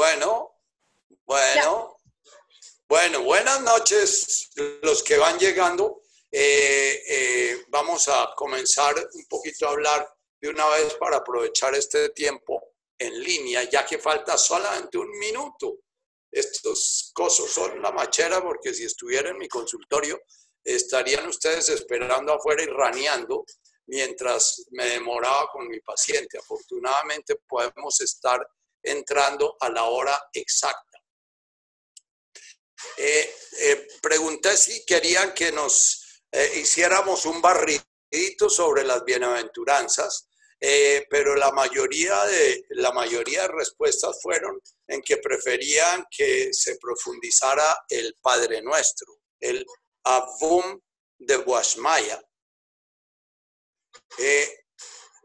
Bueno, bueno, bueno, buenas noches los que van llegando. Eh, eh, vamos a comenzar un poquito a hablar de una vez para aprovechar este tiempo en línea, ya que falta solamente un minuto. Estos cosas son la machera porque si estuviera en mi consultorio estarían ustedes esperando afuera y raneando mientras me demoraba con mi paciente. Afortunadamente podemos estar entrando a la hora exacta. Eh, eh, pregunté si querían que nos eh, hiciéramos un barridito sobre las bienaventuranzas, pero la mayoría, de, la mayoría de respuestas fueron en que preferían que se profundizara el Padre Nuestro, el Avum de Guasmaya.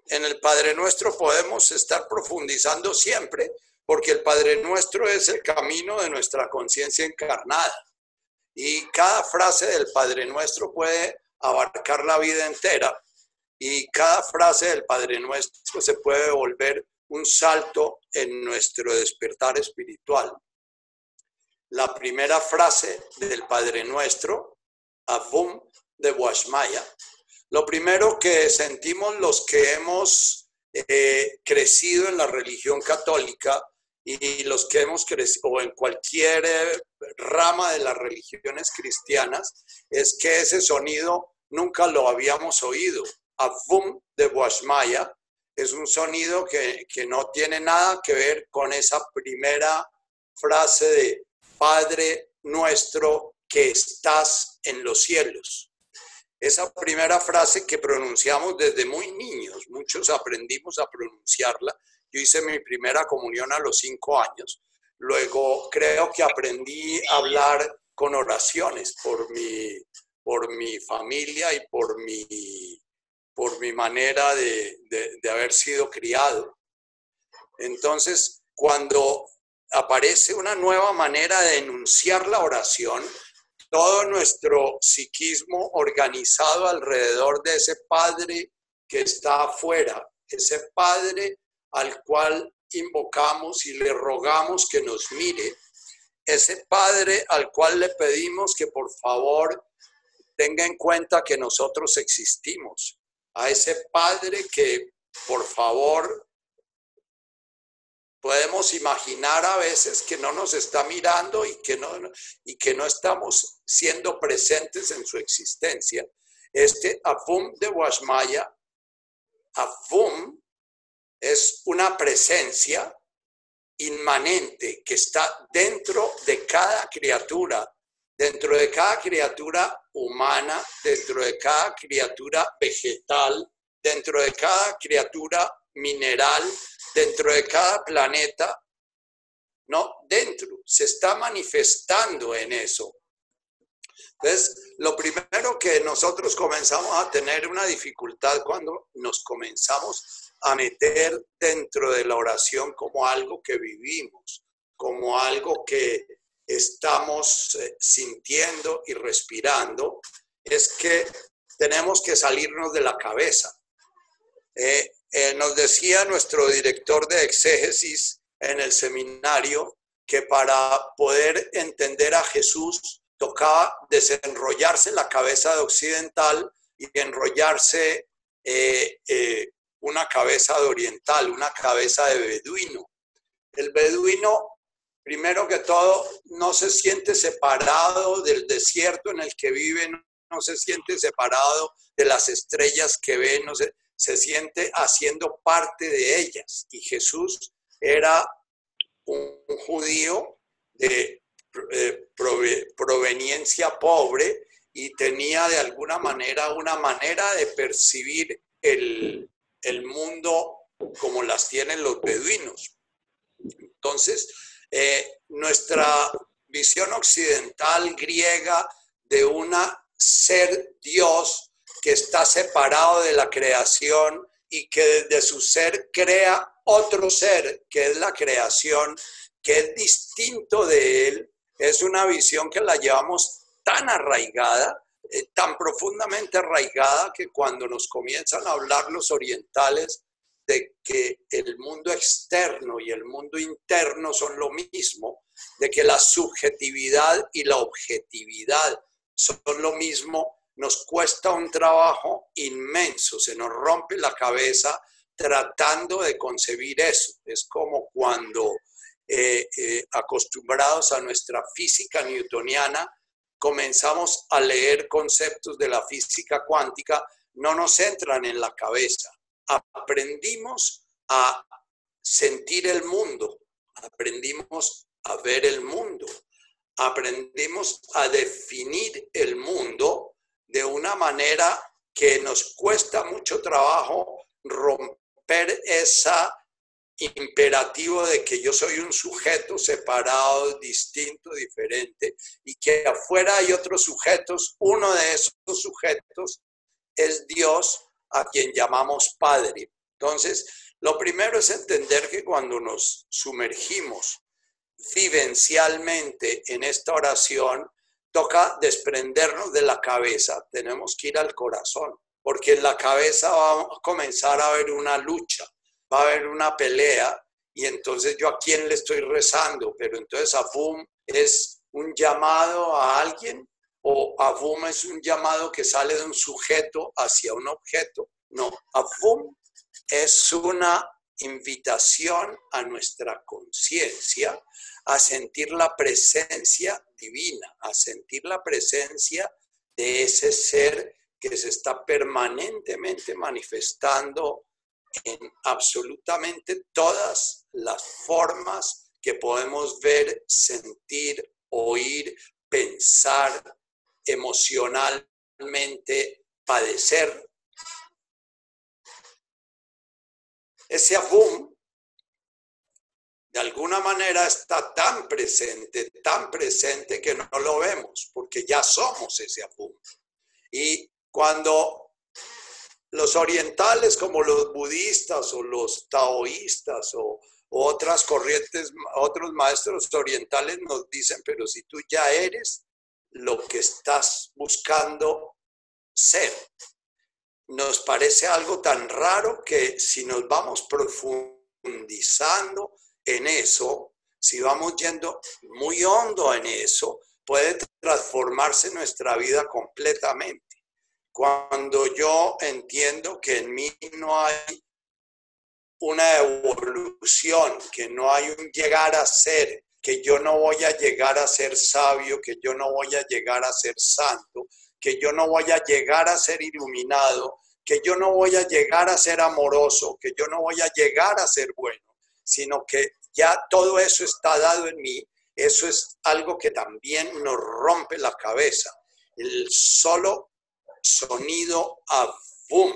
En el Padre Nuestro podemos estar profundizando siempre, porque el Padre Nuestro es el camino de nuestra conciencia encarnada. Y cada frase del Padre Nuestro puede abarcar la vida entera y cada frase del Padre Nuestro se puede volver un salto en nuestro despertar espiritual. La primera frase del Padre Nuestro, Avum de Washmaya, lo primero que sentimos los que hemos eh, crecido en la religión católica y los que hemos crecido, o en cualquier eh, rama de las religiones cristianas, es que ese sonido nunca lo habíamos oído. Avum de Boashmaya es un sonido que, que no tiene nada que ver con esa primera frase de Padre nuestro que estás en los cielos. Esa primera frase que pronunciamos desde muy niños, muchos aprendimos a pronunciarla yo hice mi primera comunión a los cinco años. Luego creo que aprendí a hablar con oraciones por mi, por mi familia y por mi, por mi manera de, de haber sido criado. Entonces, cuando aparece una nueva manera de enunciar la oración, todo nuestro psiquismo organizado alrededor de ese Padre que está afuera, ese Padre al cual invocamos y le rogamos que nos mire, ese Padre al cual le pedimos que por favor tenga en cuenta que nosotros existimos, a ese Padre que por favor podemos imaginar a veces que no nos está mirando y que no, y que no estamos siendo presentes en su existencia. Este Afum de Washmaya, Afum es una presencia inmanente que está dentro de cada criatura, dentro de cada criatura humana, dentro de cada criatura vegetal, dentro de cada criatura mineral, dentro de cada planeta. No, dentro, se está manifestando en eso. Entonces, lo primero que nosotros comenzamos a tener una dificultad cuando nos comenzamos a meter dentro de la oración como algo que vivimos, como algo que estamos eh, sintiendo y respirando, es que tenemos que salirnos de la cabeza. Eh, eh, nos decía nuestro director de exégesis en el seminario que para poder entender a Jesús tocaba desenrollarse la cabeza de occidental y enrollarse una cabeza de oriental, una cabeza de beduino. El beduino, primero que todo, no se siente separado del desierto en el que vive, no, se siente separado de las estrellas que ve, no se, se siente haciendo parte de ellas. Y Jesús era un, judío de eh, proveniencia pobre y tenía de alguna manera una manera de percibir el, el mundo como las tienen los beduinos. Entonces, eh, nuestra visión occidental griega de una ser Dios que está separado de la creación y que desde su ser crea otro ser, que es la creación, que es distinto de él, es una visión que la llevamos tan arraigada eh, tan profundamente arraigada que cuando nos comienzan a hablar los orientales de que el mundo externo y el mundo interno son lo mismo, de que la subjetividad y la objetividad son lo mismo, nos cuesta un trabajo inmenso, se nos rompe la cabeza tratando de concebir eso. Es como cuando eh, eh, acostumbrados a nuestra física newtoniana, comenzamos a leer conceptos de la física cuántica, no nos entran en la cabeza. Aprendimos a sentir el mundo, aprendimos a ver el mundo, aprendimos a definir el mundo de una manera que nos cuesta mucho trabajo romper esa imperativo de que yo soy un sujeto separado, distinto, diferente, y que afuera hay otros sujetos. Uno de esos sujetos es Dios, a quien llamamos Padre. Entonces, lo primero es entender que cuando nos sumergimos vivencialmente en esta oración, toca desprendernos de la cabeza, tenemos que ir al corazón, porque en la cabeza va a comenzar a haber una lucha va a haber una pelea y entonces yo a quién le estoy rezando, pero entonces Afum es un llamado a alguien o Afum es un llamado que sale de un sujeto hacia un objeto. No, Afum es una invitación a nuestra conciencia a sentir la presencia divina, a sentir la presencia de ese ser que se está permanentemente manifestando en absolutamente todas las formas que podemos ver, sentir, oír, pensar, emocionalmente, padecer. Ese abum de alguna manera está tan presente, tan presente que no lo vemos, porque ya somos ese abum. Y cuando los orientales como los budistas o los taoístas o, otras corrientes, otros maestros orientales nos dicen, pero si tú ya eres lo que estás buscando ser, nos parece algo tan raro que si nos vamos profundizando en eso, si vamos yendo muy hondo en eso, puede transformarse nuestra vida completamente. Cuando yo entiendo que en mí no hay una evolución, que no hay un llegar a ser, que yo no voy a llegar a ser sabio, que yo no voy a llegar a ser santo, que yo no voy a llegar a ser iluminado, que yo no voy a llegar a ser amoroso, que yo no voy a llegar a ser bueno, sino que ya todo eso está dado en mí, eso es algo que también nos rompe la cabeza. El solo sonido boom,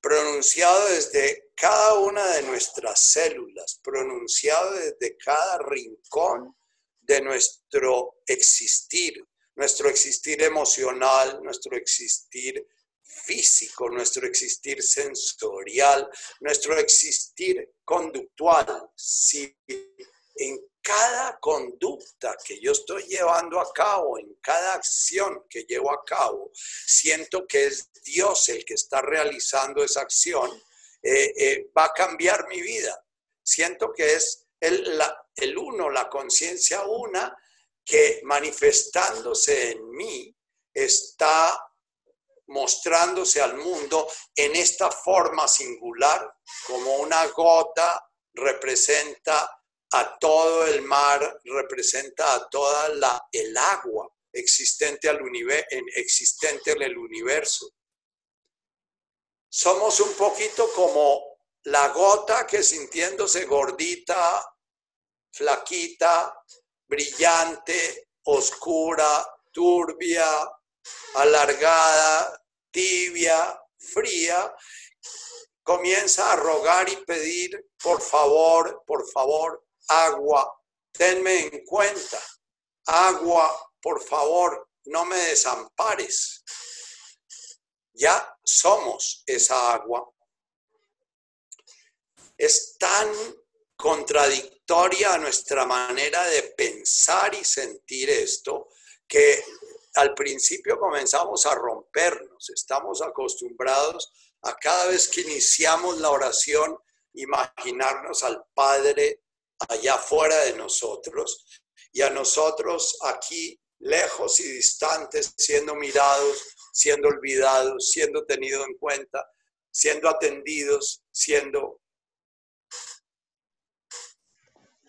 pronunciado desde cada una de nuestras células, pronunciado desde cada rincón de nuestro existir, nuestro existir emocional, nuestro existir físico, nuestro existir sensorial, nuestro existir conductual. Si en cada conducta que yo estoy llevando a cabo, en cada acción que llevo a cabo, siento que es Dios el que está realizando esa acción, eh, eh, va a cambiar mi vida. Siento que es el, el uno, la conciencia una, que manifestándose en mí está mostrándose al mundo en esta forma singular, como una gota representa a todo el mar, representa a toda la, el agua existente, al existente en el universo. Somos un poquito como la gota que sintiéndose gordita, flaquita, brillante, oscura, turbia, alargada, tibia, fría, comienza a rogar y pedir, por favor, por favor, agua, tenme en cuenta, agua, por favor, no me desampares. Ya somos esa agua. Es tan contradictoria a nuestra manera de pensar y sentir esto que al principio comenzamos a rompernos, estamos acostumbrados a cada vez que iniciamos la oración, imaginarnos al Padre allá fuera de nosotros y a nosotros aquí lejos y distantes, siendo mirados, siendo olvidados, siendo tenidos en cuenta, siendo atendidos, siendo...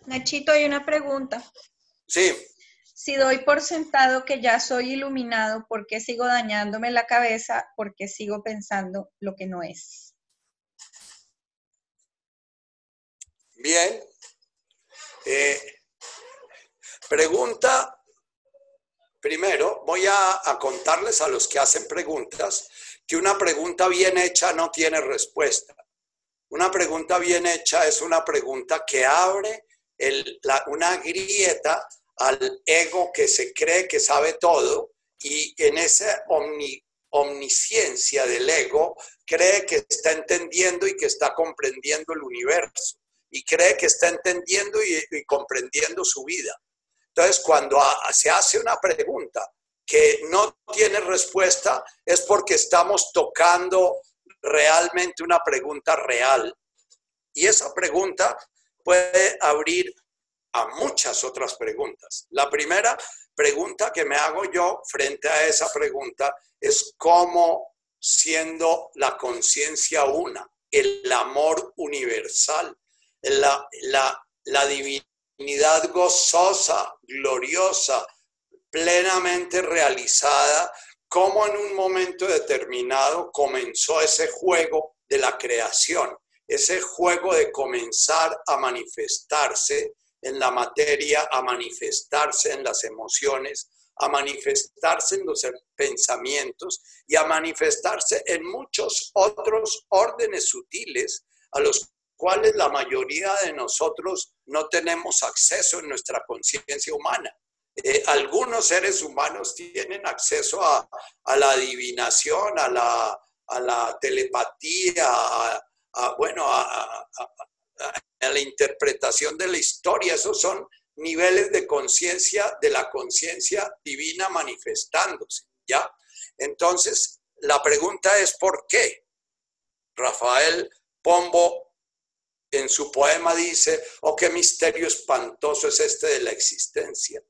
Nachito, hay una pregunta. Sí. Si doy por sentado que ya soy iluminado, ¿por qué sigo dañándome la cabeza? ¿Por qué sigo pensando lo que no es? Bien. Eh, pregunta, primero voy a, a contarles a los que hacen preguntas que una pregunta bien hecha no tiene respuesta. Una pregunta bien hecha es una pregunta que abre una grieta al ego que se cree que sabe todo y en esa omnisciencia del ego cree que está entendiendo y que está comprendiendo el universo y cree que está entendiendo y, comprendiendo su vida. Entonces, cuando se hace una pregunta que no tiene respuesta, es porque estamos tocando realmente una pregunta real. Y esa pregunta puede abrir a muchas otras preguntas. La primera pregunta que me hago yo frente a esa pregunta es cómo siendo la conciencia una, el amor universal, la, la, divinidad gozosa, gloriosa, plenamente realizada, cómo en un momento determinado comenzó ese juego de la creación, ese juego de comenzar a manifestarse en la materia, a manifestarse en las emociones, a manifestarse en los pensamientos y a manifestarse en muchos otros órdenes sutiles a los cuales la mayoría de nosotros no tenemos acceso en nuestra conciencia humana. Eh, algunos seres humanos tienen acceso a, la adivinación, a la, a la telepatía, a, bueno, a, la interpretación de la historia. Esos son niveles de conciencia, de la conciencia divina manifestándose, ¿ya? Entonces, la pregunta es ¿por qué? Rafael Pombo en su poema dice, oh, qué misterio espantoso es este de la existencia.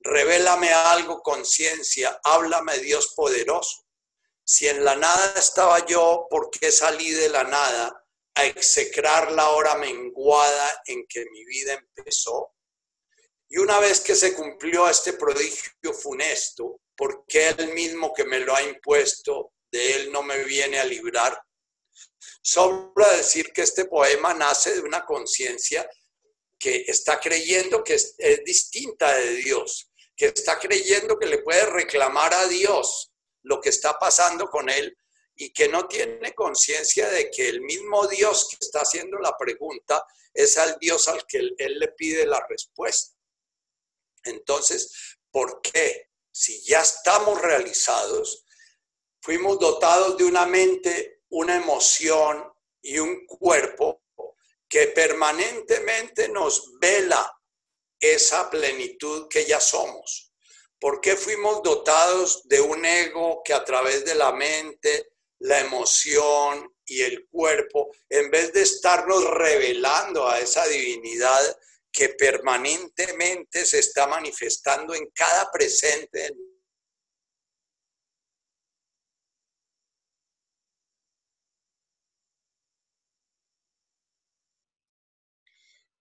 Revélame algo, conciencia, háblame Dios poderoso. Si en la nada estaba yo, ¿por qué salí de la nada a execrar la hora menguada en que mi vida empezó? Y una vez que se cumplió este prodigio funesto, ¿por qué el mismo que me lo ha impuesto, de él no me viene a librar? Sobra decir que este poema nace de una conciencia que está creyendo que es, distinta de Dios, que está creyendo que le puede reclamar a Dios lo que está pasando con él y que no tiene conciencia de que el mismo Dios que está haciendo la pregunta es al Dios al que él, él le pide la respuesta. Entonces, ¿por qué? Si ya estamos realizados, fuimos dotados de una mente una emoción y un cuerpo que permanentemente nos vela esa plenitud que ya somos. ¿Por qué fuimos dotados de un ego que a través de la mente, la emoción y el cuerpo, en vez de estarnos revelando a esa divinidad que permanentemente se está manifestando en cada presente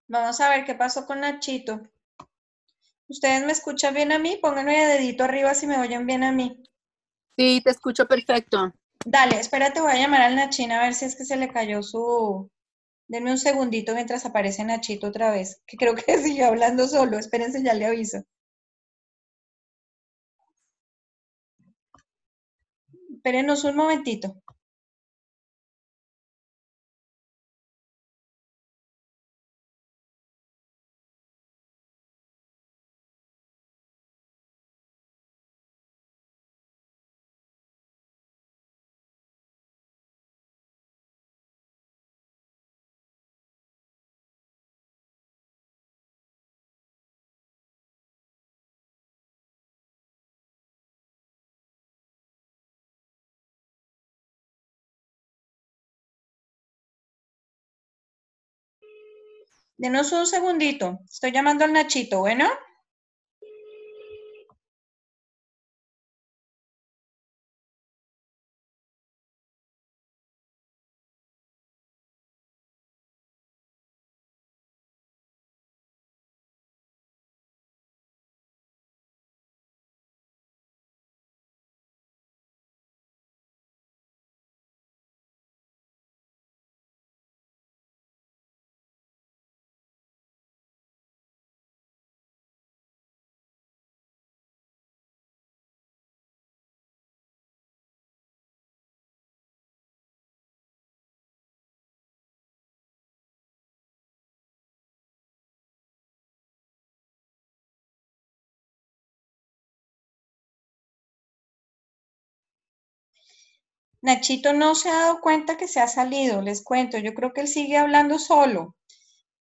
Vamos a ver qué pasó con Nachito. ¿Ustedes me escuchan bien a mí? Pónganme dedito arriba si me oyen bien a mí. Sí, te escucho perfecto. Dale, espérate, voy a llamar al Nachín a ver si es que se le cayó su... Denme un segundito mientras aparece Nachito otra vez, que creo que sigue hablando solo. Espérense, ya le aviso. Espérenos un momentito. Denos un segundito. Estoy llamando al Nachito, ¿bueno? Nachito no se ha dado cuenta que se ha salido, les cuento. Yo creo que él sigue hablando solo.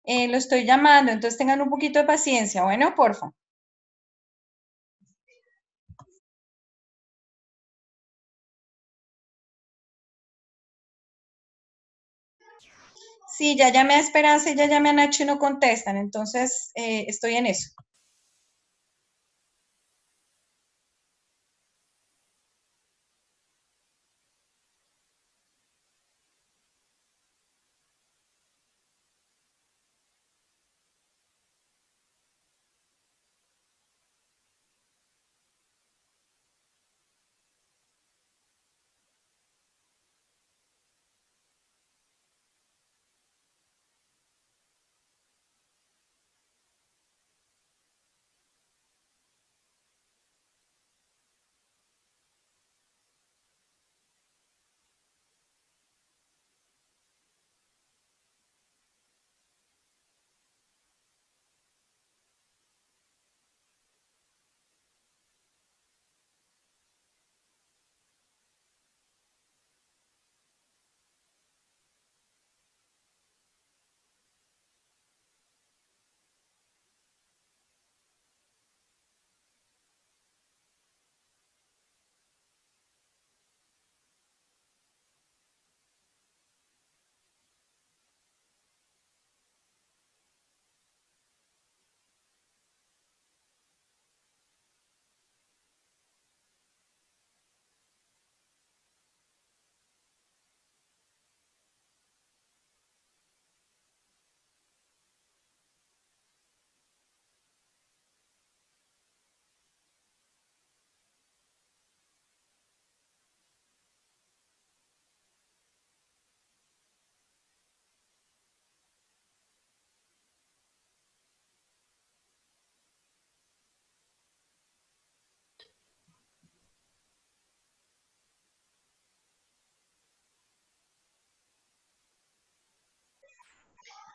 Eh, lo estoy llamando, entonces tengan un poquito de paciencia. Bueno, porfa. Sí, ya llamé a Esperanza y ya llamé a Nacho y no contestan, entonces eh, estoy en eso.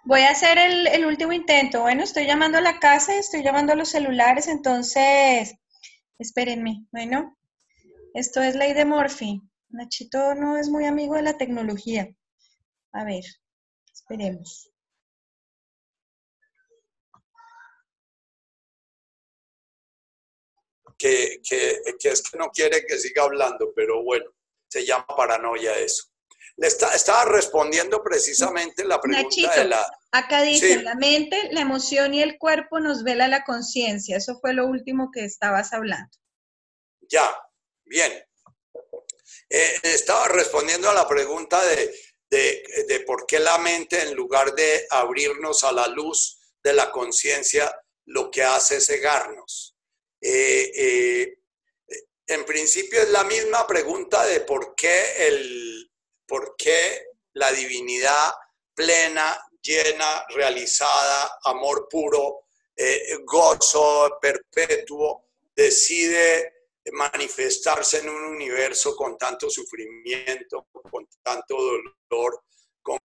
Voy a hacer el, último intento. Bueno, estoy llamando a la casa, estoy llamando a los celulares, entonces, espérenme. Bueno, esto es ley de Morphy. Nachito no es muy amigo de la tecnología. A ver, esperemos. Que, que, que es que no quiere que siga hablando, pero bueno, se llama paranoia eso. Le estaba respondiendo precisamente la pregunta de la... Acá dice, la mente, la emoción y el cuerpo nos vela la conciencia. Eso fue lo último que estabas hablando. Ya, bien. Eh, estaba respondiendo a la pregunta de, de, por qué la mente, en lugar de abrirnos a la luz de la conciencia, lo que hace es cegarnos. Eh, eh, en principio es la misma pregunta de por qué el, por qué la divinidad plena, llena, realizada, amor puro, eh, gozo perpetuo, decide manifestarse en un universo con tanto sufrimiento, con tanto dolor, con,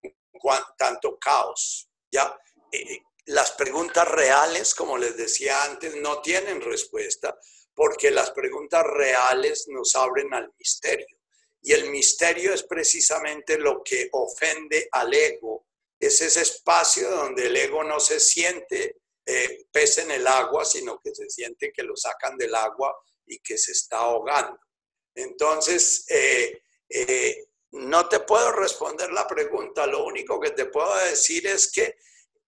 tanto caos. ¿ya? Eh, las preguntas reales, como les decía antes, no tienen respuesta porque las preguntas reales nos abren al misterio. Y el misterio es precisamente lo que ofende al ego. Es ese espacio donde el ego no se siente eh, pez en el agua, sino que se siente que lo sacan del agua y que se está ahogando. Entonces, eh, eh, no te puedo responder la pregunta. Lo único que te puedo decir es que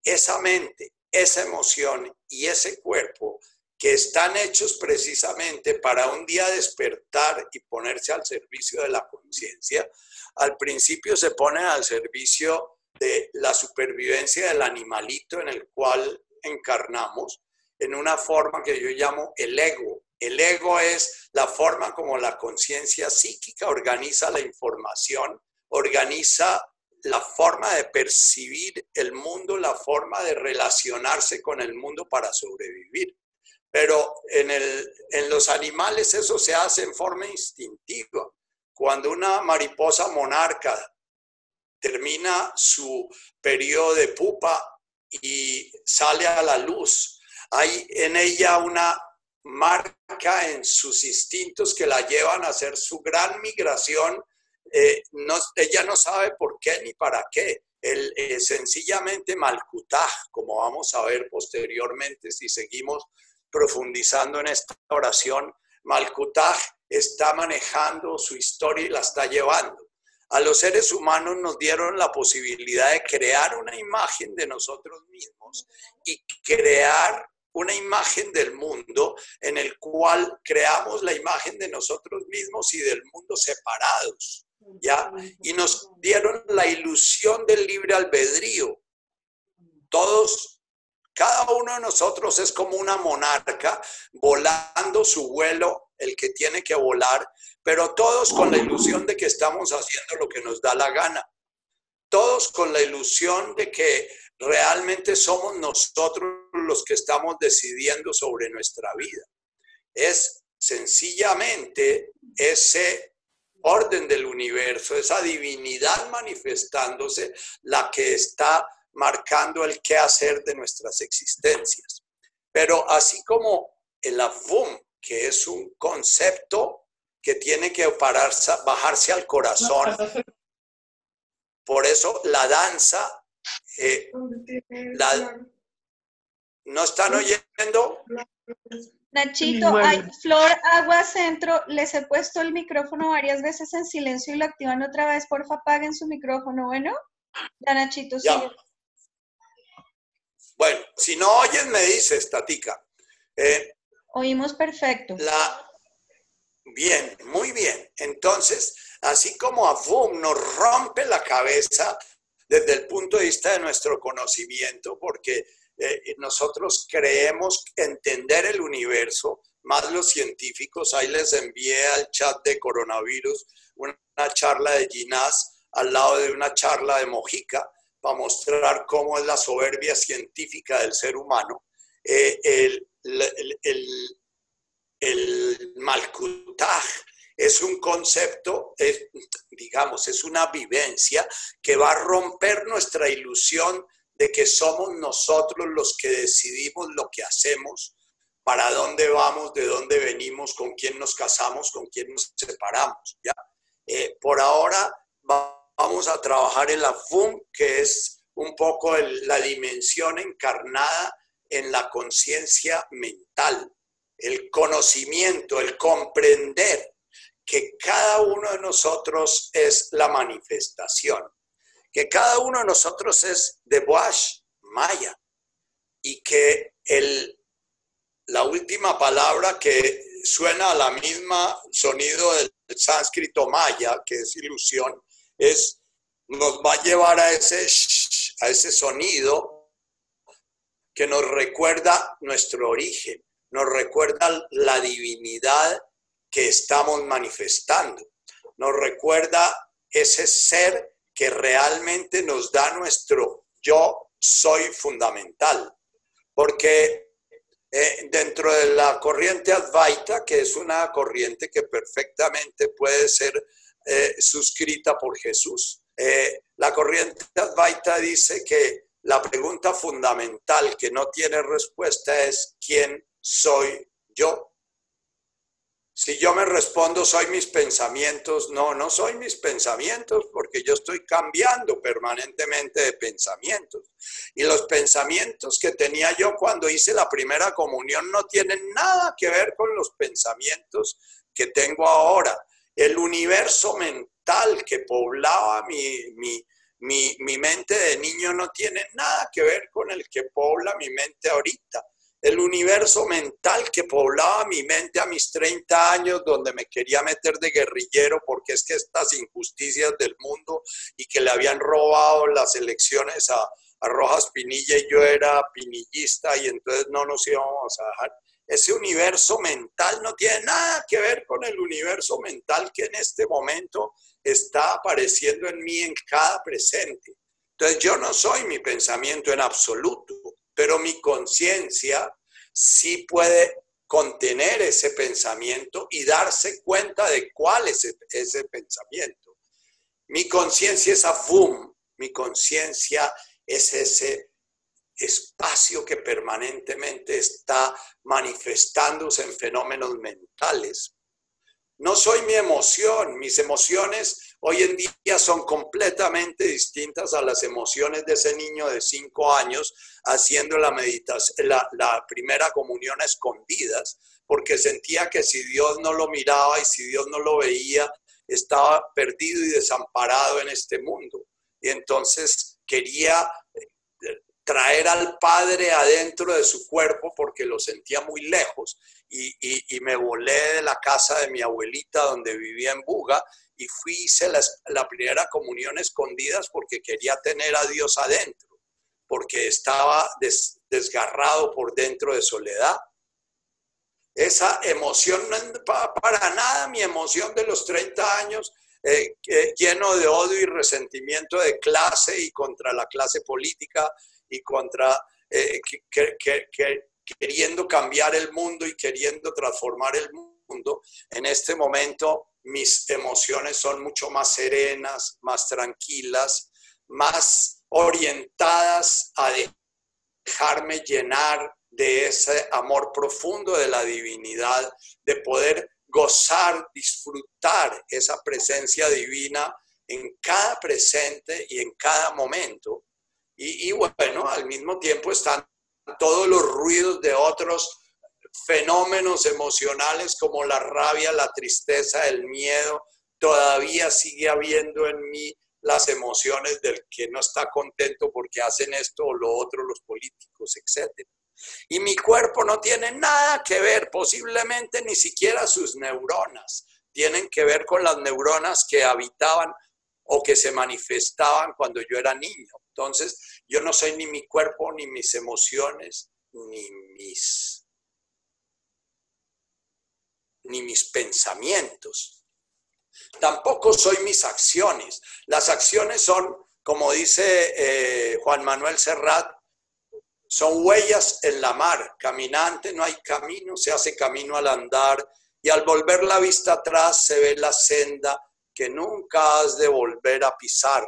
esa mente, esa emoción y ese cuerpo que están hechos precisamente para un día despertar y ponerse al servicio de la conciencia, al principio se ponen al servicio de la supervivencia del animalito en el cual encarnamos, en una forma que yo llamo el ego. El ego es la forma como la conciencia psíquica organiza la información, organiza la forma de percibir el mundo, la forma de relacionarse con el mundo para sobrevivir. Pero en, el, en los animales eso se hace en forma instintiva. Cuando una mariposa monarca termina su periodo de pupa y sale a la luz, hay en ella una marca en sus instintos que la llevan a hacer su gran migración. Eh, no, ella no sabe por qué ni para qué. El, eh, sencillamente Malkutaj, como vamos a ver posteriormente si seguimos profundizando en esta oración, Malkutaj está manejando su historia y la está llevando. A los seres humanos nos dieron la posibilidad de crear una imagen de nosotros mismos y crear una imagen del mundo en el cual creamos la imagen de nosotros mismos y del mundo separados, ¿ya? Y nos dieron la ilusión del libre albedrío. Todos cada uno de nosotros es como una monarca volando su vuelo, el que tiene que volar, pero todos con la ilusión de que estamos haciendo lo que nos da la gana. Todos con la ilusión de que realmente somos nosotros los que estamos decidiendo sobre nuestra vida. Es sencillamente ese orden del universo, esa divinidad manifestándose, la que está marcando el qué hacer de nuestras existencias. Pero así como el Avum, que es un concepto que tiene que pararse, bajarse al corazón, por eso la danza, eh, ¿no están oyendo? Nachito, hay Flor Agua Centro, les he puesto el micrófono varias veces en silencio y lo activan otra vez. Porfa, apaguen su micrófono, ¿bueno? Ya, Nachito, sí. Bueno, si no oyes, me dices, Tatica. Eh, Oímos perfecto. La... Bien, muy bien. Entonces, así como Avum nos rompe la cabeza desde el punto de vista de nuestro conocimiento, porque eh, nosotros creemos entender el universo, más los científicos, ahí les envié al chat de coronavirus una, charla de Ginás al lado de una charla de Mojica, para mostrar cómo es la soberbia científica del ser humano. Eh, el, el, el, Malkutaj es un concepto, digamos, es una vivencia que va a romper nuestra ilusión de que somos nosotros los que decidimos lo que hacemos, para dónde vamos, de dónde venimos, con quién nos casamos, con quién nos separamos. ¿ya? Eh, por ahora vamos vamos a trabajar en la FUM, que es un poco la dimensión encarnada en la conciencia mental, el conocimiento, el comprender que cada uno de nosotros es la manifestación, que cada uno de nosotros es de Boash, Maya, y que el, la última palabra que suena a la misma sonido del sánscrito maya, que es ilusión, es, nos va a llevar a ese, a ese sonido que nos recuerda nuestro origen, nos recuerda la divinidad que estamos manifestando, nos recuerda ese ser que realmente nos da nuestro yo soy fundamental. Porque eh, dentro de la corriente Advaita, que es una corriente que perfectamente puede ser eh, suscrita por Jesús. Eh, la corriente Advaita dice que la pregunta fundamental que no tiene respuesta es ¿quién soy yo? Si yo me respondo soy mis pensamientos, no, no soy mis pensamientos porque yo estoy cambiando permanentemente de pensamientos. Y los pensamientos que tenía yo cuando hice la primera comunión no tienen nada que ver con los pensamientos que tengo ahora el universo mental que poblaba mi, mi, mi mente de niño no tiene nada que ver con el que pobla mi mente ahorita el universo mental que poblaba mi mente a mis 30 años, donde me quería meter de guerrillero porque es que estas injusticias del mundo y que le habían robado las elecciones a, Rojas Pinilla y yo era pinillista y entonces no nos íbamos a dejar. Ese universo mental no tiene nada que ver con el universo mental que en este momento está apareciendo en mí en cada presente. Entonces yo no soy mi pensamiento en absoluto pero mi conciencia sí puede contener ese pensamiento y darse cuenta de cuál es ese pensamiento. Mi conciencia es afum, mi conciencia es ese espacio que permanentemente está manifestándose en fenómenos mentales. No soy mi emoción, mis emociones hoy en día son completamente distintas a las emociones de ese niño de cinco años haciendo la meditación, la, primera comunión a escondidas, porque sentía que si Dios no lo miraba y si Dios no lo veía, estaba perdido y desamparado en este mundo. Y entonces quería traer al Padre adentro de su cuerpo porque lo sentía muy lejos. Y, y, me volé de la casa de mi abuelita donde vivía en Buga y fui, hice la, primera comunión escondidas porque quería tener a Dios adentro, porque estaba desgarrado por dentro de soledad. Esa emoción, no es para nada mi emoción de los 30 años, eh, lleno de odio y resentimiento de clase y contra la clase política y contra eh, queriendo cambiar el mundo y queriendo transformar el mundo. En este momento mis emociones son mucho más serenas, más tranquilas, más orientadas a dejarme llenar de ese amor profundo de la divinidad, de poder gozar, disfrutar esa presencia divina en cada presente y en cada momento. Y, y bueno, al mismo tiempo están todos los ruidos de otros fenómenos emocionales como la rabia, la tristeza, el miedo, todavía sigue habiendo en mí las emociones del que no está contento porque hacen esto o lo otro los políticos, etc. Y mi cuerpo no tiene nada que ver, posiblemente ni siquiera sus neuronas, tienen que ver con las neuronas que habitaban o que se manifestaban cuando yo era niño. Entonces, yo no soy ni mi cuerpo, ni mis emociones, ni mis ni mis pensamientos. Tampoco soy mis acciones. Las acciones son, como dice eh, Juan Manuel Serrat, son huellas en la mar. Caminante no hay camino, se hace camino al andar y al volver la vista atrás se ve la senda que nunca has de volver a pisar.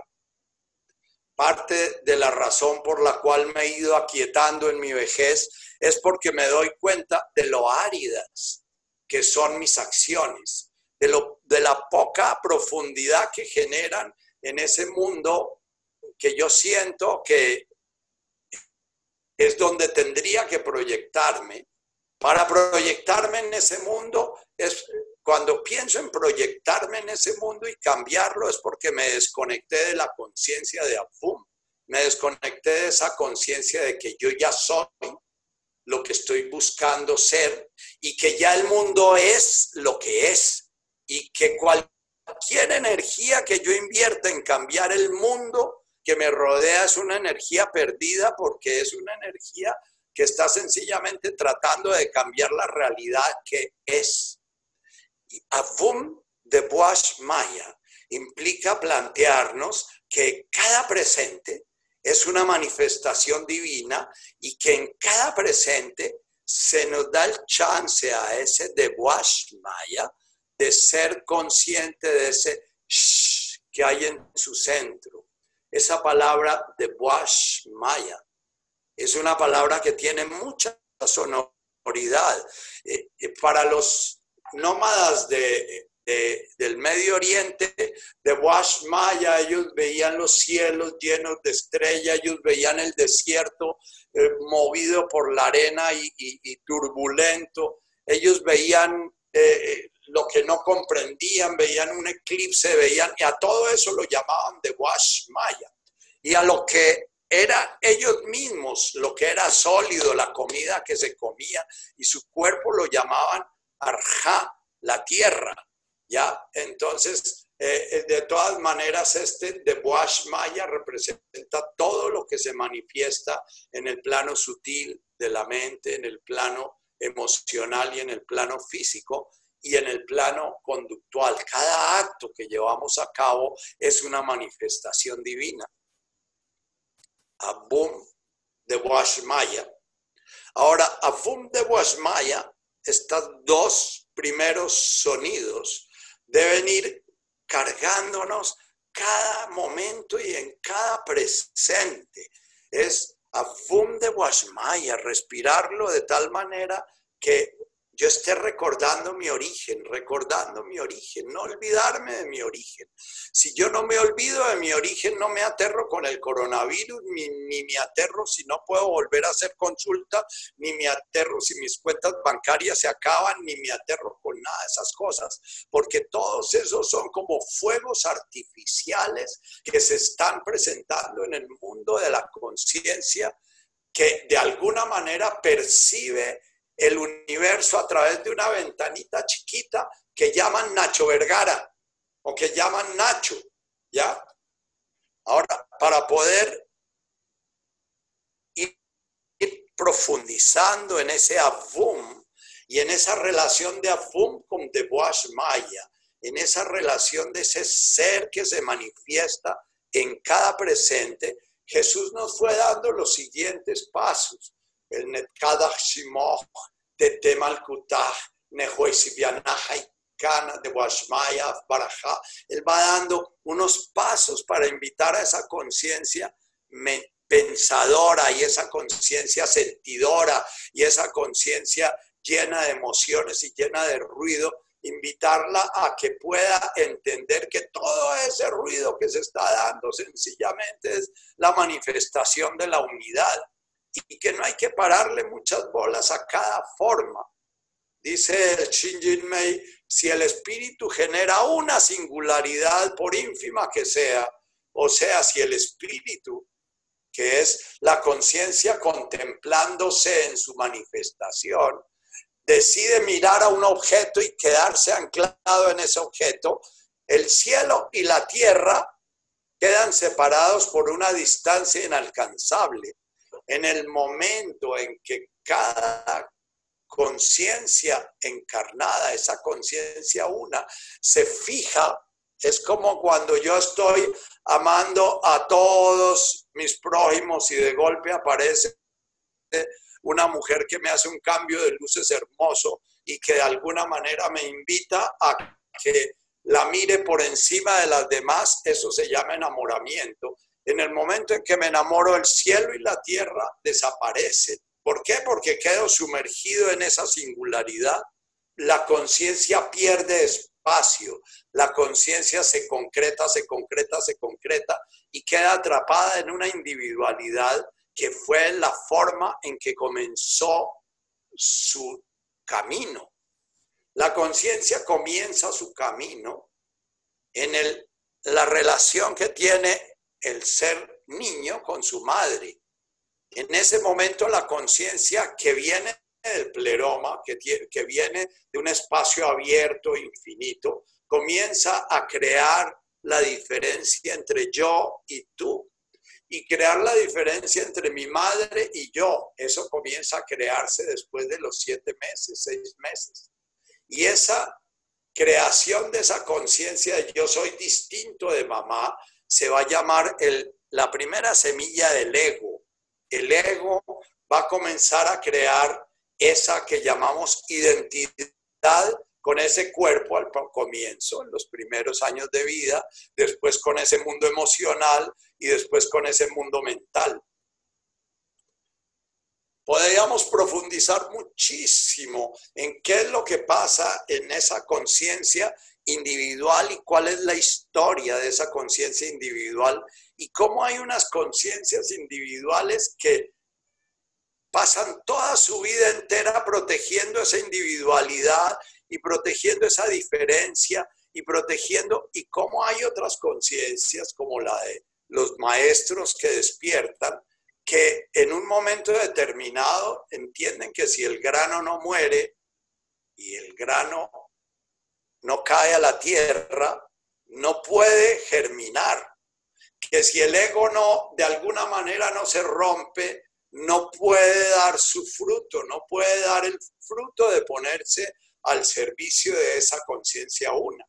Parte de la razón por la cual me he ido aquietando en mi vejez es porque me doy cuenta de lo áridas que son mis acciones, de, lo, de la poca profundidad que generan en ese mundo que yo siento que es donde tendría que proyectarme. Para proyectarme en ese mundo, es cuando pienso en proyectarme en ese mundo y cambiarlo, es porque me desconecté de la conciencia de Afum, me desconecté de esa conciencia de que yo ya soy lo que estoy buscando ser y que ya el mundo es lo que es y que cualquier energía que yo invierta en cambiar el mundo que me rodea es una energía perdida porque es una energía que está sencillamente tratando de cambiar la realidad que es. Avum de Boas Maya implica plantearnos que cada presente es una manifestación divina y que en cada presente se nos da el chance a ese de Maya de ser consciente de ese que hay en su centro. Esa palabra de Maya es una palabra que tiene mucha sonoridad. Eh, eh, para los nómadas de del Medio Oriente, de Wash Maya, ellos veían los cielos llenos de estrellas, ellos veían el desierto eh, movido por la arena y, turbulento, ellos veían eh, lo que no comprendían, veían un eclipse, veían, y a todo eso lo llamaban de Wash Maya. y a lo que era ellos mismos, lo que era sólido, la comida que se comía, y su cuerpo lo llamaban arja, la tierra. ¿ya? Entonces, eh, eh, de todas maneras, este de Boash Maya representa todo lo que se manifiesta en el plano sutil de la mente, en el plano emocional y en el plano físico y en el plano conductual. Cada acto que llevamos a cabo es una manifestación divina. Abum de Washmaya. Ahora, Abum de Washmaya, estos dos primeros sonidos deben ir cargándonos cada momento y en cada presente. Es Abum de Washmaya, respirarlo de tal manera que yo esté recordando mi origen, recordando mi origen, no olvidarme de mi origen. Si yo no me olvido de mi origen, no me aterro con el coronavirus, ni, me aterro si no puedo volver a hacer consulta, ni me aterro si mis cuentas bancarias se acaban, ni me aterro con nada de esas cosas, porque todos esos son como fuegos artificiales que se están presentando en el mundo de la conciencia que de alguna manera percibe el universo a través de una ventanita chiquita que llaman Nacho Vergara o que llaman Nacho, ¿ya? Ahora, para poder ir, profundizando en ese Avum y en esa relación de Avum con The Boash Maya, en esa relación de ese ser que se manifiesta en cada presente, Jesús nos fue dando los siguientes pasos. El Netkadach Shimoch, de Temalkutah, Kana, de Washmaya, Barajá. Él va dando unos pasos para invitar a esa conciencia pensadora y esa conciencia sentidora y esa conciencia llena de emociones y llena de ruido, invitarla a que pueda entender que todo ese ruido que se está dando sencillamente es la manifestación de la unidad y que no hay que pararle muchas bolas a cada forma. Dice el Shinjin Mei, si el espíritu genera una singularidad, por ínfima que sea, o sea, si el espíritu, que es la conciencia contemplándose en su manifestación, decide mirar a un objeto y quedarse anclado en ese objeto, el cielo y la tierra quedan separados por una distancia inalcanzable en el momento en que cada conciencia encarnada, esa conciencia una, se fija, es como cuando yo estoy amando a todos mis prójimos y de golpe aparece una mujer que me hace un cambio de luces hermoso y que de alguna manera me invita a que la mire por encima de las demás, eso se llama enamoramiento. En el momento en que me enamoro, el cielo y la tierra desaparecen. ¿Por qué? Porque quedo sumergido en esa singularidad. La conciencia pierde espacio, la conciencia se concreta, se concreta, se concreta y queda atrapada en una individualidad que fue la forma en que comenzó su camino. La conciencia comienza su camino en el, la relación que tiene el ser niño con su madre. En ese momento la conciencia que viene del pleroma, que, que viene de un espacio abierto, infinito, comienza a crear la diferencia entre yo y tú y crear la diferencia entre mi madre y yo. Eso comienza a crearse después de los siete meses, seis meses. Y esa creación de esa conciencia de yo soy distinto de mamá se va a llamar el, la primera semilla del ego. El ego va a comenzar a crear esa que llamamos identidad con ese cuerpo al comienzo, en los primeros años de vida, después con ese mundo emocional y después con ese mundo mental. Podríamos profundizar muchísimo en qué es lo que pasa en esa conciencia individual y cuál es la historia de esa conciencia individual y cómo hay unas conciencias individuales que pasan toda su vida entera protegiendo esa individualidad y protegiendo esa diferencia y protegiendo y cómo hay otras conciencias como la de los maestros que despiertan, que en un momento determinado entienden que si el grano no muere y el grano no cae a la tierra, no puede germinar. Que si el ego no, de alguna manera no se rompe, no puede dar su fruto, no puede dar el fruto de ponerse al servicio de esa conciencia una.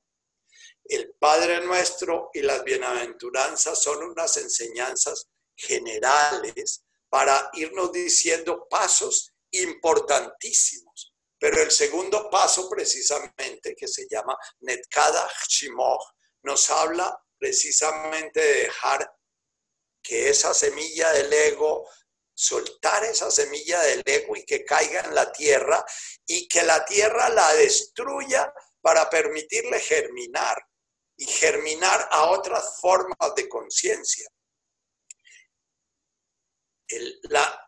El Padre nuestro y las bienaventuranzas son unas enseñanzas generales para irnos diciendo pasos importantísimos. Pero el segundo paso precisamente, que se llama Netkada Shimoch, nos habla precisamente de dejar que esa semilla del ego, soltar esa semilla del ego y que caiga en la tierra y que la tierra la destruya para permitirle germinar y germinar a otras formas de conciencia. La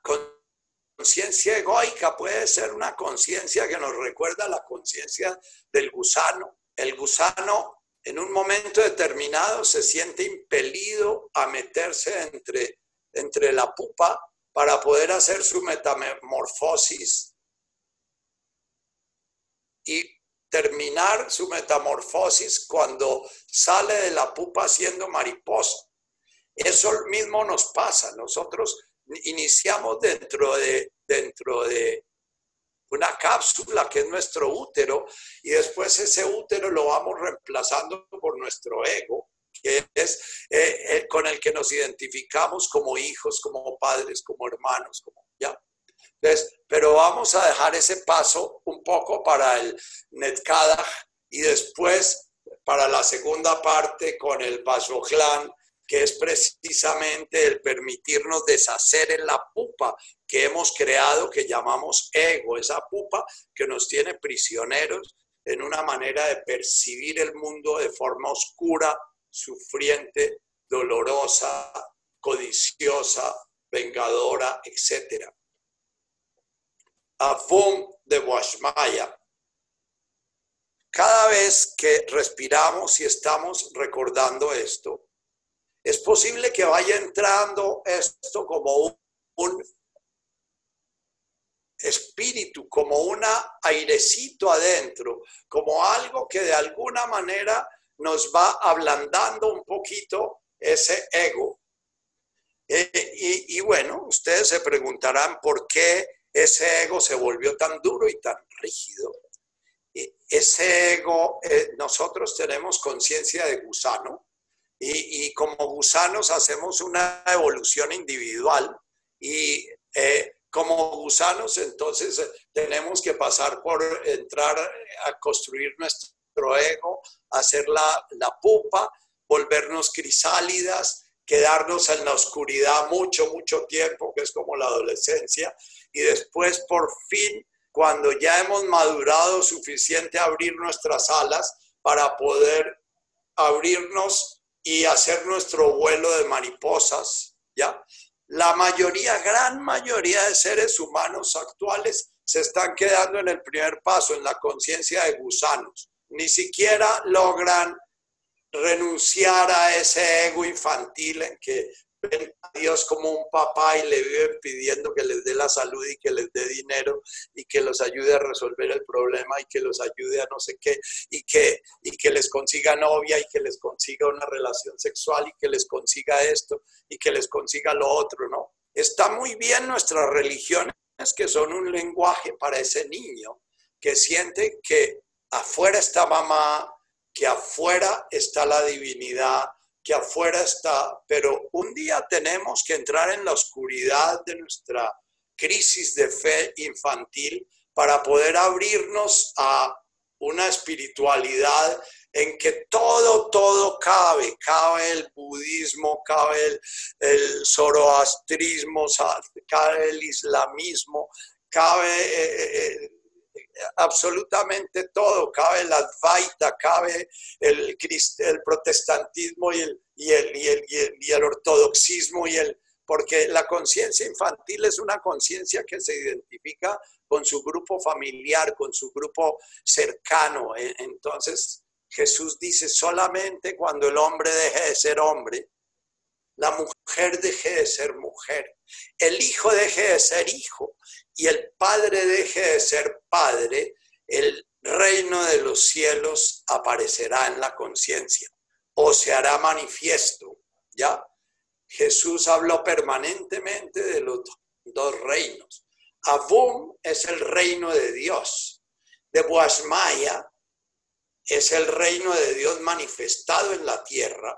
conciencia egoica puede ser una conciencia que nos recuerda la conciencia del gusano. El gusano en un momento determinado se siente impelido a meterse entre, entre la pupa para poder hacer su metamorfosis y terminar su metamorfosis cuando sale de la pupa siendo mariposa. Eso mismo nos pasa. Nosotros iniciamos dentro de, dentro de una cápsula que es nuestro útero y después ese útero lo vamos reemplazando por nuestro ego, que es eh, eh, con el que nos identificamos como hijos, como padres, como hermanos, como ya. Entonces, pero vamos a dejar ese paso un poco para el Netkadach y después para la segunda parte con el Basojlan, que es precisamente el permitirnos deshacer en la pupa que hemos creado, que llamamos ego, esa pupa que nos tiene prisioneros en una manera de percibir el mundo de forma oscura, sufriente, dolorosa, codiciosa, vengadora, etc. Afum de Washmaya. Cada vez que respiramos y estamos recordando esto, es posible que vaya entrando esto como un, espíritu, como un airecito adentro, como algo que de alguna manera nos va ablandando un poquito ese ego. Eh, y, bueno, ustedes se preguntarán por qué ese ego se volvió tan duro y tan rígido. ese ego, eh, nosotros tenemos conciencia de gusano, y, como gusanos hacemos una evolución individual y eh, como gusanos entonces tenemos que pasar por entrar a construir nuestro ego, hacer la, la pupa, volvernos crisálidas, quedarnos en la oscuridad mucho, mucho tiempo, que es como la adolescencia, y después por fin, cuando ya hemos madurado suficiente, abrir nuestras alas para poder abrirnos y hacer nuestro vuelo de mariposas, ¿ya? La mayoría, gran mayoría de seres humanos actuales se están quedando en el primer paso, en la conciencia de gusanos. Ni siquiera logran renunciar a ese ego infantil en que a Dios como un papá y le viven pidiendo que les dé la salud y que les dé dinero y que los ayude a resolver el problema y que los ayude a no sé qué y que, y que les consiga novia y que les consiga una relación sexual y que les consiga esto y que les consiga lo otro, ¿no? Está muy bien nuestras religiones que son un lenguaje para ese niño que siente que afuera está mamá, que afuera está la divinidad, que afuera está, pero un día tenemos que entrar en la oscuridad de nuestra crisis de fe infantil para poder abrirnos a una espiritualidad en que todo, todo cabe, cabe el budismo, cabe el, el zoroastrismo, cabe el islamismo, cabe eh, eh, absolutamente todo, cabe el Advaita, cabe el, el protestantismo y el, y, el, y, el, y el ortodoxismo y el, porque la conciencia infantil es una conciencia que se identifica con su grupo familiar, con su grupo cercano. E, entonces Jesús dice, solamente cuando el hombre deje de ser hombre, la mujer deje de ser mujer, el hijo deje de ser hijo y el padre deje de ser padre, el reino de los cielos aparecerá en la conciencia o se hará manifiesto. ¿Ya? Jesús habló permanentemente de los dos reinos. Abum es el reino de Dios. De Boasmaya es el reino de Dios manifestado en la tierra.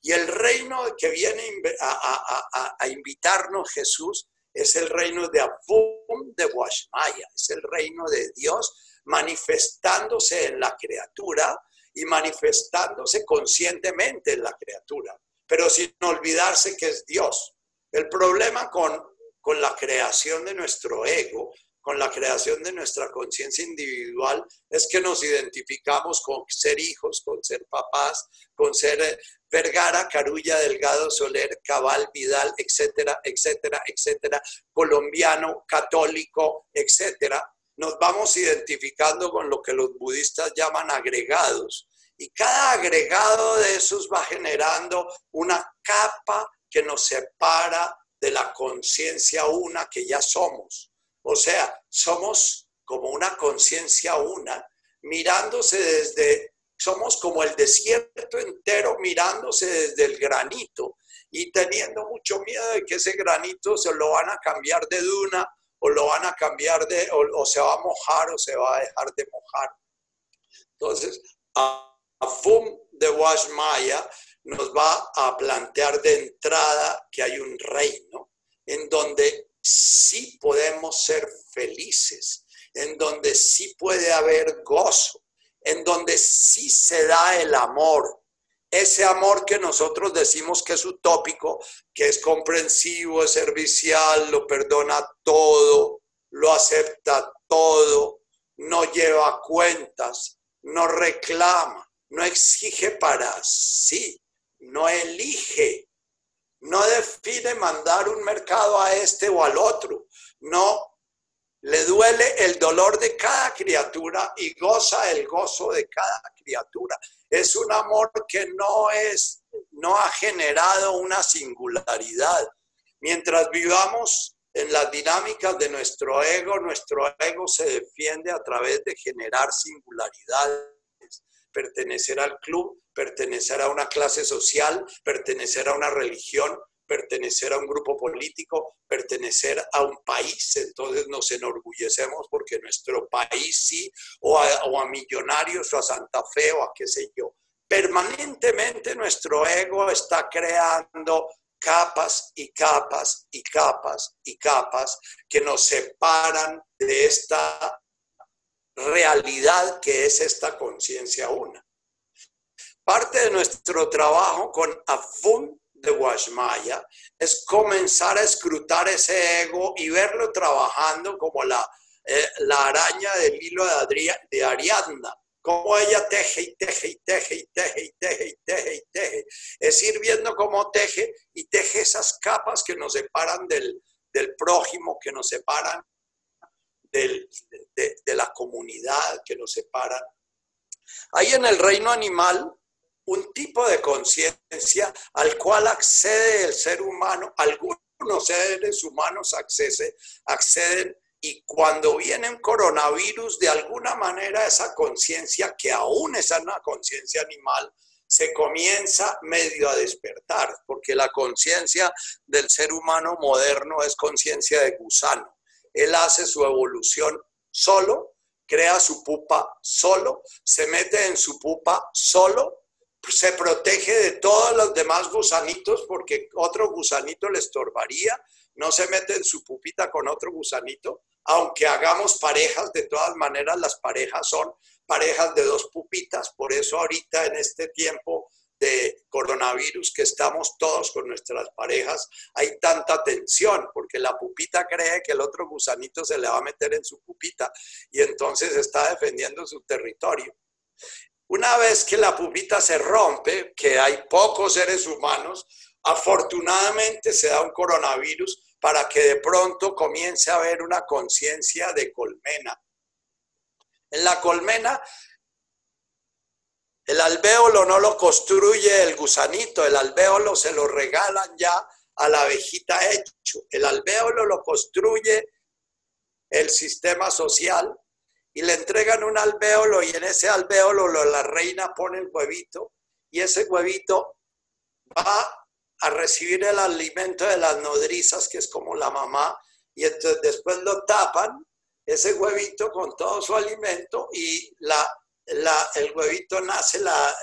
Y el reino que viene a, invitarnos Jesús es el reino de Abum de Boasmaya. Es el reino de Dios manifestándose en la criatura y manifestándose conscientemente en la criatura, pero sin olvidarse que es Dios. El problema con, con la creación de nuestro ego, con la creación de nuestra conciencia individual, es que nos identificamos con ser hijos, con ser papás, con ser eh, Vergara, Carulla, Delgado, Soler, Cabal, Vidal, etcétera, etcétera, etcétera, colombiano, católico, etcétera nos vamos identificando con lo que los budistas llaman agregados. Y cada agregado de esos va generando una capa que nos separa de la conciencia una que ya somos. O sea, somos como una conciencia una, mirándose desde, somos como el desierto entero mirándose desde el granito y teniendo mucho miedo de que ese granito se lo van a cambiar de duna o lo van a cambiar de, o, se va a mojar o se va a dejar de mojar. Entonces, a, FUM de Washmaya nos va a plantear de entrada que hay un reino en donde sí podemos ser felices, en donde sí puede haber gozo, en donde sí se da el amor, ese amor que nosotros decimos que es utópico, que es comprensivo, es servicial, lo perdona todo, lo acepta todo, no lleva cuentas, no reclama, no exige para sí, no elige, no define mandar un mercado a este o al otro, no le duele el dolor de cada criatura y goza el gozo de cada criatura. Es un amor que no es, no ha generado una singularidad. Mientras vivamos en las dinámicas de nuestro ego, nuestro ego se defiende a través de generar singularidades, pertenecer al club, pertenecer a una clase social, pertenecer a una religión, pertenecer a un grupo político, pertenecer a un país. Entonces nos enorgullecemos porque nuestro país sí, o a, millonarios, o a Santa Fe, o a qué sé yo. Permanentemente nuestro ego está creando capas y capas y capas y capas que nos separan de esta realidad que es esta conciencia una. Parte de nuestro trabajo con Afun de Washmaya es comenzar a escrutar ese ego y verlo trabajando como la, eh, la araña del hilo de, Ariadna, como ella teje y teje y teje y teje y teje y teje y teje. Es ir viendo cómo teje y teje esas capas que nos separan del, del prójimo, que nos separan de, la comunidad, que nos separan. Ahí en el reino animal un tipo de conciencia al cual accede el ser humano, algunos seres humanos accede, acceden y cuando viene un coronavirus, de alguna manera esa conciencia, que aún es una conciencia animal, se comienza medio a despertar, porque la conciencia del ser humano moderno es conciencia de gusano. Él hace su evolución solo, crea su pupa solo, se mete en su pupa solo se protege de todos los demás gusanitos porque otro gusanito le estorbaría, no se mete en su pupita con otro gusanito, aunque hagamos parejas, de todas maneras las parejas son parejas de dos pupitas, por eso ahorita en este tiempo de coronavirus que estamos todos con nuestras parejas, hay tanta tensión porque la pupita cree que el otro gusanito se le va a meter en su pupita y entonces está defendiendo su territorio. Una vez que la pupita se rompe, que hay pocos seres humanos, afortunadamente se da un coronavirus para que de pronto comience a haber una conciencia de colmena. En la colmena, El alvéolo no lo construye el gusanito, el alvéolo se lo regalan ya a la abejita hecho. El alvéolo lo construye el sistema social y le entregan un alvéolo y en ese alvéolo la reina pone el huevito y ese huevito va a recibir el alimento de las nodrizas, que es como la mamá, y entonces después lo tapan, ese huevito con todo su alimento y la, el huevito nace la,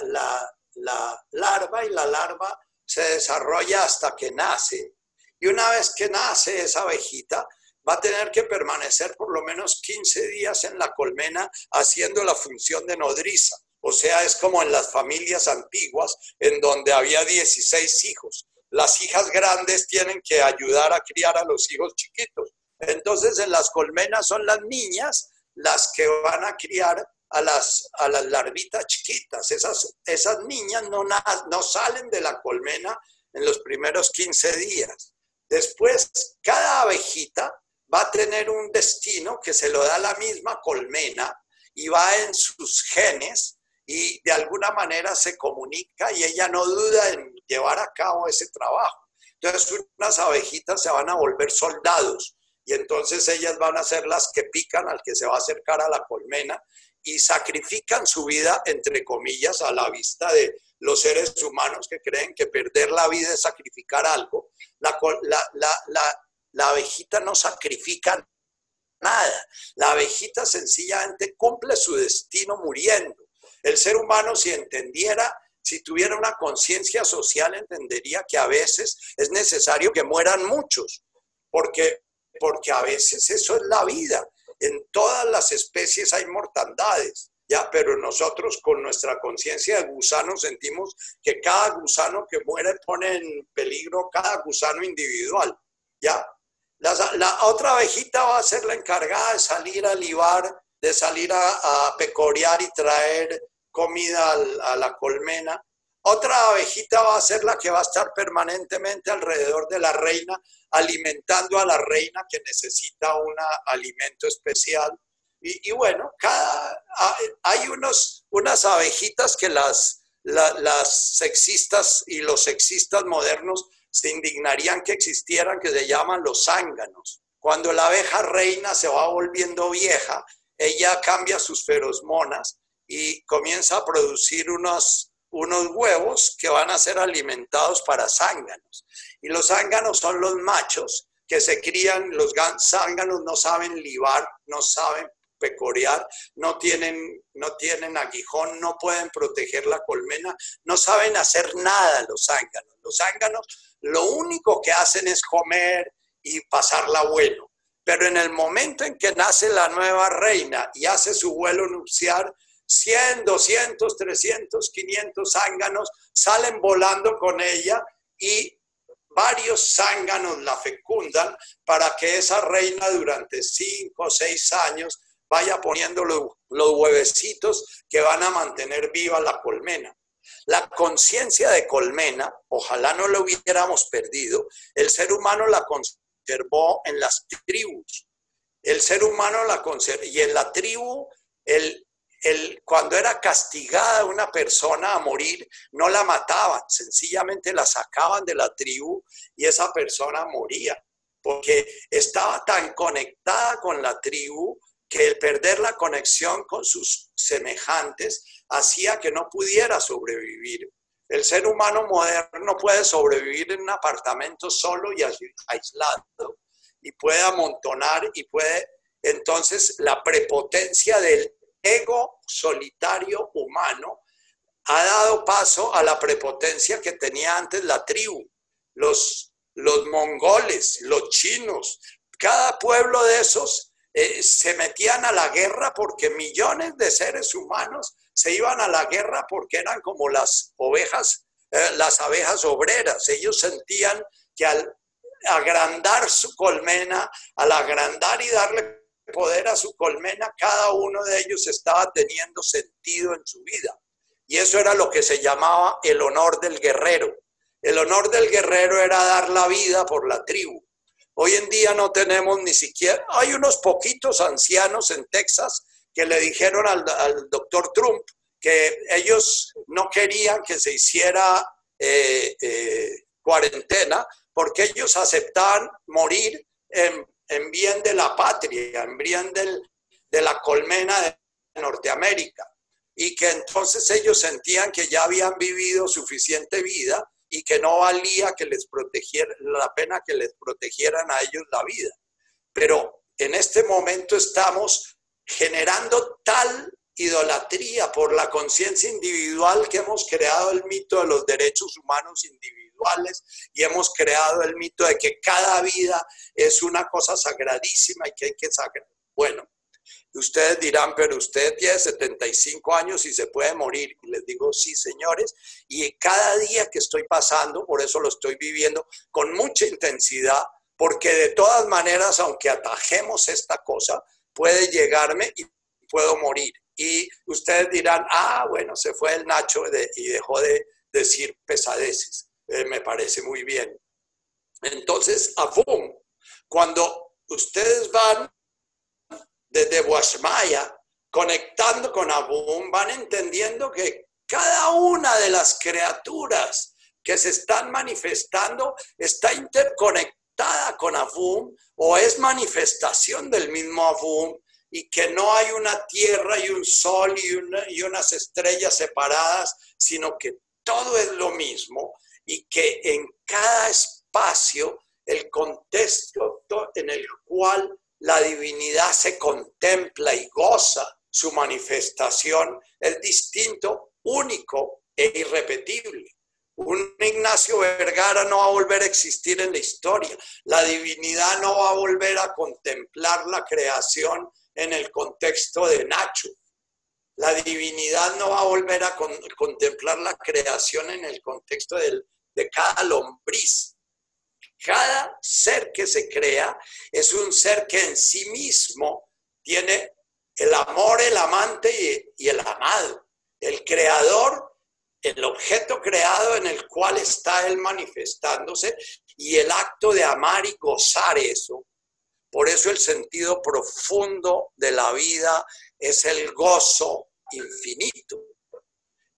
la larva y la larva se desarrolla hasta que nace. Y una vez que nace esa abejita, va a tener que permanecer por lo menos 15 días en la colmena haciendo la función de nodriza. O sea, es como en las familias antiguas en donde había 16 hijos. Las hijas grandes tienen que ayudar a criar a los hijos chiquitos. Entonces en las colmenas son las niñas las que van a criar a las, a las larvitas chiquitas. Esas, esas niñas no, no salen de la colmena en los primeros 15 días. Después, cada abejita va a tener un destino que se lo da la misma colmena y va en sus genes y de alguna manera se comunica y ella no duda en llevar a cabo ese trabajo. Entonces unas abejitas se van a volver soldados y entonces ellas van a ser las que pican al que se va a acercar a la colmena y sacrifican su vida, entre comillas, a la vista de los seres humanos que creen que perder la vida es sacrificar algo. La, la abejita no sacrifica nada. La abejita sencillamente cumple su destino muriendo. El ser humano, si entendiera, si tuviera una conciencia social, entendería que a veces es necesario que mueran muchos, porque, porque a veces eso es la vida. En todas las especies hay mortandades, ya, pero nosotros con nuestra conciencia de gusano sentimos que cada gusano que muere pone en peligro cada gusano individual, ya. La, otra abejita va a ser la encargada de salir a libar, de salir a, pecorear y traer comida a la colmena. Otra abejita va a ser la que va a estar permanentemente alrededor de la reina, alimentando a la reina que necesita un alimento especial. Y, bueno, hay unos, unas abejitas que las, las sexistas y los sexistas modernos se indignarían que existieran, que se llaman los zánganos. Cuando la abeja reina se va volviendo vieja, ella cambia sus ferosmonas y comienza a producir unos, unos huevos que van a ser alimentados para zánganos. Y los zánganos son los machos que se crían, los zánganos no saben libar, no saben pecorear, no tienen, no tienen aguijón, no pueden proteger la colmena, no saben hacer nada los zánganos. Los zánganos lo único que hacen es comer y pasarla bueno. Pero en el momento en que nace la nueva reina y hace su vuelo nupcial, 100, 200, 300, 500 zánganos salen volando con ella y varios zánganos la fecundan para que esa reina durante 5 o 6 años vaya poniendo los, huevecitos que van a mantener viva la colmena. La conciencia de colmena, ojalá no la hubiéramos perdido, el ser humano la conservó en las tribus. El ser humano la conservó, y en la tribu, el, cuando era castigada una persona a morir, no la mataban, sencillamente la sacaban de la tribu y esa persona moría, porque estaba tan conectada con la tribu que el perder la conexión con sus semejantes hacía que no pudiera sobrevivir. El ser humano moderno puede sobrevivir en un apartamento solo y aislado y puede amontonar y puede entonces la prepotencia del ego solitario humano ha dado paso a la prepotencia que tenía antes la tribu, los, los mongoles, los chinos, cada pueblo de esos eh, se metían a la guerra porque millones de seres humanos se iban a la guerra porque eran como las ovejas, eh, las abejas obreras. Ellos sentían que al agrandar su colmena, al agrandar y darle poder a su colmena, cada uno de ellos estaba teniendo sentido en su vida. Y eso era lo que se llamaba el honor del guerrero. El honor del guerrero era dar la vida por la tribu. Hoy en día no tenemos ni siquiera, hay unos poquitos ancianos en Texas que le dijeron al, doctor Trump que ellos no querían que se hiciera eh, eh, cuarentena porque ellos aceptaban morir en, bien de la patria, en bien de la colmena de Norteamérica y que entonces ellos sentían que ya habían vivido suficiente vida y que no valía que les protegiera, la pena que les protegieran a ellos la vida. Pero en este momento estamos generando tal idolatría por la conciencia individual que hemos creado el mito de los derechos humanos individuales y hemos creado el mito de que cada vida es una cosa sagradísima y que hay que sagrar. Bueno, ustedes dirán, pero usted tiene 75 años y se puede morir. Y les digo, sí, señores, y cada día que estoy pasando, por eso lo estoy viviendo con mucha intensidad, porque de todas maneras, aunque atajemos esta cosa, puede llegarme y puedo morir. Y ustedes dirán, ah, bueno, se fue el Nacho y dejó de decir pesadeces. Eh, me parece muy bien. Entonces, boom, cuando ustedes van desde Guasmaya, conectando con Abum, van entendiendo que cada una de las criaturas que se están manifestando está interconectada con Abum o es manifestación del mismo Abum y que no hay una tierra y un sol y, y unas estrellas separadas, sino que todo es lo mismo y que en cada espacio el contexto en el cual la divinidad se contempla y goza su manifestación es distinto, único e irrepetible. Un Ignacio Vergara no va a volver a existir en la historia. La divinidad no va a volver a contemplar la creación en el contexto de Nacho. La divinidad no va a volver a contemplar la creación en el contexto de cada lombriz. Cada ser que se crea es un ser que en sí mismo tiene el amor, el amante y, el amado. El creador, el objeto creado en el cual está él manifestándose y el acto de amar y gozar eso. Por eso el sentido profundo de la vida es el gozo infinito.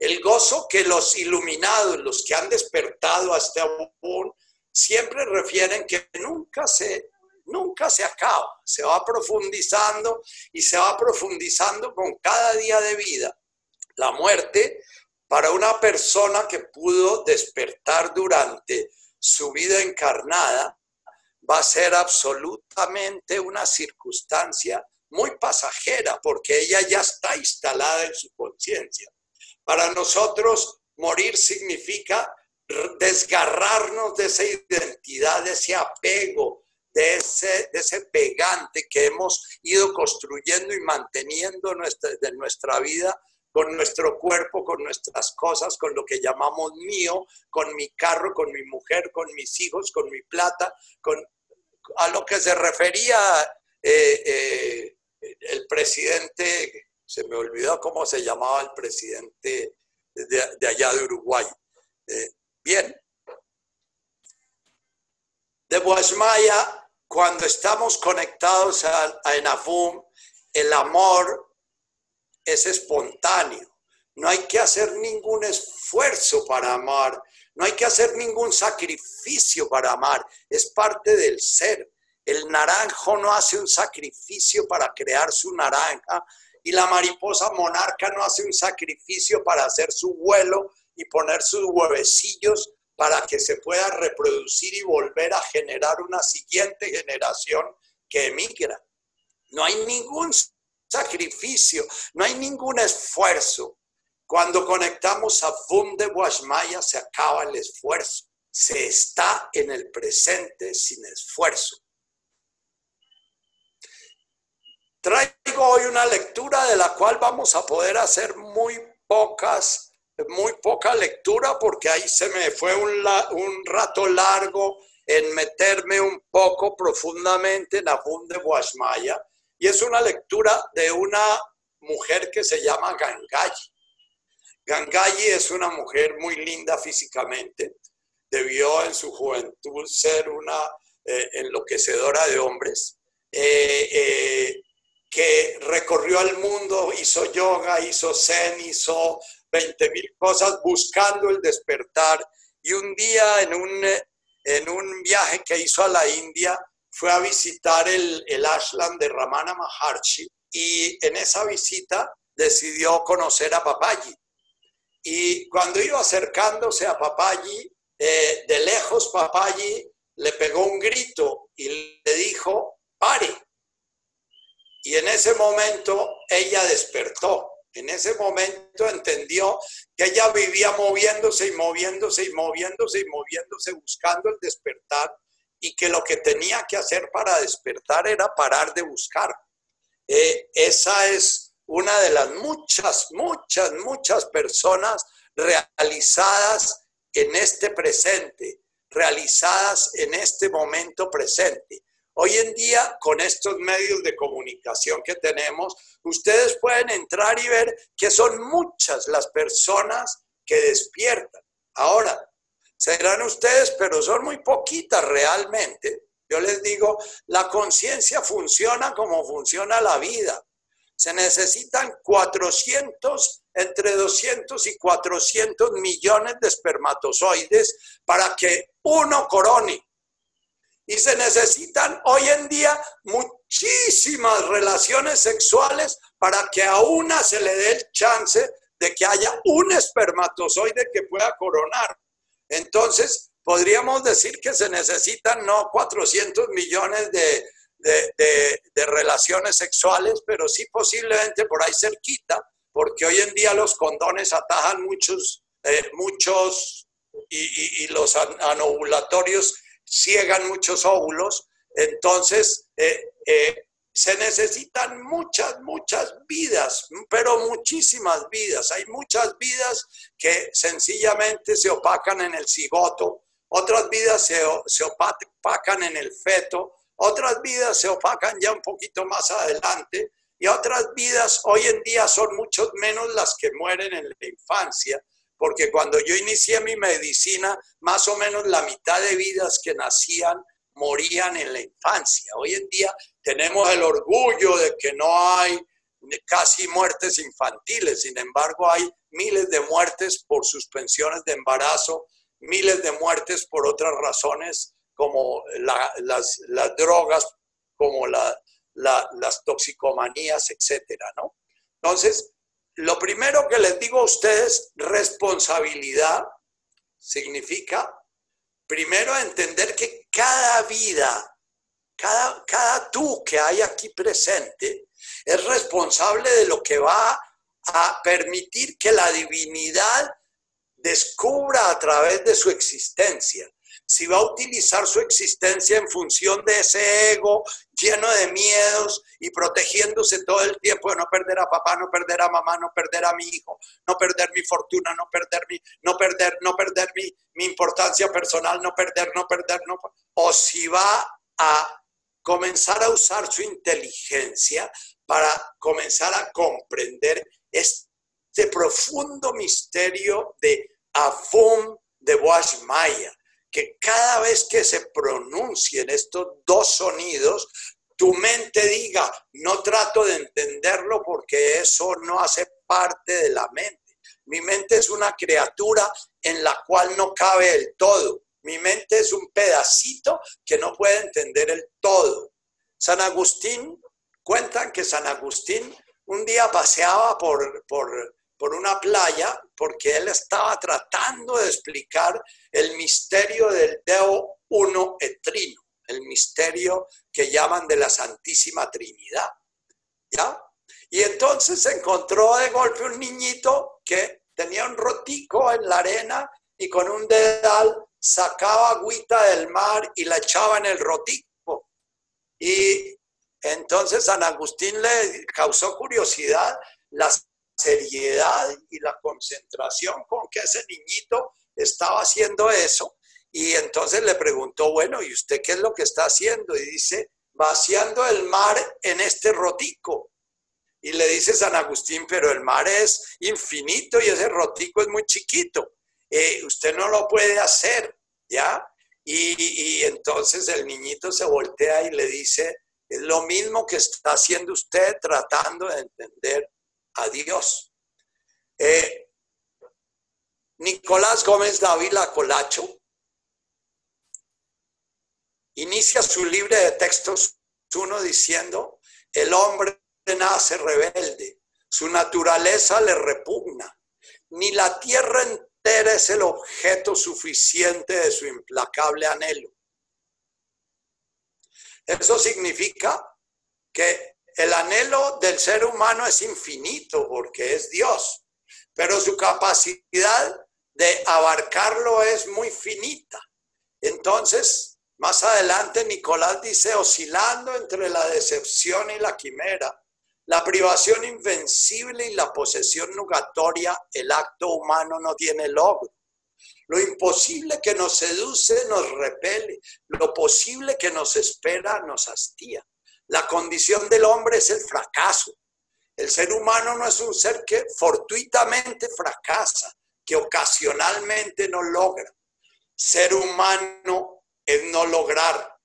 El gozo que los iluminados, los que han despertado hasta un siempre refieren que nunca se, nunca se acaba, se va profundizando y se va profundizando con cada día de vida. La muerte para una persona que pudo despertar durante su vida encarnada va a ser absolutamente una circunstancia muy pasajera porque ella ya está instalada en su conciencia. Para nosotros morir significa desgarrarnos de esa identidad, de ese apego, de ese, de pegante que hemos ido construyendo y manteniendo de nuestra vida con nuestro cuerpo, con nuestras cosas, con lo que llamamos mío, con mi carro, con mi mujer, con mis hijos, con mi plata, con a lo que se refería eh, eh, el presidente, se me olvidó cómo se llamaba el presidente de, allá de Uruguay. Eh, Bien. De Guasmaya, cuando estamos conectados a, a Enafum, el amor es espontáneo. No hay que hacer ningún esfuerzo para amar. No hay que hacer ningún sacrificio para amar. Es parte del ser. El naranjo no hace un sacrificio para crear su naranja y la mariposa monarca no hace un sacrificio para hacer su vuelo y poner sus huevecillos para que se pueda reproducir y volver a generar una siguiente generación que emigra. No hay ningún sacrificio, no hay ningún esfuerzo. Cuando conectamos a Fum de Guasmaya se acaba el esfuerzo. Se está en el presente sin esfuerzo. Traigo hoy una lectura de la cual vamos a poder hacer muy pocas muy poca lectura porque ahí se me fue un, un rato largo en meterme un poco profundamente en Abum de Guasmaya. Y es una lectura de una mujer que se llama Gangayi. Gangayi es una mujer muy linda físicamente. Debió en su juventud ser una eh, enloquecedora de hombres. Eh, eh, que recorrió el mundo, hizo yoga, hizo zen, hizo 20 mil cosas buscando el despertar. Y un día en un, en un viaje que hizo a la India, fue a visitar el, el ashram de Ramana Maharshi y en esa visita decidió conocer a Papaji. Y cuando iba acercándose a Papaji, eh, de lejos Papaji le pegó un grito y le dijo, pare. Y en ese momento ella despertó. En ese momento entendió que ella vivía moviéndose y moviéndose y moviéndose y moviéndose buscando el despertar y que lo que tenía que hacer para despertar era parar de buscar. Eh, esa es una de las muchas, muchas, muchas personas realizadas en este presente, realizadas en este momento presente. Hoy en día, con estos medios de comunicación que tenemos, ustedes pueden entrar y ver que son muchas las personas que despiertan. Ahora, serán ustedes, pero son muy poquitas realmente. Yo les digo, la conciencia funciona como funciona la vida. Se necesitan 400, entre 200 y 400 millones de espermatozoides para que uno corone. Y se necesitan hoy en día muchísimas relaciones sexuales para que a una se le dé el chance de que haya un espermatozoide que pueda coronar. Entonces, podríamos decir que se necesitan no 400 millones de, relaciones sexuales, pero sí posiblemente por ahí cerquita, porque hoy en día los condones atajan muchos, eh, muchos y, los anovulatorios ciegan muchos óvulos. Entonces, eh, eh, se necesitan muchas, muchas vidas, pero muchísimas vidas. Hay muchas vidas que sencillamente se opacan en el cigoto, otras vidas se, se opacan en el feto, otras vidas se opacan ya un poquito más adelante y otras vidas hoy en día son mucho menos las que mueren en la infancia, porque cuando yo inicié mi medicina, más o menos la mitad de vidas que nacían morían en la infancia. Hoy en día tenemos el orgullo de que no hay casi muertes infantiles, sin embargo hay miles de muertes por suspensiones de embarazo, miles de muertes por otras razones como las, drogas, como las toxicomanías, etcétera. Entonces, lo primero que les digo a ustedes, responsabilidad significa primero entender que cada vida, cada, cada tú que hay aquí presente, es responsable de lo que va a permitir que la divinidad descubra a través de su existencia. Si va a utilizar su existencia en función de ese ego lleno de miedos y protegiéndose todo el tiempo de no perder a papá, no perder a mamá, no perder a mi hijo, no perder mi fortuna, no perder mi, no perder, no perder mi, mi importancia personal, no perder, no perder, no. O si va a comenzar a usar su inteligencia para comenzar a comprender este profundo misterio de Avum de Maya, que cada vez que se pronuncien estos dos sonidos, tu mente diga, no trato de entenderlo porque eso no hace parte de la mente. Mi mente es una criatura en la cual no cabe el todo. Mi mente es un pedacito que no puede entender el todo. San Agustín, cuentan que San Agustín un día paseaba por, por por una playa porque él estaba tratando de explicar el misterio del Deo uno etrino, el misterio que llaman de la Santísima Trinidad. ¿Ya? Y entonces se encontró de golpe un niñito que tenía un rotico en la arena y con un dedal sacaba agüita del mar y la echaba en el rotico. Y entonces San Agustín le causó curiosidad las seriedad y la concentración con que ese niñito estaba haciendo eso. Y entonces le preguntó, bueno, ¿y usted qué es lo que está haciendo? Y dice, vaciando el mar en este rotico. Y le dice San Agustín, pero el mar es infinito y ese rotico es muy chiquito. Eh, usted no lo puede hacer, ¿ya? Y, entonces el niñito se voltea y le dice, Es lo mismo que está haciendo usted tratando de entender a Dios. Eh, Nicolás Gómez Dávila Colacho inicia su libro de textos uno diciendo, el hombre nace rebelde, su naturaleza le repugna, ni la tierra entera es el objeto suficiente de su implacable anhelo. Eso significa que el anhelo del ser humano es infinito porque es Dios, pero su capacidad de abarcarlo es muy finita. Entonces, más adelante Nicolás dice, oscilando entre la decepción y la quimera, la privación invencible y la posesión nugatoria, el acto humano no tiene logro. Lo imposible que nos seduce nos repele, lo posible que nos espera nos hastía. La condición del hombre es el fracaso. El ser humano no es un ser que fortuitamente fracasa, que ocasionalmente no logra. Ser humano es no lograr.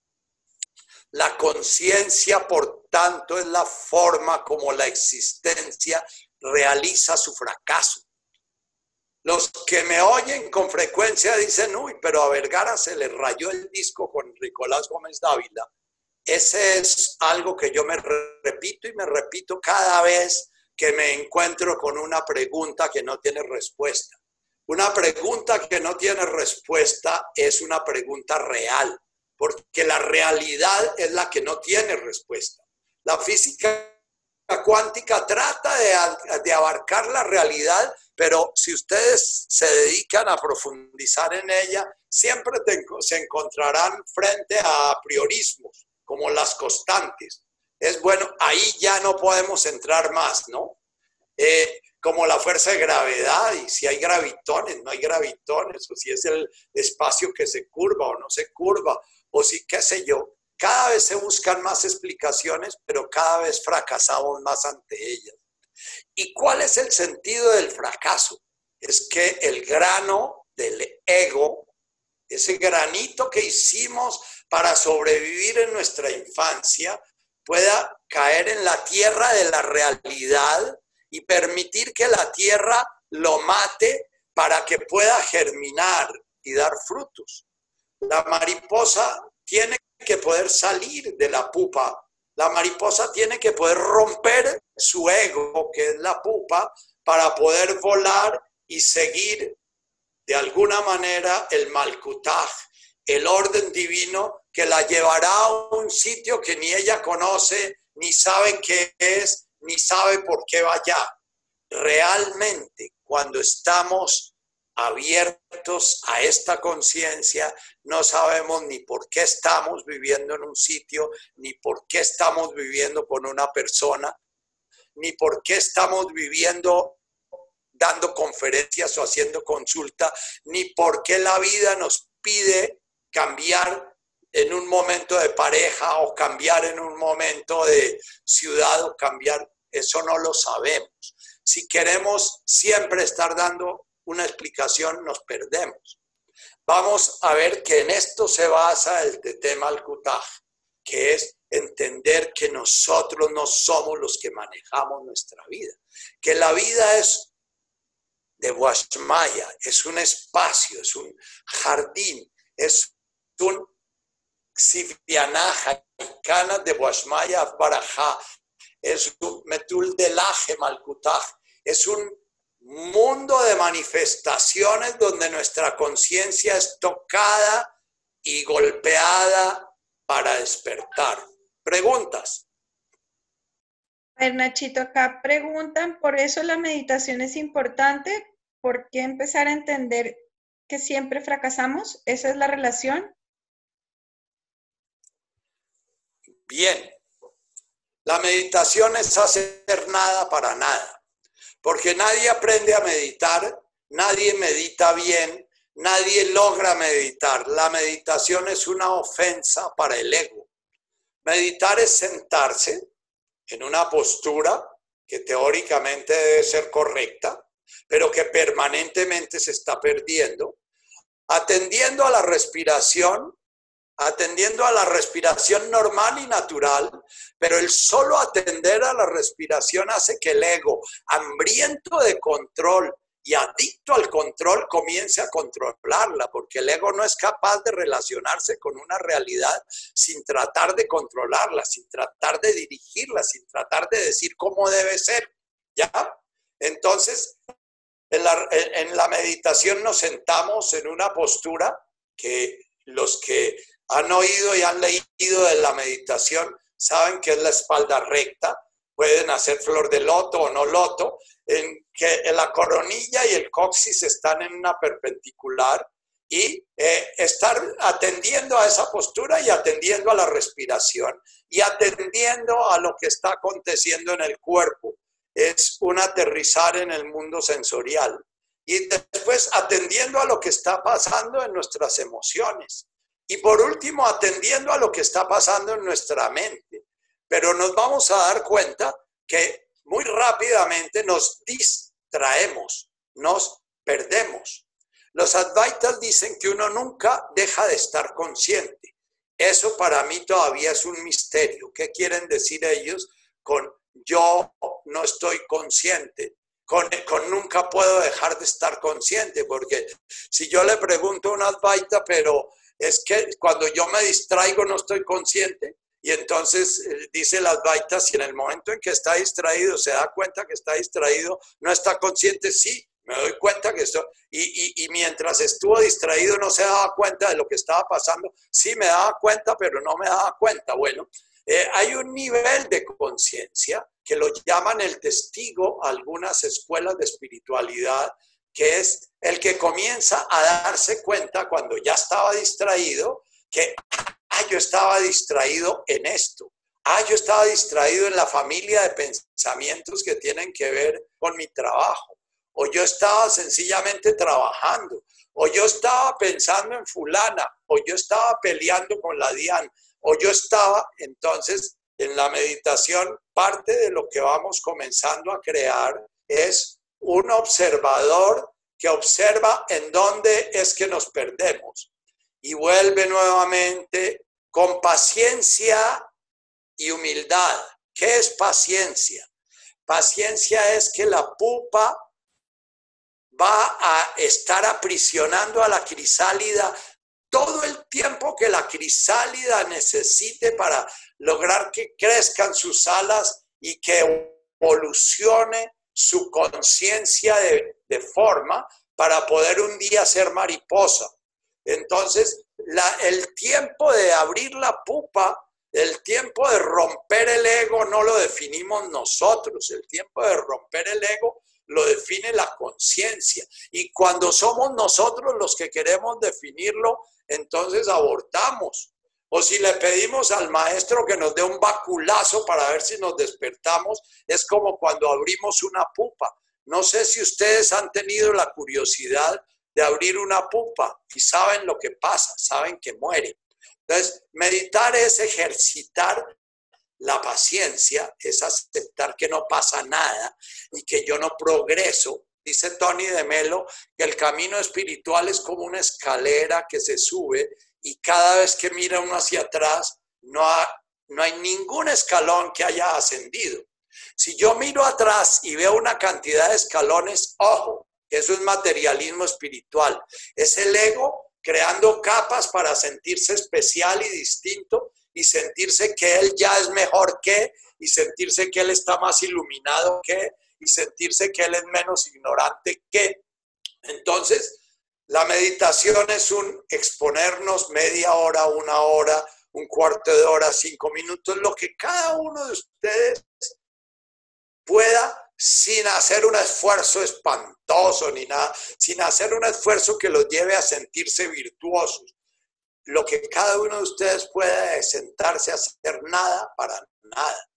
La conciencia, por tanto, es la forma como la existencia realiza su fracaso. Los que me oyen con frecuencia dicen, uy, pero a Vergara se le rayó el disco con Nicolás Gómez Dávila. Ese es algo que yo me repito y me repito cada vez que me encuentro con una pregunta que no tiene respuesta. Una pregunta que no tiene respuesta es una pregunta real, porque la realidad es la que no tiene respuesta. La física cuántica trata de, abarcar la realidad pero si ustedes se dedican a profundizar en ella, siempre se encontrarán frente a priorismos, como las constantes. Es bueno, ahí ya no podemos entrar más, ¿no? Eh, como la fuerza de gravedad, y si hay gravitones, no hay gravitones, o si es el espacio que se curva o no se curva, o si qué sé yo. Cada vez se buscan más explicaciones, pero cada vez fracasamos más ante ellas. ¿Y cuál es el sentido del fracaso? Es que el grano del ego, ese granito que hicimos para sobrevivir en nuestra infancia, pueda caer en la tierra de la realidad y permitir que la tierra lo mate para que pueda germinar y dar frutos. La mariposa tiene que poder salir de la pupa la mariposa tiene que poder romper su ego, que es la pupa, para poder volar y seguir de alguna manera el malkutaj, el orden divino que la llevará a un sitio que ni ella conoce, ni sabe qué es, ni sabe por qué va allá. Realmente, cuando estamos abiertos a esta conciencia, no sabemos ni por qué estamos viviendo en un sitio, ni por qué estamos viviendo con una persona, ni por qué estamos viviendo dando conferencias o haciendo consulta, ni por qué la vida nos pide cambiar en un momento de pareja o cambiar en un momento de ciudad o cambiar, eso no lo sabemos. Si queremos siempre estar dando una explicación, nos perdemos. Vamos a ver que en esto se basa el tema al kutaj, que es entender que nosotros no somos los que manejamos nuestra vida, que la vida es de Washmaya, es un espacio, es un jardín, es un Sivianaja, Cana de Washmaya Barajá, es un Metul Delaje Malkutaj, es un mundo de manifestaciones donde nuestra conciencia es tocada y golpeada para despertar. Preguntas. Nachito, acá preguntan, por eso la meditación es importante, ¿por qué empezar a entender que siempre fracasamos? ¿Esa es la relación? Bien, la meditación es hacer nada para nada. Porque nadie aprende a meditar, nadie medita bien, nadie logra meditar. La meditación es una ofensa para el ego. Meditar es sentarse en una postura que teóricamente debe ser correcta, pero que permanentemente se está perdiendo, atendiendo a la respiración atendiendo a la respiración normal y natural, pero el solo atender a la respiración hace que el ego, hambriento de control y adicto al control, comience a controlarla, porque el ego no es capaz de relacionarse con una realidad sin tratar de controlarla, sin tratar de dirigirla, sin tratar de decir cómo debe ser. ¿Ya? Entonces, en la, en la meditación nos sentamos en una postura que los que han oído y han leído de la meditación saben que es la espalda recta, pueden hacer flor de loto o no loto, en que la coronilla y el coxis están en una perpendicular y eh, estar atendiendo a esa postura y atendiendo a la respiración y atendiendo a lo que está aconteciendo en el cuerpo. Es un aterrizar en el mundo sensorial y después atendiendo a lo que está pasando en nuestras emociones. Y por último, atendiendo a lo que está pasando en nuestra mente. Pero nos vamos a dar cuenta que muy rápidamente nos distraemos, nos perdemos. Los Advaitas dicen que uno nunca deja de estar consciente. Eso para mí todavía es un misterio. ¿Qué quieren decir ellos con yo no estoy consciente? Con, con, nunca puedo dejar de estar consciente, porque si yo le pregunto a un Advaita, pero es que cuando yo me distraigo no estoy consciente. Y entonces eh, dice las baitas, si en el momento en que está distraído se da cuenta que está distraído, no está consciente, sí, me doy cuenta que estoy, y, y, mientras estuvo distraído no se daba cuenta de lo que estaba pasando, sí me daba cuenta, pero no me daba cuenta. Bueno, eh, hay un nivel de conciencia que lo llaman el testigo, algunas escuelas de espiritualidad, que es el que comienza a darse cuenta cuando ya estaba distraído que, ah, yo estaba distraído en esto, ah, yo estaba distraído en la familia de pensamientos que tienen que ver con mi trabajo, o yo estaba sencillamente trabajando, o yo estaba pensando en fulana, o yo estaba peleando con la Diana, o yo estaba entonces en la meditación, parte de lo que vamos comenzando a crear es un observador que observa en dónde es que nos perdemos y vuelve nuevamente con paciencia y humildad. ¿Qué es paciencia? Paciencia es que la pupa va a estar aprisionando a la crisálida todo el tiempo que la crisálida necesite para lograr que crezcan sus alas y que evolucione su conciencia de, forma para poder un día ser mariposa. Entonces, el tiempo de abrir la pupa, el tiempo de romper el ego no lo definimos nosotros, el tiempo de romper el ego lo define la conciencia. Y cuando somos nosotros los que queremos definirlo, entonces abortamos. O si le pedimos al maestro que nos dé un baculazo para ver si nos despertamos, es como cuando abrimos una pupa. No sé si ustedes han tenido la curiosidad de abrir una pupa y saben lo que pasa, saben que muere. Entonces, meditar es ejercitar la paciencia, es aceptar que no pasa nada y que yo no progreso. Dice Tony de Melo que el camino espiritual es como una escalera que se sube y cada vez que mira uno hacia atrás, no, no hay ningún escalón que haya ascendido. Si yo miro atrás y veo una cantidad de escalones, ojo, eso es materialismo espiritual. Es el ego creando capas para sentirse especial y distinto y sentirse que él ya es mejor que, y sentirse que él está más iluminado que, y sentirse que él es menos ignorante que. Entonces, la meditación es un exponernos media hora, una hora, un cuarto de hora, cinco minutos, lo que cada uno de ustedes pueda sin hacer un esfuerzo espantoso ni nada, sin hacer un esfuerzo que los lleve a sentirse virtuosos. Lo que cada uno de ustedes pueda es sentarse a hacer nada para nada.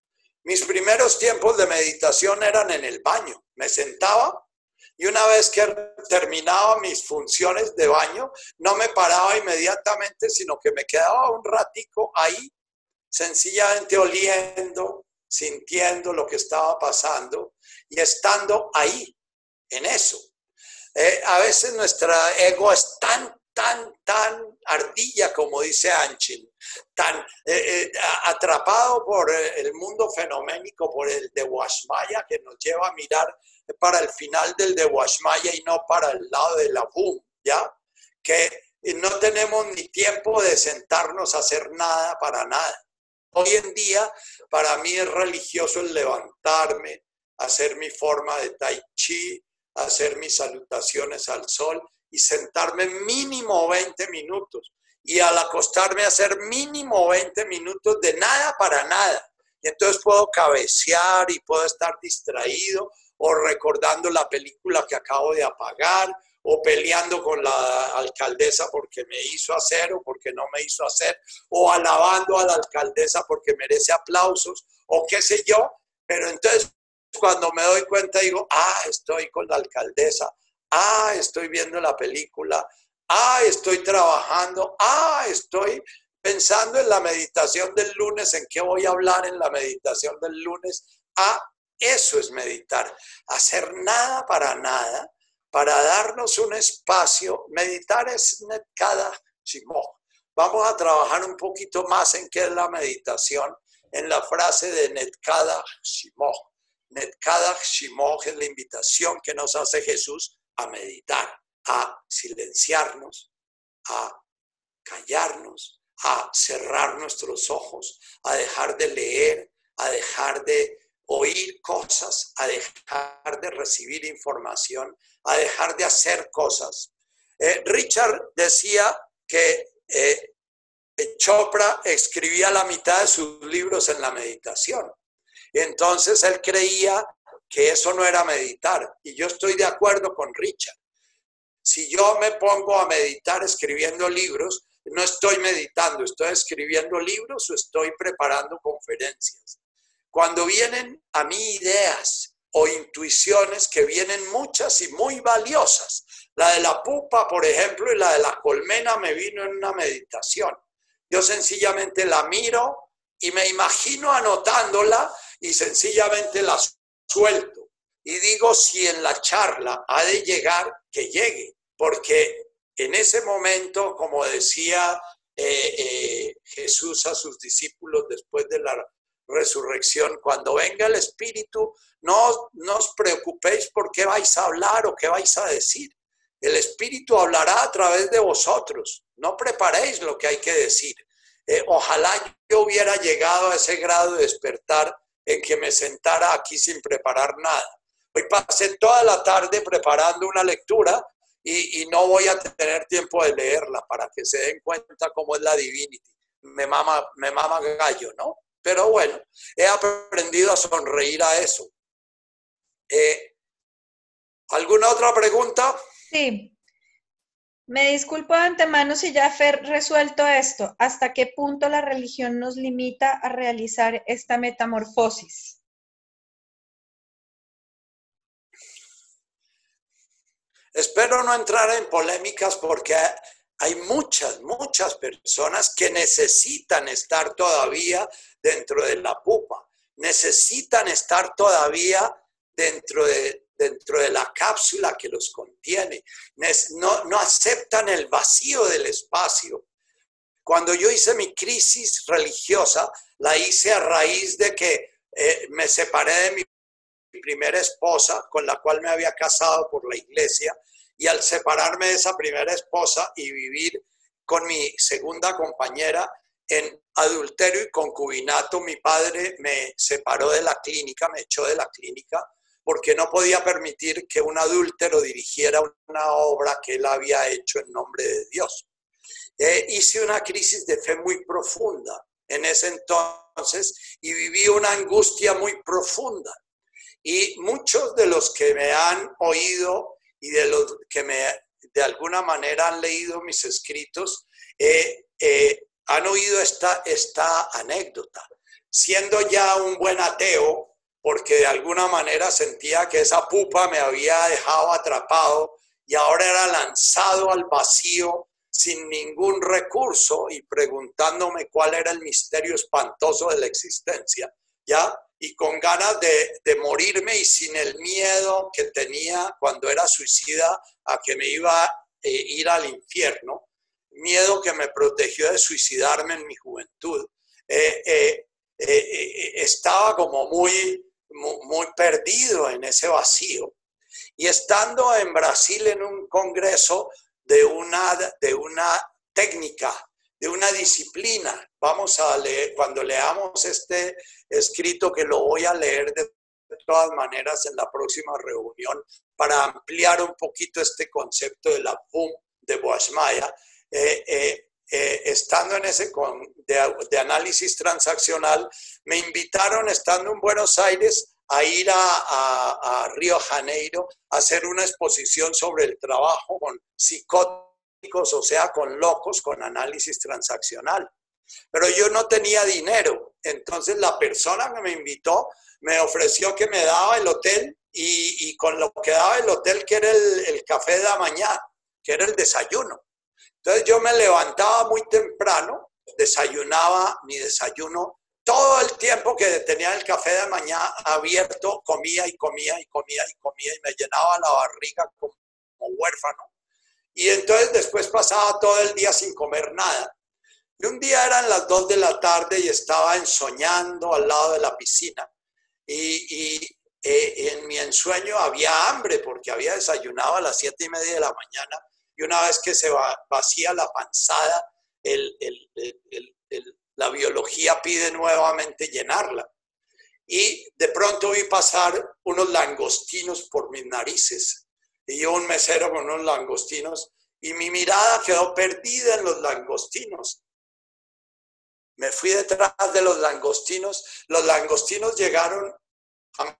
Mis primeros tiempos de meditación eran en el baño. Me sentaba y una vez que terminaba mis funciones de baño, no me paraba inmediatamente, sino que me quedaba un ratico ahí, sencillamente oliendo, sintiendo lo que estaba pasando y estando ahí, en eso. Eh, a veces nuestro ego es tan, tan, tan ardilla, como dice Anchin, tan eh, eh, atrapado por el mundo fenoménico, por el de Washmaya, que nos lleva a mirar para el final del de Washmaya y no para el lado de la boom, ¿ya? Que no tenemos ni tiempo de sentarnos a hacer nada para nada. Hoy en día, para mí es religioso el levantarme, hacer mi forma de tai chi, hacer mis salutaciones al sol y sentarme mínimo 20 minutos. Y al acostarme hacer mínimo 20 minutos de nada para nada. Y entonces puedo cabecear y puedo estar distraído o recordando la película que acabo de apagar o peleando con la alcaldesa porque me hizo hacer o porque no me hizo hacer, o alabando a la alcaldesa porque merece aplausos, o qué sé yo, pero entonces cuando me doy cuenta digo, ah, estoy con la alcaldesa, ah, estoy viendo la película, ah, estoy trabajando, ah, estoy pensando en la meditación del lunes, en qué voy a hablar en la meditación del lunes, ah, eso es meditar, hacer nada para nada, para darnos un espacio. Meditar es Netkada Shimoh. Vamos a trabajar un poquito más en qué es la meditación, en la frase de Netkada Shimoh. Netkada Shimoh es la invitación que nos hace Jesús a meditar, a silenciarnos, a callarnos, a cerrar nuestros ojos, a dejar de leer, a dejar de oír cosas, a dejar de recibir información, a dejar de hacer cosas. Eh, Richard decía que eh, Chopra escribía la mitad de sus libros en la meditación. Entonces él creía que eso no era meditar. Y yo estoy de acuerdo con Richard. Si yo me pongo a meditar escribiendo libros, no estoy meditando, estoy escribiendo libros o estoy preparando conferencias. Cuando vienen a mí ideas o intuiciones que vienen muchas y muy valiosas. La de la pupa, por ejemplo, y la de la colmena me vino en una meditación. Yo sencillamente la miro y me imagino anotándola y sencillamente la suelto. Y digo, si en la charla ha de llegar, que llegue, porque en ese momento, como decía eh, eh, Jesús a sus discípulos después de la resurrección, cuando venga el Espíritu, no, os preocupéis por qué vais a hablar o qué vais a decir. El Espíritu hablará a través de vosotros. No preparéis lo que hay que decir. Eh, ojalá yo hubiera llegado a ese grado de despertar en que me sentara aquí sin preparar nada. Hoy pasé toda la tarde preparando una lectura y, y, no voy a tener tiempo de leerla para que se den cuenta cómo es la divinity. Me mama, me mama gallo, ¿no? Pero bueno, he aprendido a sonreír a eso. Eh, ¿Alguna otra pregunta? Sí. Me disculpo de antemano si ya he resuelto esto. ¿Hasta qué punto la religión nos limita a realizar esta metamorfosis? Espero no entrar en polémicas porque hay muchas, muchas personas que necesitan estar todavía dentro de la pupa, necesitan estar todavía dentro de, dentro de la cápsula que los contiene, no, no aceptan el vacío del espacio. Cuando yo hice mi crisis religiosa, la hice a raíz de que eh, me separé de mi primera esposa, con la cual me había casado por la iglesia, y al separarme de esa primera esposa y vivir con mi segunda compañera en adulterio y concubinato, mi padre me separó de la clínica, me echó de la clínica, porque no podía permitir que un adúltero dirigiera una obra que él había hecho en nombre de Dios. Eh, hice una crisis de fe muy profunda en ese entonces y viví una angustia muy profunda. Y muchos de los que me han oído y de los que me de alguna manera han leído mis escritos, eh, eh, han oído esta, esta anécdota. Siendo ya un buen ateo, porque de alguna manera sentía que esa pupa me había dejado atrapado y ahora era lanzado al vacío sin ningún recurso y preguntándome cuál era el misterio espantoso de la existencia, ¿ya? Y con ganas de, morirme y sin el miedo que tenía cuando era suicida a que me iba a eh, ir al infierno, miedo que me protegió de suicidarme en mi juventud. Eh, eh, estaba como muy, muy, perdido en ese vacío. Y estando en Brasil en un congreso de una, de una técnica, de una disciplina, vamos a leer, cuando leamos este escrito que lo voy a leer de todas maneras en la próxima reunión para ampliar un poquito este concepto de la boom de Boasmaya, eh, eh, eh, estando en ese con, de, análisis transaccional, me invitaron estando en Buenos Aires a ir a, a, Río Janeiro a hacer una exposición sobre el trabajo con psicóticos, o sea, con locos, con análisis transaccional. Pero yo no tenía dinero, entonces la persona que me invitó me ofreció que me daba el hotel y, con lo que daba el hotel, que era el, café de la mañana, que era el desayuno. Entonces yo me levantaba muy temprano, desayunaba mi desayuno, todo el tiempo que tenía el café de mañana abierto, comía y comía y comía y comía y me llenaba la barriga como, huérfano. Y entonces después pasaba todo el día sin comer nada. Y un día eran las dos de la tarde y estaba ensoñando al lado de la piscina. Y, y eh, en mi ensueño había hambre porque había desayunado a las siete y media de la mañana y una vez que se vacía la panzada, la biología pide nuevamente llenarla. Y de pronto vi pasar unos langostinos por mis narices. Y un mesero con unos langostinos y mi mirada quedó perdida en los langostinos. Me fui detrás de los langostinos. Los langostinos llegaron a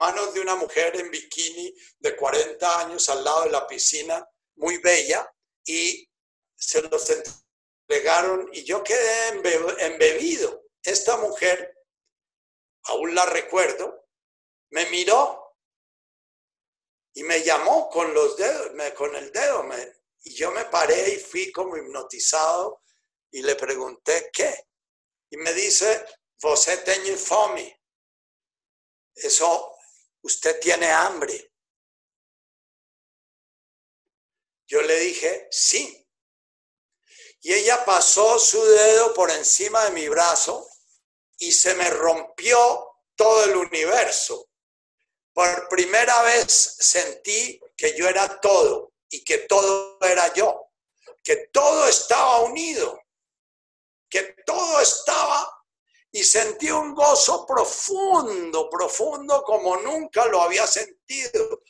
manos de una mujer en bikini de 40 años al lado de la piscina muy bella y se los entregaron y yo quedé embebido. Esta mujer, aún la recuerdo, me miró y me llamó con los dedos, con el dedo. y yo me paré y fui como hipnotizado y le pregunté qué. Y me dice, você tiene fome. Eso, usted tiene hambre. Yo le dije, sí. Y ella pasó su dedo por encima de mi brazo y se me rompió todo el universo. Por primera vez sentí que yo era todo y que todo era yo, que todo estaba unido, que todo estaba y sentí un gozo profundo, profundo como nunca lo había sentido.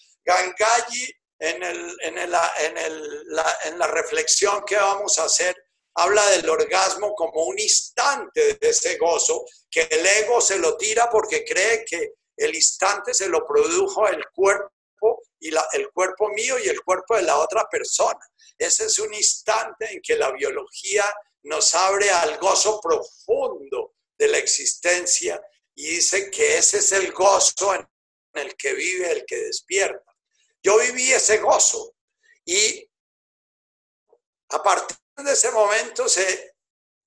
La, en la reflexión que vamos a hacer, habla del orgasmo como un instante de ese gozo, que el ego se lo tira porque cree que el instante se lo produjo el cuerpo y el cuerpo mío y el cuerpo de la otra persona. Ese es un instante en que la biología nos abre al gozo profundo de la existencia y dice que ese es el gozo en el que vive el que despierta. Yo viví ese gozo y a partir de ese momento se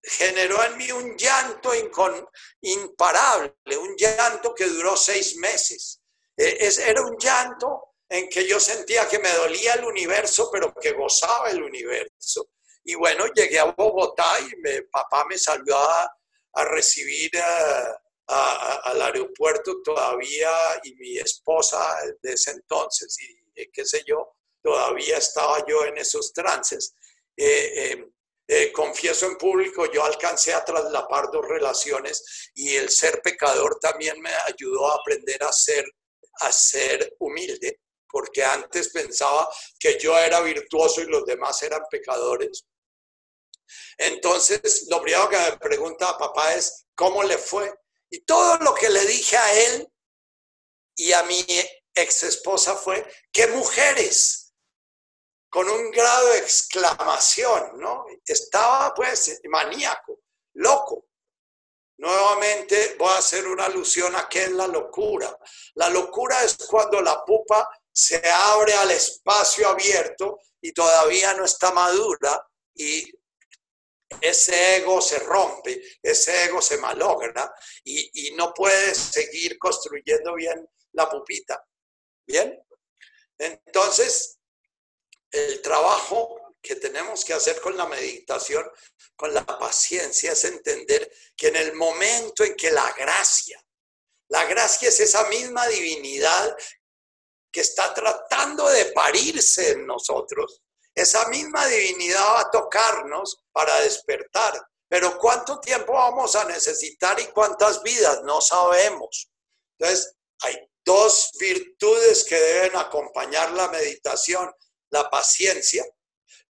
generó en mí un llanto imparable, un llanto que duró seis meses. E, era un llanto en que yo sentía que me dolía el universo, pero que gozaba el universo. Y bueno, llegué a Bogotá y mi papá me salió a, recibir al aeropuerto todavía y mi esposa de ese entonces. Y eh, qué sé yo, todavía estaba yo en esos trances. Eh, eh, confieso en público, yo alcancé a traslapar dos relaciones y el ser pecador también me ayudó a aprender a ser, a ser humilde, porque antes pensaba que yo era virtuoso y los demás eran pecadores. Entonces, lo primero que me pregunta a papá es, ¿cómo le fue? Y todo lo que le dije a él y a mi ex esposa fue, ¿qué mujeres? Con un grado de exclamación, ¿no? Estaba pues maníaco, loco. Nuevamente voy a hacer una alusión a qué es la locura. La locura es cuando la pupa se abre al espacio abierto y todavía no está madura y ese ego se rompe, ese ego se malogra y, y no puede seguir construyendo bien la pupita. Bien, entonces el trabajo que tenemos que hacer con la meditación, con la paciencia, es entender que en el momento en que la gracia, la gracia es esa misma divinidad que está tratando de parirse en nosotros, esa misma divinidad va a tocarnos para despertar. Pero ¿cuánto tiempo vamos a necesitar y cuántas vidas? No sabemos. Entonces, hay dos virtudes que deben acompañar la meditación. La paciencia,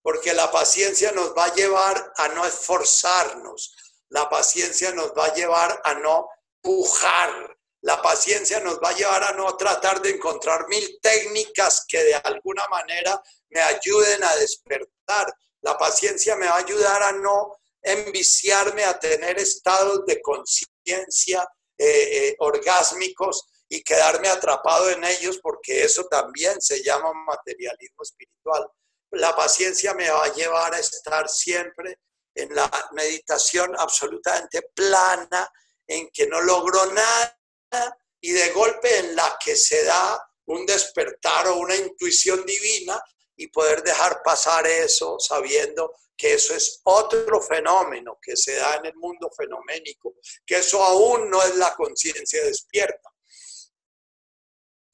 porque la paciencia nos va a llevar a no esforzarnos. La paciencia nos va a llevar a no pujar. La paciencia nos va a llevar a no tratar de encontrar mil técnicas que de alguna manera me ayuden a despertar. La paciencia me va a ayudar a no enviciarme a tener estados de conciencia eh, eh, orgásmicos y quedarme atrapado en ellos porque eso también se llama materialismo espiritual. La paciencia me va a llevar a estar siempre en la meditación absolutamente plana, en que no logro nada y de golpe en la que se da un despertar o una intuición divina y poder dejar pasar eso sabiendo que eso es otro fenómeno que se da en el mundo fenoménico, que eso aún no es la conciencia despierta.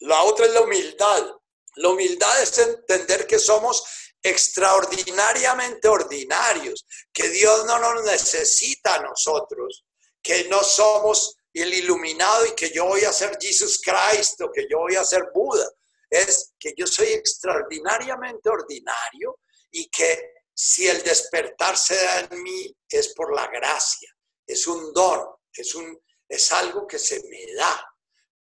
La otra es la humildad. La humildad es entender que somos extraordinariamente ordinarios, que Dios no nos necesita a nosotros, que no somos el iluminado y que yo voy a ser Jesus Christ o que yo voy a ser Buda. Es que yo soy extraordinariamente ordinario y que si el despertar se da en mí es por la gracia, es un don, es, un, es algo que se me da.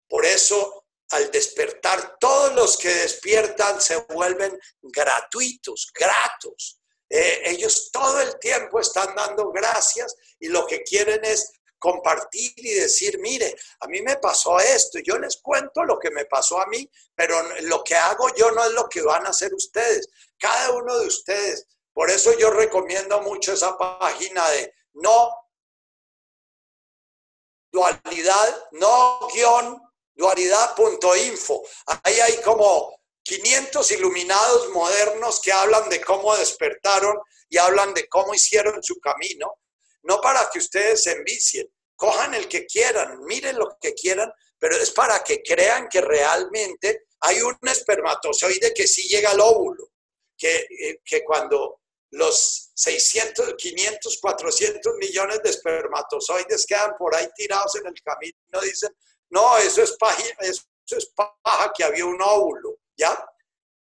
Por eso al despertar, todos los que despiertan se vuelven gratuitos, gratos. Eh, ellos todo el tiempo están dando gracias y lo que quieren es compartir y decir, mire, a mí me pasó esto, yo les cuento lo que me pasó a mí, pero lo que hago yo no es lo que van a hacer ustedes. Cada uno de ustedes por eso yo recomiendo mucho esa página de no dualidad, no guion dualidad.info. Ahí hay como 500 iluminados modernos que hablan de cómo despertaron y hablan de cómo hicieron su camino. No para que ustedes se envicien, cojan el que quieran, miren lo que quieran, pero es para que crean que realmente hay un espermatozoide que sí llega al óvulo, que, eh, que cuando los 600, 500, 400 millones de espermatozoides quedan por ahí tirados en el camino, dicen, no, eso es paja, eso es paja que había un óvulo, ¿ya?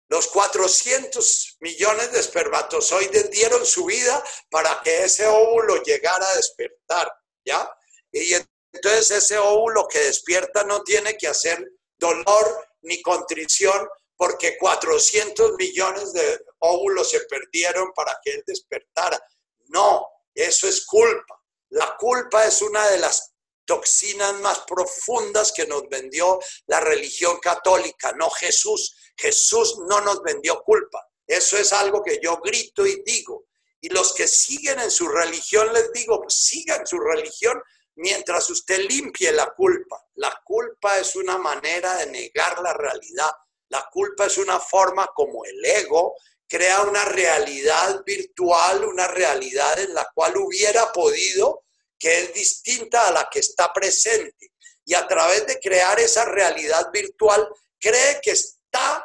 Los 400 millones de espermatozoides dieron su vida para que ese óvulo llegara a despertar, ¿ya? Y entonces ese óvulo que despierta no tiene que hacer dolor ni contrición porque 400 millones de óvulos se perdieron para que él despertara. No, eso es culpa. La culpa es una de las toxinas más profundas que nos vendió la religión católica, no Jesús. Jesús no nos vendió culpa. Eso es algo que yo grito y digo. Y los que siguen en su religión, les digo, sigan su religión mientras usted limpie la culpa. La culpa es una manera de negar la realidad. La culpa es una forma como el ego crea una realidad virtual, una realidad en la cual hubiera podido, que es distinta a la que está presente. Y a través de crear esa realidad virtual, cree que está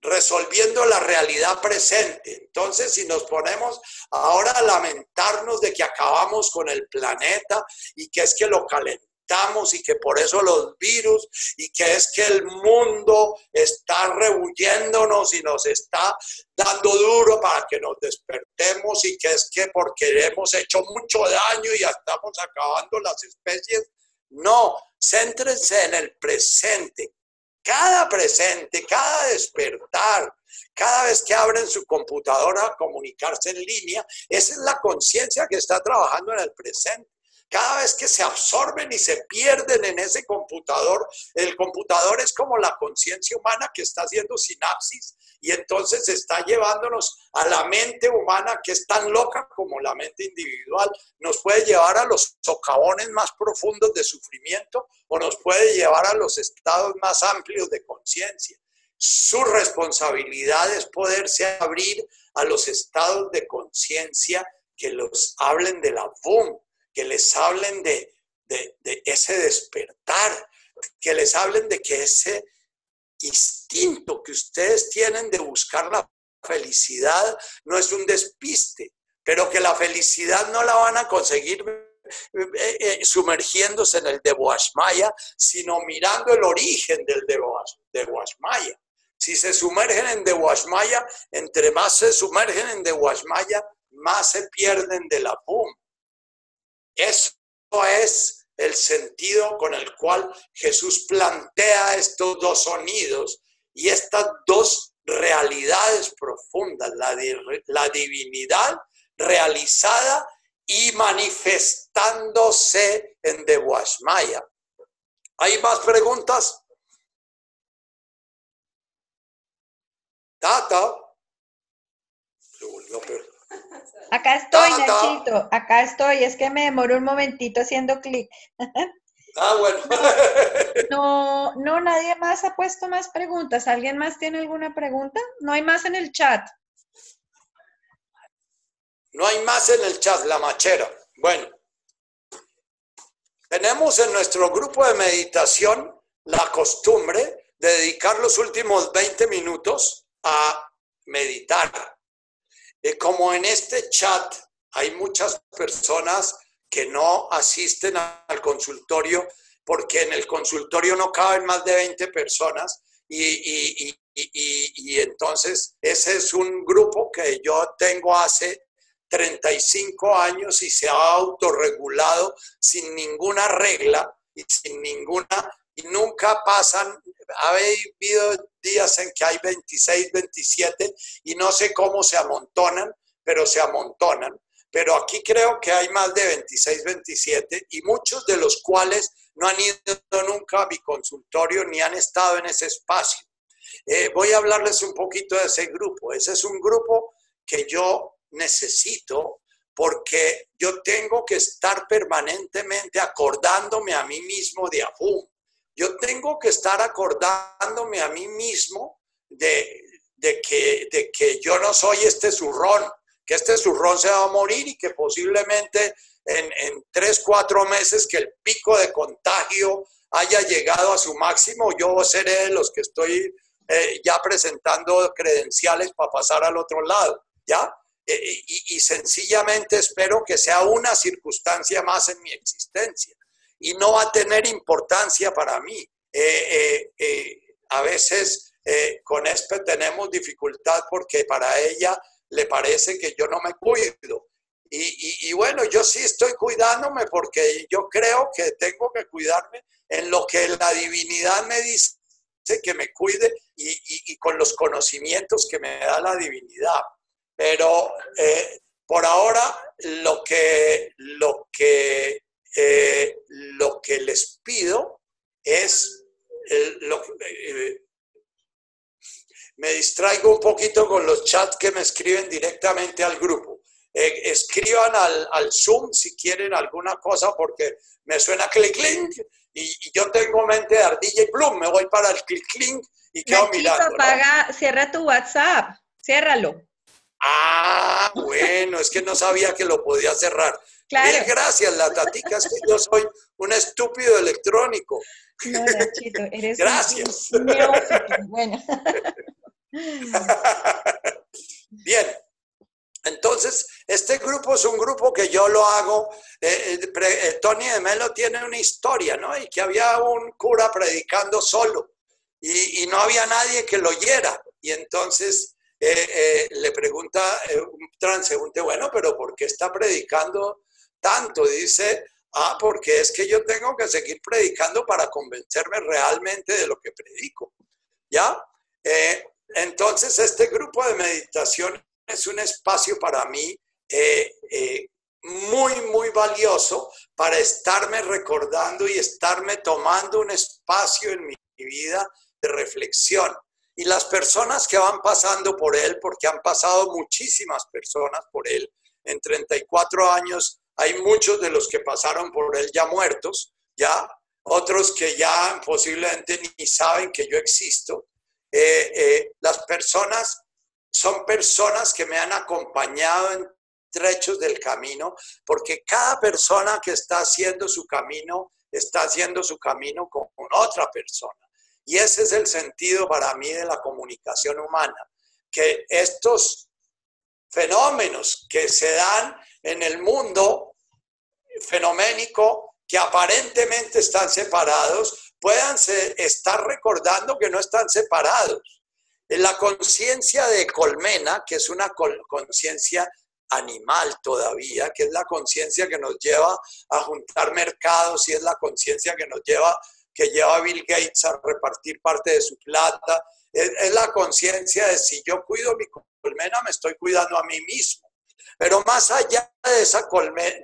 resolviendo la realidad presente. Entonces, si nos ponemos ahora a lamentarnos de que acabamos con el planeta y que es que lo calentamos, y que por eso los virus y que es que el mundo está rebuyéndonos y nos está dando duro para que nos despertemos y que es que porque hemos hecho mucho daño y estamos acabando las especies. No, céntrense en el presente. Cada presente, cada despertar, cada vez que abren su computadora a comunicarse en línea, esa es la conciencia que está trabajando en el presente. Cada vez que se absorben y se pierden en ese computador, el computador es como la conciencia humana que está haciendo sinapsis y entonces está llevándonos a la mente humana que es tan loca como la mente individual. Nos puede llevar a los socavones más profundos de sufrimiento o nos puede llevar a los estados más amplios de conciencia. su responsabilidad es poderse abrir a los estados de conciencia que los hablen de la boom, que les hablen de, de ese despertar, que les hablen de que ese instinto que ustedes tienen de buscar la felicidad no es un despiste, pero que la felicidad no la van a conseguir eh, eh, sumergiéndose en el de Boashmaya, sino mirando el origen del de Boashmaya. Si se sumergen en de Boashmaya, entre más se sumergen en de Boashmaya, más se pierden de la PUM. Eso es el sentido con el cual Jesús plantea estos dos sonidos y estas dos realidades profundas, la, divinidad realizada y manifestándose en Dehuashmaya. ¿Hay más preguntas? Tata. Acá estoy, Nachito. Acá estoy. Es que me demoro un momentito haciendo clic. Ah, bueno. No, no, nadie más ha puesto más preguntas. ¿Alguien más tiene alguna pregunta? No hay más en el chat. No hay más en el chat, la machera. Bueno, tenemos en nuestro grupo de meditación la costumbre de dedicar los últimos 20 minutos a meditar. Y como en este chat hay muchas personas que no asisten al consultorio porque en el consultorio no caben más de 20 personas y, y entonces ese es un grupo que yo tengo hace 35 años y se ha autorregulado sin ninguna regla y sin ninguna, y nunca pasan, ha habido días en que hay 26, 27 y no sé cómo se amontonan, pero se amontonan. Pero aquí creo que hay más de 26, 27 y muchos de los cuales no han ido nunca a mi consultorio ni han estado en ese espacio. Eh, voy a hablarles un poquito de ese grupo. Ese es un grupo que yo necesito porque yo tengo que estar permanentemente acordándome a mí mismo de Ahum. Yo tengo que estar acordándome a mí mismo de, que, yo no soy este zurrón, que este zurrón se va a morir y que posiblemente en, tres, cuatro meses que el pico de contagio haya llegado a su máximo, yo seré de los que estoy eh, ya presentando credenciales para pasar al otro lado, ¿ya? Eh, y, sencillamente espero que sea una circunstancia más en mi existencia y no va a tener importancia para mí. Eh, eh, a veces con esto tenemos dificultad porque para ella le parece que yo no me cuido. Y, y, bueno, yo sí estoy cuidándome porque yo creo que tengo que cuidarme en lo que la divinidad me dice que me cuide y, con los conocimientos que me da la divinidad. Pero eh, por ahora lo que, lo, que, eh, lo que les pido es, lo, eh, me distraigo un poquito con los chats que me escriben directamente al grupo. escriban al, al, Zoom si quieren alguna cosa porque me suena clic clink y, yo tengo mente de ardilla y plum, me voy para el clic clink y quedo mirando. Apaga, cierra tu WhatsApp, ciérralo. Ah, bueno, es que no sabía que lo podía cerrar. Claro. gracias, la tatica, es que yo soy un estúpido electrónico. No, Nachito, eres gracias. bueno. Bien, entonces, este grupo es un grupo que yo lo hago. Eh, eh, eh, Tony de Melo tiene una historia, ¿no? Y que había un cura predicando solo y, y no había nadie que lo oyera. Y entonces eh, eh, le pregunta eh, un transeúnte, bueno, pero ¿por qué está predicando tanto? Dice, ah, porque es que yo tengo que seguir predicando para convencerme realmente de lo que predico. ¿Ya? entonces, este grupo de meditación es un espacio para mí muy, muy valioso para estarme recordando y estarme tomando un espacio en mi vida de reflexión. Y las personas que van pasando por él, porque han pasado muchísimas personas por él, en 34 años hay muchos de los que pasaron por él ya muertos, ya, otros que ya posiblemente ni saben que yo existo. eh, eh, las personas son personas que me han acompañado en trechos del camino, porque cada persona que está haciendo su camino, está haciendo su camino con otra persona. Y ese es el sentido para mí de la comunicación humana, que estos fenómenos que se dan en el mundo fenoménico, que aparentemente están separados, puedan estar recordando que no están separados. En la conciencia de Colmena, que es una conciencia animal todavía, que es la conciencia que nos lleva a juntar mercados y es la conciencia que nos lleva que lleva a Bill Gates a repartir parte de su plata. Es, la conciencia de si yo cuido mi colmena, me estoy cuidando a mí mismo. Pero más allá de esa,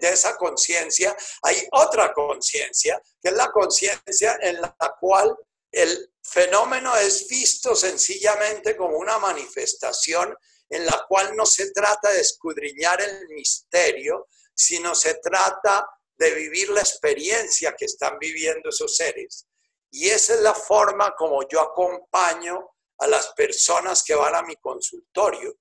de esa conciencia, hay otra conciencia, que es la conciencia en la cual el fenómeno es visto sencillamente como una manifestación en la cual no se trata de escudriñar el misterio, sino se trata de vivir la experiencia que están viviendo esos seres. Y esa es la forma como yo acompaño a las personas que van a mi consultorio.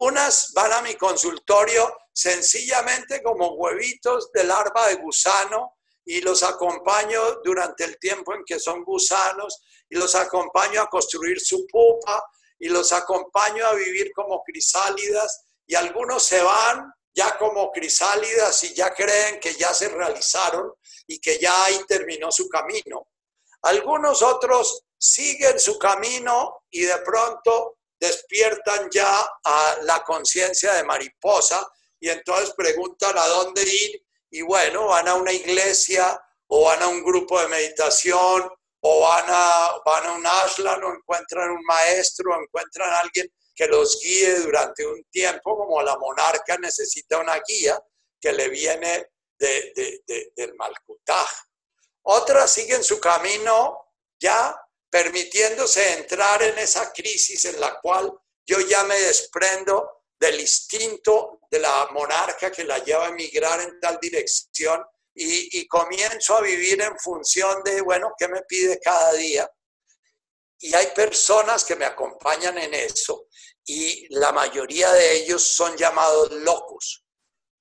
Unas van a mi consultorio sencillamente como huevitos de larva de gusano y los acompaño durante el tiempo en que son gusanos y los acompaño a construir su pupa y los acompaño a vivir como crisálidas y algunos se van ya como crisálidas y ya creen que ya se realizaron y que ya ahí terminó su camino. Algunos otros siguen su camino y de pronto despiertan ya a la conciencia de mariposa y entonces preguntan a dónde ir y bueno, van a una iglesia o van a un grupo de meditación o van a, van a un ashland o encuentran un maestro o encuentran alguien que los guíe durante un tiempo, como la monarca necesita una guía que le viene de, del Malkutaj. Otras siguen su camino ya permitiéndose entrar en esa crisis en la cual yo ya me desprendo del instinto de la monarca que la lleva a emigrar en tal dirección y, y comienzo a vivir en función de, bueno, ¿qué me pide cada día? Y hay personas que me acompañan en eso y la mayoría de ellos son llamados locos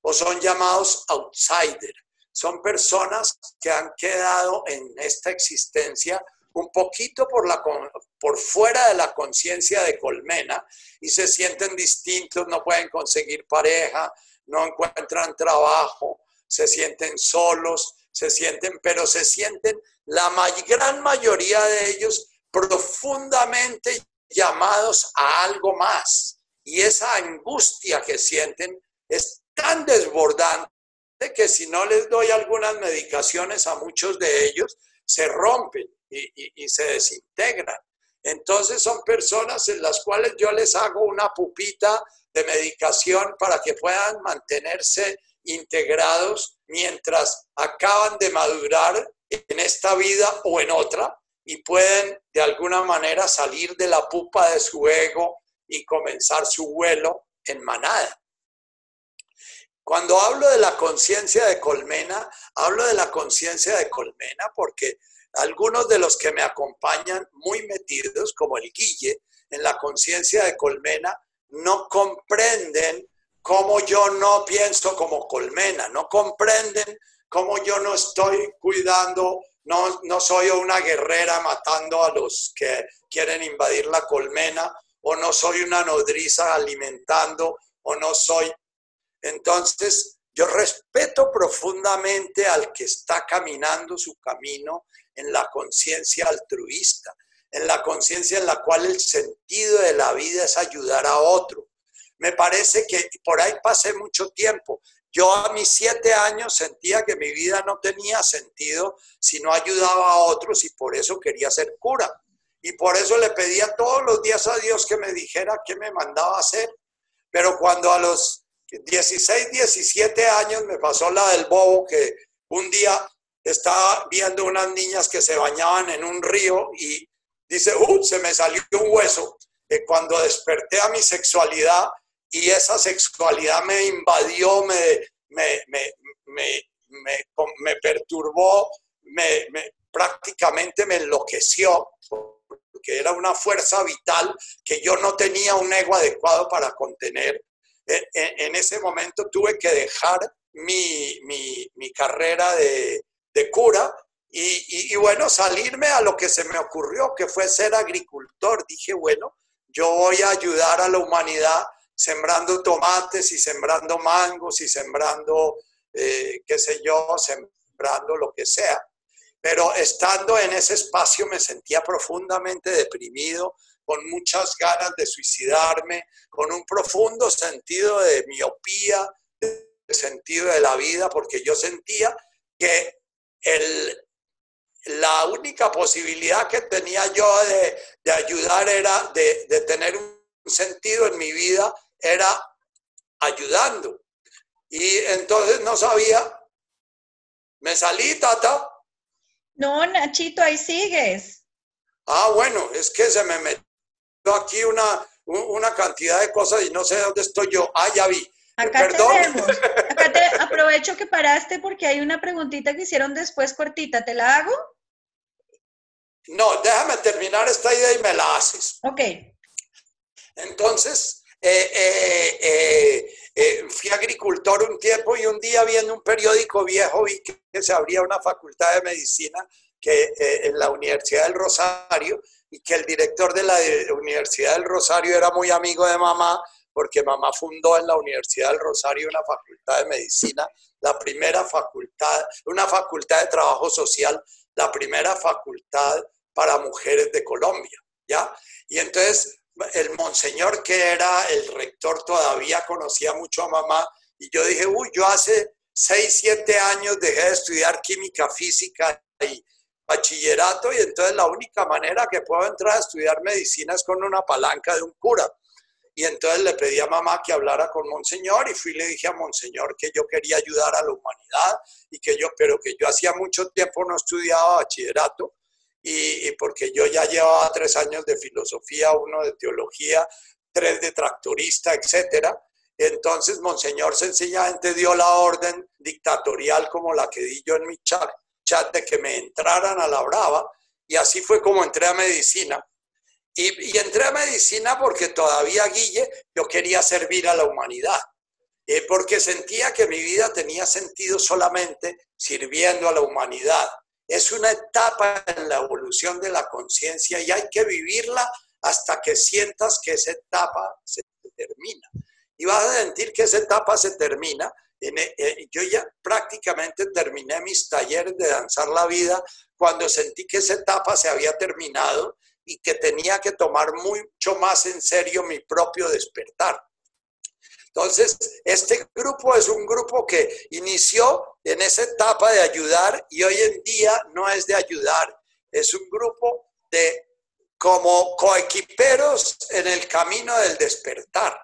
o son llamados outsiders. Son personas que han quedado en esta existencia un poquito por, la, por fuera de la conciencia de colmena y se sienten distintos, no pueden conseguir pareja, no encuentran trabajo, se sienten solos, se sienten, pero se sienten, la gran mayoría de ellos profundamente llamados a algo más. Y esa angustia que sienten es tan desbordante que si no les doy algunas medicaciones a muchos de ellos, se rompen y, se desintegran. Entonces son personas en las cuales yo les hago una pupita de medicación para que puedan mantenerse integrados mientras acaban de madurar en esta vida o en otra y pueden de alguna manera salir de la pupa de su ego y comenzar su vuelo en manada. Cuando hablo de la conciencia de colmena, hablo de la conciencia de colmena porque algunos de los que me acompañan muy metidos, como el Guille, en la conciencia de colmena, no comprenden cómo yo no pienso como colmena, no comprenden cómo yo no estoy cuidando no, soy una guerrera matando a los que quieren invadir la colmena, o no soy una nodriza alimentando, o no soy. Entonces, yo respeto profundamente al que está caminando su camino en la conciencia altruista, en la conciencia en la cual el sentido de la vida es ayudar a otro. Me parece que por ahí pasé mucho tiempo. Yo a mis siete años sentía que mi vida no tenía sentido si no ayudaba a otros y por eso quería ser cura. Y por eso le pedía todos los días a Dios que me dijera qué me mandaba hacer. Pero cuando a los 16, 17 años me pasó la del bobo que un día estaba viendo unas niñas que se bañaban en un río y dice, uh, se me salió un hueso. Y cuando desperté a mi sexualidad, y esa sexualidad me invadió, me, me, me, me perturbó, me, prácticamente me enloqueció, porque era una fuerza vital que yo no tenía un ego adecuado para contener. En, ese momento tuve que dejar mi, carrera de, cura y, y, bueno, salirme a lo que se me ocurrió, que fue ser agricultor. Dije, bueno, yo voy a ayudar a la humanidad sembrando tomates y sembrando mangos y sembrando, eh, qué sé yo, sembrando lo que sea. Pero estando en ese espacio me sentía profundamente deprimido, con muchas ganas de suicidarme, con un profundo sentido de miopía, de sentido de la vida, porque yo sentía que el, la única posibilidad que tenía yo de, ayudar era de, de, tener un sentido en mi vida, era ayudando. Y entonces no sabía, me salí, tata. No, Nachito, ahí sigues. Ah, bueno, es que se me metió aquí una, una cantidad de cosas y no sé dónde estoy yo. Ah, ya vi. Acá tenemos. Acá te aprovecho que paraste porque hay una preguntita que hicieron después cortita. ¿Te la hago? No, déjame terminar esta idea y me la haces. Ok. Entonces, eh, eh, eh, fui agricultor un tiempo y un día viendo un periódico viejo vi que, se abría una facultad de medicina que, en la Universidad del Rosario y que el director de la Universidad del Rosario era muy amigo de mamá porque mamá fundó en la Universidad del Rosario una facultad de medicina, la primera facultad, una facultad de trabajo social, la primera facultad para mujeres de Colombia, ¿ya? Y entonces el monseñor que era el rector todavía conocía mucho a mamá y yo dije, uy, yo hace 6, 7 años dejé de estudiar química física y bachillerato y entonces la única manera que puedo entrar a estudiar medicina es con una palanca de un cura. Y entonces le pedí a mamá que hablara con Monseñor y fui y le dije a Monseñor que yo quería ayudar a la humanidad y que yo, pero que yo hacía mucho tiempo no estudiaba bachillerato y, porque yo ya llevaba tres años de filosofía, uno de teología, tres de tractorista, etcétera. Entonces, Monseñor sencillamente dio la orden dictatorial como la que di yo en mi chat, de que me entraran a la brava, y así fue como entré a medicina. Y, y entré a medicina porque todavía, Guille, yo quería servir a la humanidad, eh, porque sentía que mi vida tenía sentido solamente sirviendo a la humanidad. Es una etapa en la evolución de la conciencia y hay que vivirla hasta que sientas que esa etapa se termina. Y vas a sentir que esa etapa se termina. Eh, yo ya prácticamente terminé mis talleres de danzar la vida cuando sentí que esa etapa se había terminado y que tenía que tomar mucho más en serio mi propio despertar. Entonces, este grupo es un grupo que inició en esa etapa de ayudar y hoy en día no es de ayudar, es un grupo de como coequiperos en el camino del despertar.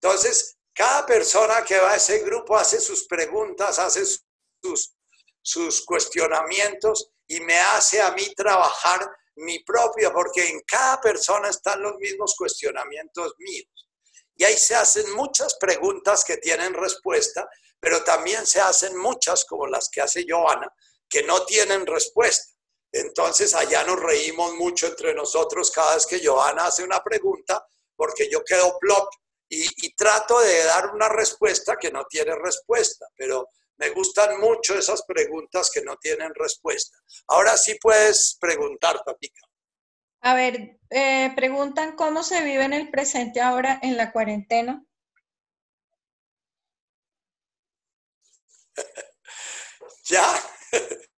Entonces, cada persona que va a ese grupo hace sus preguntas, hace sus, sus cuestionamientos y me hace a mí trabajar mi propio, porque en cada persona están los mismos cuestionamientos míos. Y ahí se hacen muchas preguntas que tienen respuesta, pero también se hacen muchas, como las que hace Joana, que no tienen respuesta. Entonces allá nos reímos mucho entre nosotros cada vez que Joana hace una pregunta, porque yo quedo plop y, trato de dar una respuesta que no tiene respuesta, pero me gustan mucho esas preguntas que no tienen respuesta. Ahora sí puedes preguntar, Patica. A ver, eh, preguntan cómo se vive en el presente ahora en la cuarentena. ya.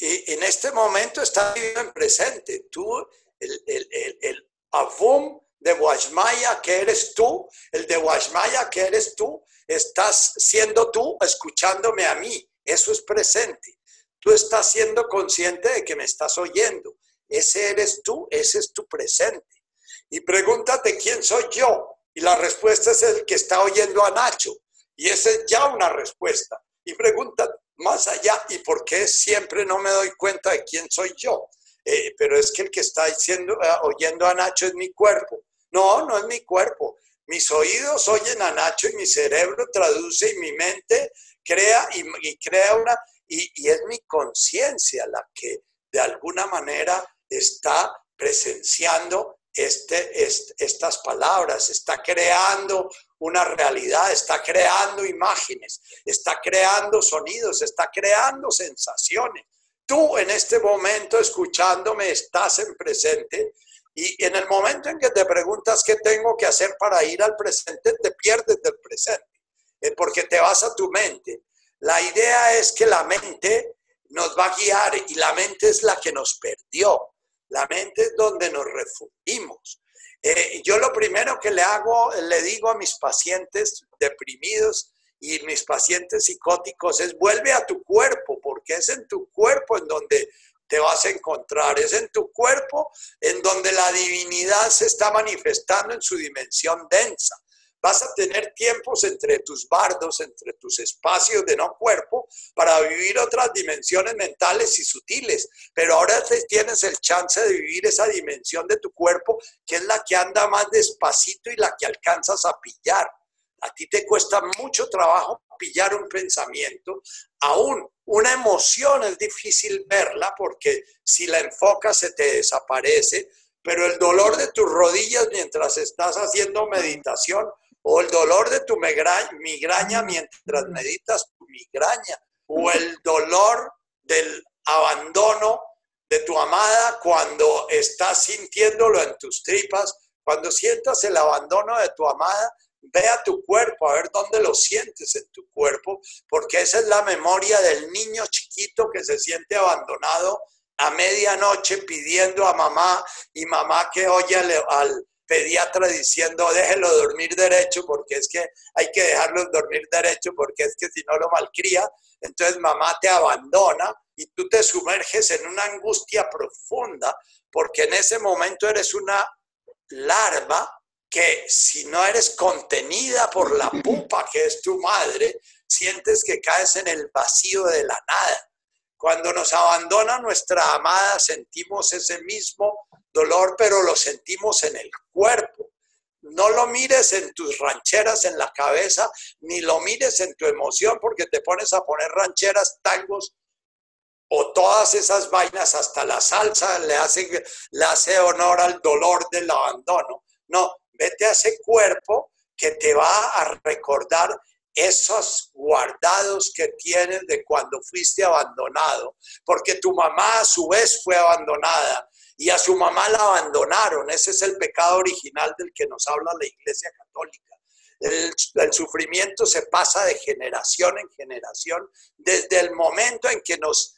y en este momento está viviendo en presente. Tú, el, el, el, el Avum de Guashmaya que eres tú, el de Guashmaya que eres tú, estás siendo tú escuchándome a mí. Eso es presente. Tú estás siendo consciente de que me estás oyendo. Ese eres tú, ese es tu presente. Y pregúntate quién soy yo. Y la respuesta es el que está oyendo a Nacho. Y esa es ya una respuesta. Y pregunta más allá, ¿y por qué siempre no me doy cuenta de quién soy yo? Eh, pero es que el que está diciendo, eh, oyendo a Nacho es mi cuerpo. No, no es mi cuerpo. Mis oídos oyen a Nacho y mi cerebro traduce y mi mente crea y, crea una y, es mi conciencia la que de alguna manera está presenciando este, estas palabras, está creando una realidad, está creando imágenes, está creando sonidos, está creando sensaciones. Tú en este momento escuchándome estás en presente y en el momento en que te preguntas qué tengo que hacer para ir al presente, te pierdes del presente, eh, porque te vas a tu mente. La idea es que la mente nos va a guiar y la mente es la que nos perdió. La mente es donde nos refugimos. Eh, yo lo primero que le hago, le digo a mis pacientes deprimidos y mis pacientes psicóticos es vuelve a tu cuerpo, porque es en tu cuerpo en donde te vas a encontrar, es en tu cuerpo en donde la divinidad se está manifestando en su dimensión densa. Vas a tener tiempos entre tus bardos, entre tus espacios de no cuerpo, para vivir otras dimensiones mentales y sutiles. Pero ahora tienes el chance de vivir esa dimensión de tu cuerpo, que es la que anda más despacito y la que alcanzas a pillar. A ti te cuesta mucho trabajo pillar un pensamiento, aún una emoción es difícil verla porque si la enfocas se te desaparece, pero el dolor de tus rodillas mientras estás haciendo meditación o el dolor de tu migraña mientras meditas tu migraña, o el dolor del abandono de tu amada cuando estás sintiéndolo en tus tripas, cuando sientas el abandono de tu amada, ve a tu cuerpo, a ver dónde lo sientes en tu cuerpo, porque esa es la memoria del niño chiquito que se siente abandonado a medianoche pidiendo a mamá y mamá que oye al, pediatra diciendo déjelo dormir derecho porque es que hay que dejarlo dormir derecho porque es que si no lo malcría, entonces mamá te abandona y tú te sumerges en una angustia profunda porque en ese momento eres una larva que si no eres contenida por la pupa que es tu madre, sientes que caes en el vacío de la nada. Cuando nos abandona nuestra amada, sentimos ese mismo dolor, pero lo sentimos en el cuerpo. No lo mires en tus rancheras en la cabeza, ni lo mires en tu emoción, porque te pones a poner rancheras, tangos o todas esas vainas, hasta la salsa le hace, le hace honor al dolor del abandono. No, vete a ese cuerpo que te va a recordar esos guardados que tienes de cuando fuiste abandonado, porque tu mamá a su vez fue abandonada y a su mamá la abandonaron. Ese es el pecado original del que nos habla la Iglesia Católica. El, el, sufrimiento se pasa de generación en generación desde el momento en que nos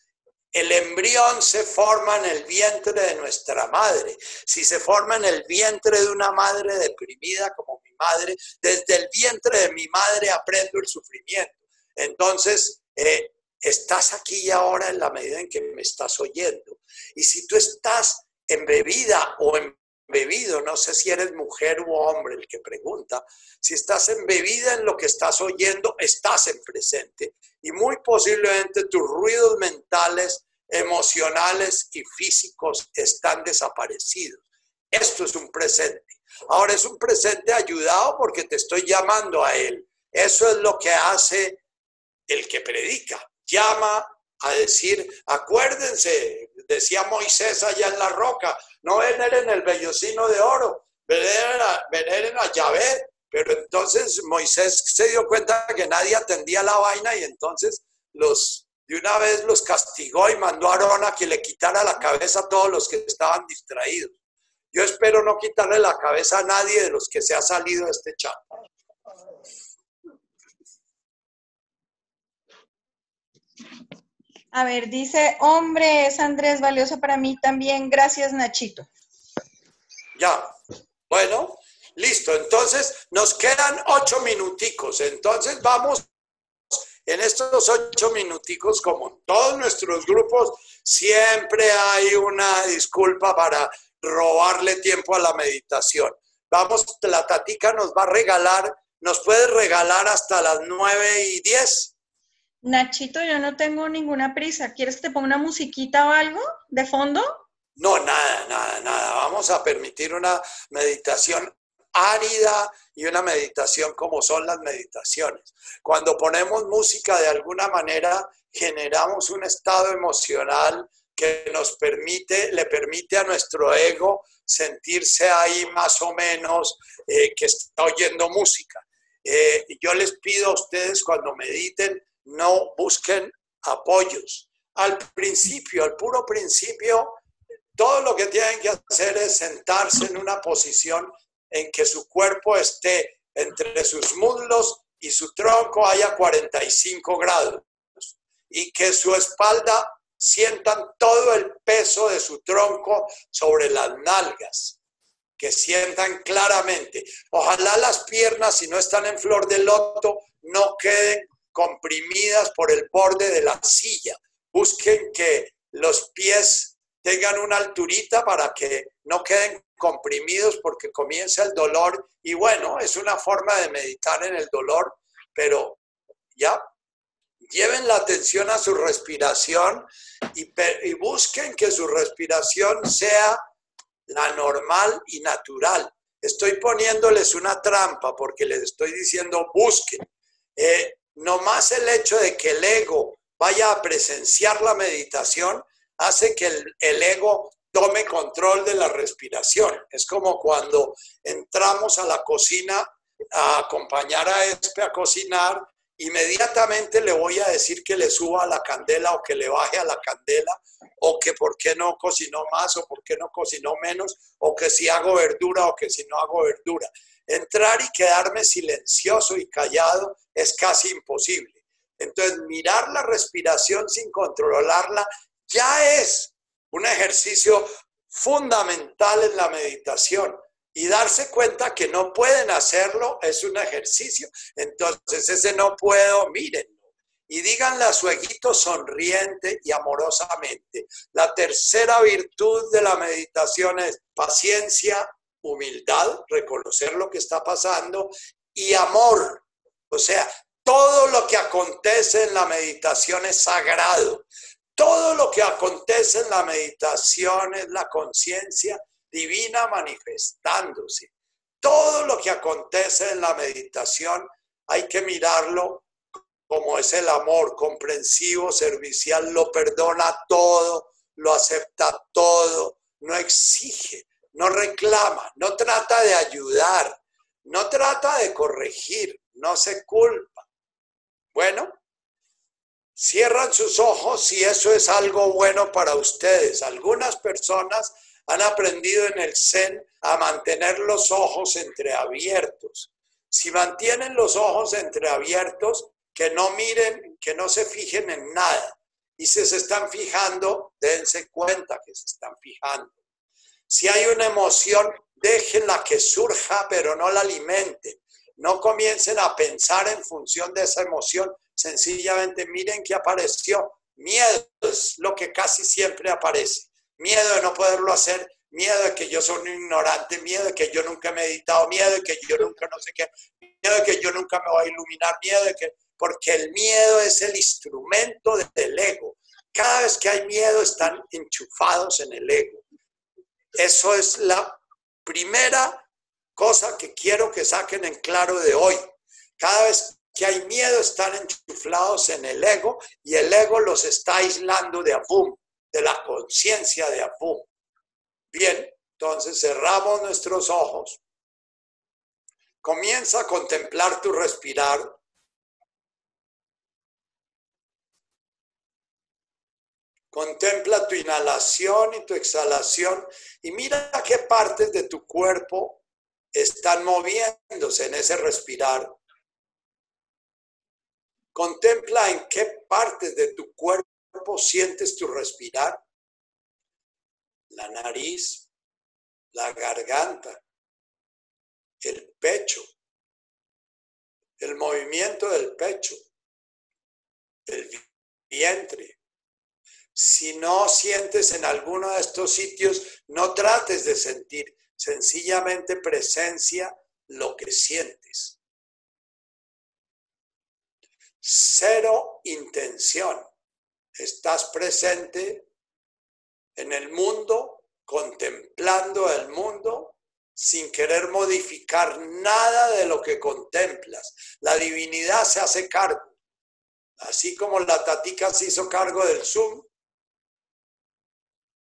el embrión se forma en el vientre de nuestra madre. Si se forma en el vientre de una madre deprimida como mi madre, desde el vientre de mi madre aprendo el sufrimiento. Entonces, eh, estás aquí y ahora en la medida en que me estás oyendo. Y si tú estás embebida o embebido, no sé si eres mujer u hombre el que pregunta, si estás embebida en lo que estás oyendo, estás en presente. Y muy posiblemente tus ruidos mentales, emocionales y físicos están desaparecidos. Esto es un presente. Ahora es un presente ayudado porque te estoy llamando a él. Eso es lo que hace el que predica. Llama a decir, acuérdense, decía Moisés allá en la roca, no veneren el vellocino de oro, veneren a, a Yahvé. Pero entonces Moisés se dio cuenta que nadie atendía la vaina y entonces los de una vez los castigó y mandó a Aarón a que le quitara la cabeza a todos los que estaban distraídos. Yo espero no quitarle la cabeza a nadie de los que se ha salido de este chat. A ver, dice, hombre, es Andrés, valioso para mí también. Gracias, Nachito. Ya, bueno, listo. Entonces, nos quedan ocho minuticos. Entonces, vamos en estos ocho minuticos, como en todos nuestros grupos, siempre hay una disculpa para robarle tiempo a la meditación. Vamos, la tatica nos va a regalar, nos puede regalar hasta las nueve y diez. Nachito, yo no tengo ninguna prisa. ¿Quieres que te ponga una musiquita o algo de fondo? No, nada, nada, nada. Vamos a permitir una meditación árida y una meditación como son las meditaciones. Cuando ponemos música de alguna manera, generamos un estado emocional que nos permite, le permite a nuestro ego sentirse ahí más o menos eh, que está oyendo música. Eh, yo les pido a ustedes cuando mediten, no busquen apoyos. Al principio, al puro principio, todo lo que tienen que hacer es sentarse en una posición en que su cuerpo esté entre sus muslos y su tronco haya 45 grados y que su espalda sientan todo el peso de su tronco sobre las nalgas, que sientan claramente. Ojalá las piernas, si no están en flor de loto, no queden comprimidas por el borde de la silla. Busquen que los pies tengan una alturita para que no queden comprimidos porque comienza el dolor y bueno, es una forma de meditar en el dolor, pero ya lleven la atención a su respiración y, busquen que su respiración sea la normal y natural. Estoy poniéndoles una trampa porque les estoy diciendo busquen. Eh, no más el hecho de que el ego vaya a presenciar la meditación hace que el, el ego tome control de la respiración. Es como cuando entramos a la cocina a acompañar a Espe a cocinar inmediatamente le voy a decir que le suba a la candela o que le baje a la candela o que por qué no cocinó más o por qué no cocinó menos o que si hago verdura o que si no hago verdura. Entrar y quedarme silencioso y callado es casi imposible. Entonces, mirar la respiración sin controlarla ya es un ejercicio fundamental en la meditación y darse cuenta que no pueden hacerlo es un ejercicio. Entonces, ese no puedo, mírenlo. Y díganle a su eguito sonriente y amorosamente. La tercera virtud de la meditación es paciencia, humildad, reconocer lo que está pasando y amor. O sea, todo lo que acontece en la meditación es sagrado. Todo lo que acontece en la meditación es la conciencia divina manifestándose. Todo lo que acontece en la meditación hay que mirarlo como es el amor comprensivo, servicial, lo perdona todo, lo acepta todo, no exige, no reclama, no trata de ayudar, no trata de corregir, no se culpa. Bueno, cierran sus ojos si eso es algo bueno para ustedes. Algunas personas han aprendido en el Zen a mantener los ojos entreabiertos. Si mantienen los ojos entreabiertos, que no miren, que no se fijen en nada. Y si se están fijando, dense cuenta que se están fijando. Si hay una emoción, déjenla que surja, pero no la alimenten. No comiencen a pensar en función de esa emoción. Sencillamente miren que apareció. Miedo es lo que casi siempre aparece miedo de no poderlo hacer, miedo de que yo soy un ignorante, miedo de que yo nunca he meditado, miedo de que yo nunca no sé qué, miedo de que yo nunca me voy a iluminar, miedo de que, porque el miedo es el instrumento del ego. Cada vez que hay miedo están enchufados en el ego. Eso es la primera cosa que quiero que saquen en claro de hoy. Cada vez que hay miedo están enchufados en el ego y el ego los está aislando de abum de la conciencia de Apu. Bien, entonces cerramos nuestros ojos. Comienza a contemplar tu respirar. Contempla tu inhalación y tu exhalación y mira qué partes de tu cuerpo están moviéndose en ese respirar. Contempla en qué partes de tu cuerpo sientes tu respirar, la nariz, la garganta, el pecho, el movimiento del pecho, el vientre. Si no sientes en alguno de estos sitios, no trates de sentir, sencillamente presencia lo que sientes. Cero intención estás presente en el mundo, contemplando el mundo, sin querer modificar nada de lo que contemplas. La divinidad se hace cargo. Así como la tatica se hizo cargo del Zoom,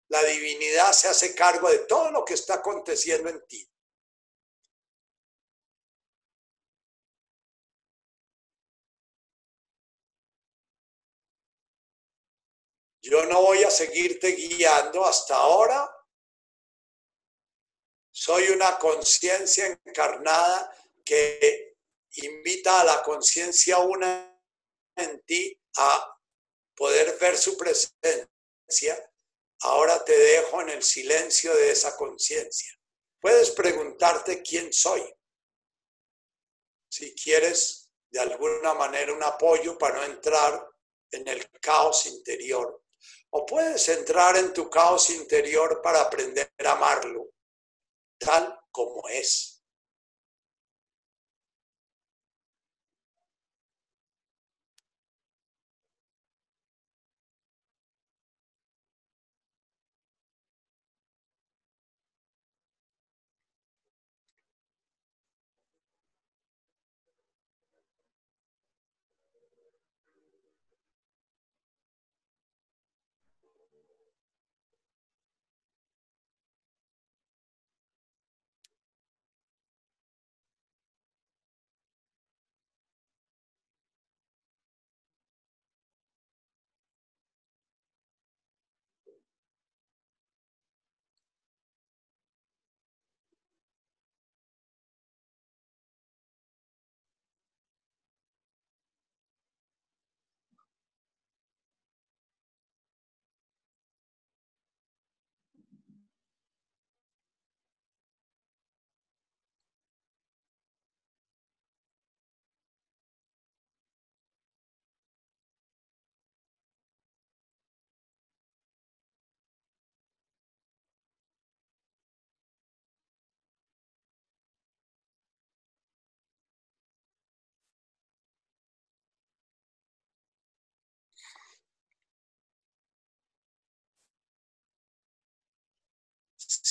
la divinidad se hace cargo de todo lo que está aconteciendo en ti. Yo no voy a seguirte guiando hasta ahora. Soy una conciencia encarnada que invita a la conciencia una en ti a poder ver su presencia. Ahora te dejo en el silencio de esa conciencia. Puedes preguntarte quién soy. Si quieres de alguna manera un apoyo para no entrar en el caos interior o puedes entrar en tu caos interior para aprender a amarlo, tal como es.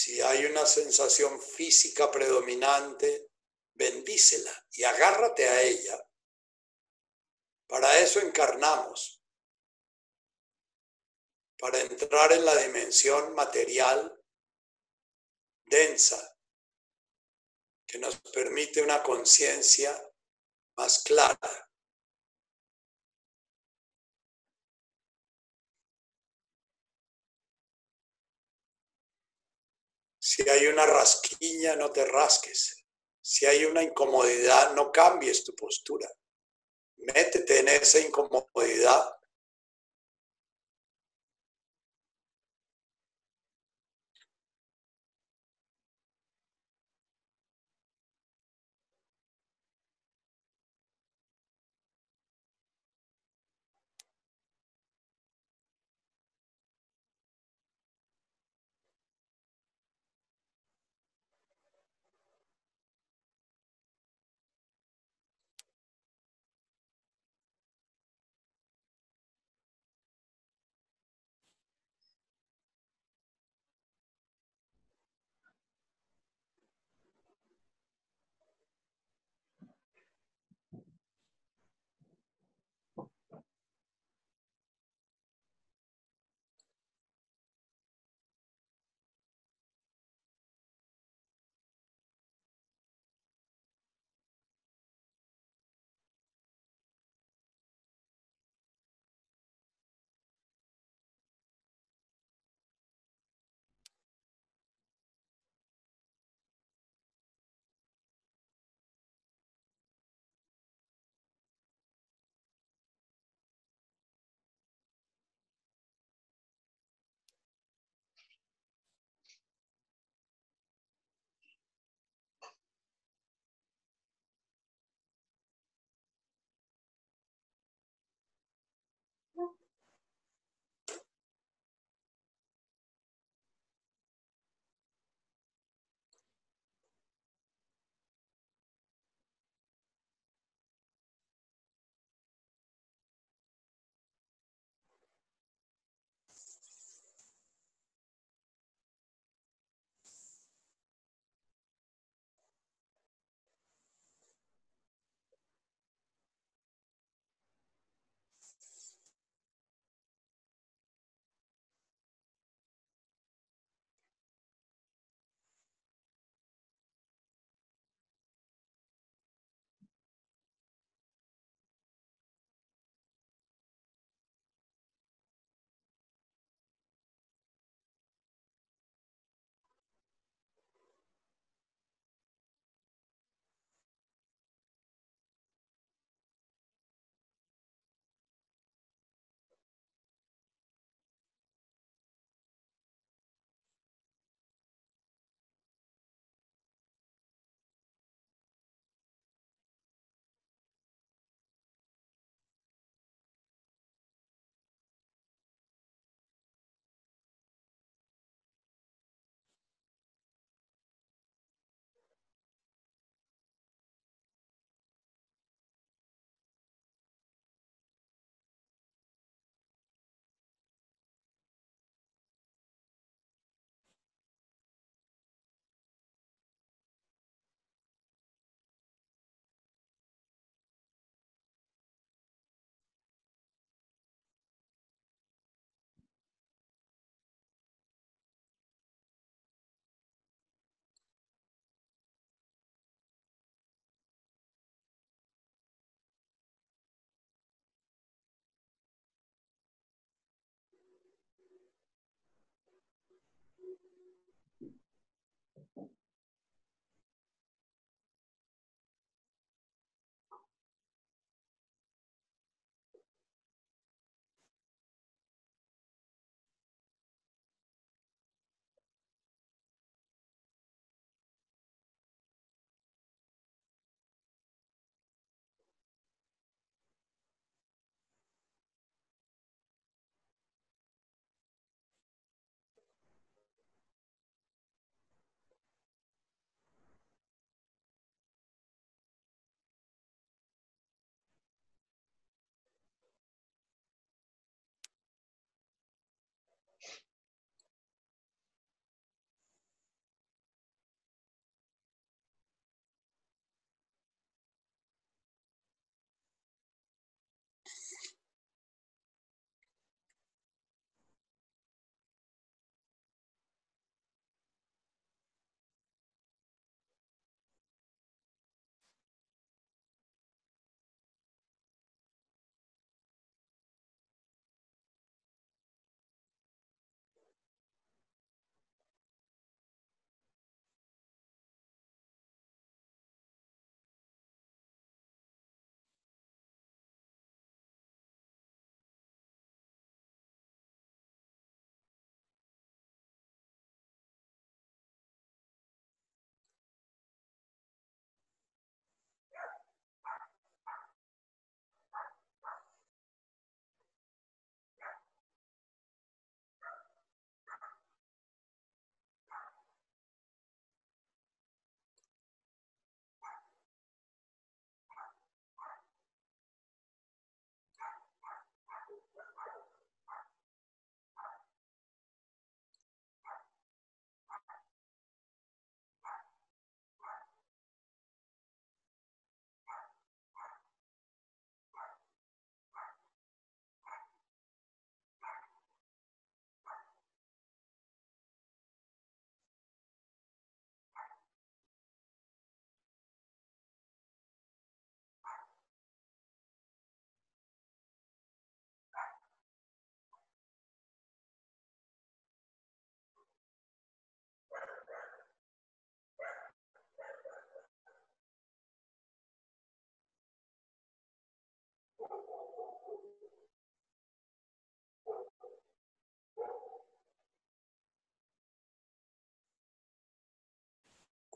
Si hay una sensación física predominante, bendícela y agárrate a ella. Para eso encarnamos, para entrar en la dimensión material densa que nos permite una conciencia más clara. Si hay una rasquiña, no te rasques. Si hay una incomodidad, no cambies tu postura. Métete en esa incomodidad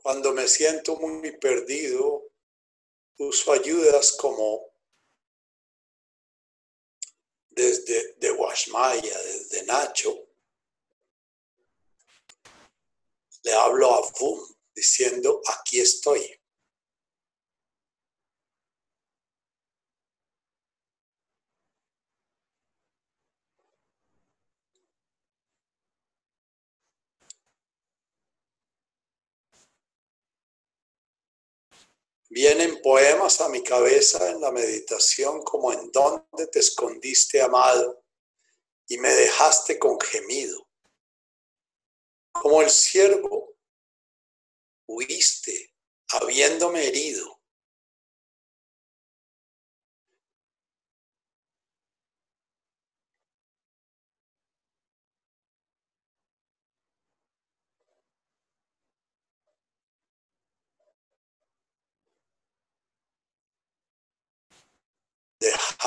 Cuando me siento muy perdido, uso ayudas como desde de Washmaya, desde Nacho. Le hablo a Fum diciendo, aquí estoy. Vienen poemas a mi cabeza en la meditación como en dónde te escondiste, amado, y me dejaste con gemido. Como el siervo, huiste, habiéndome herido.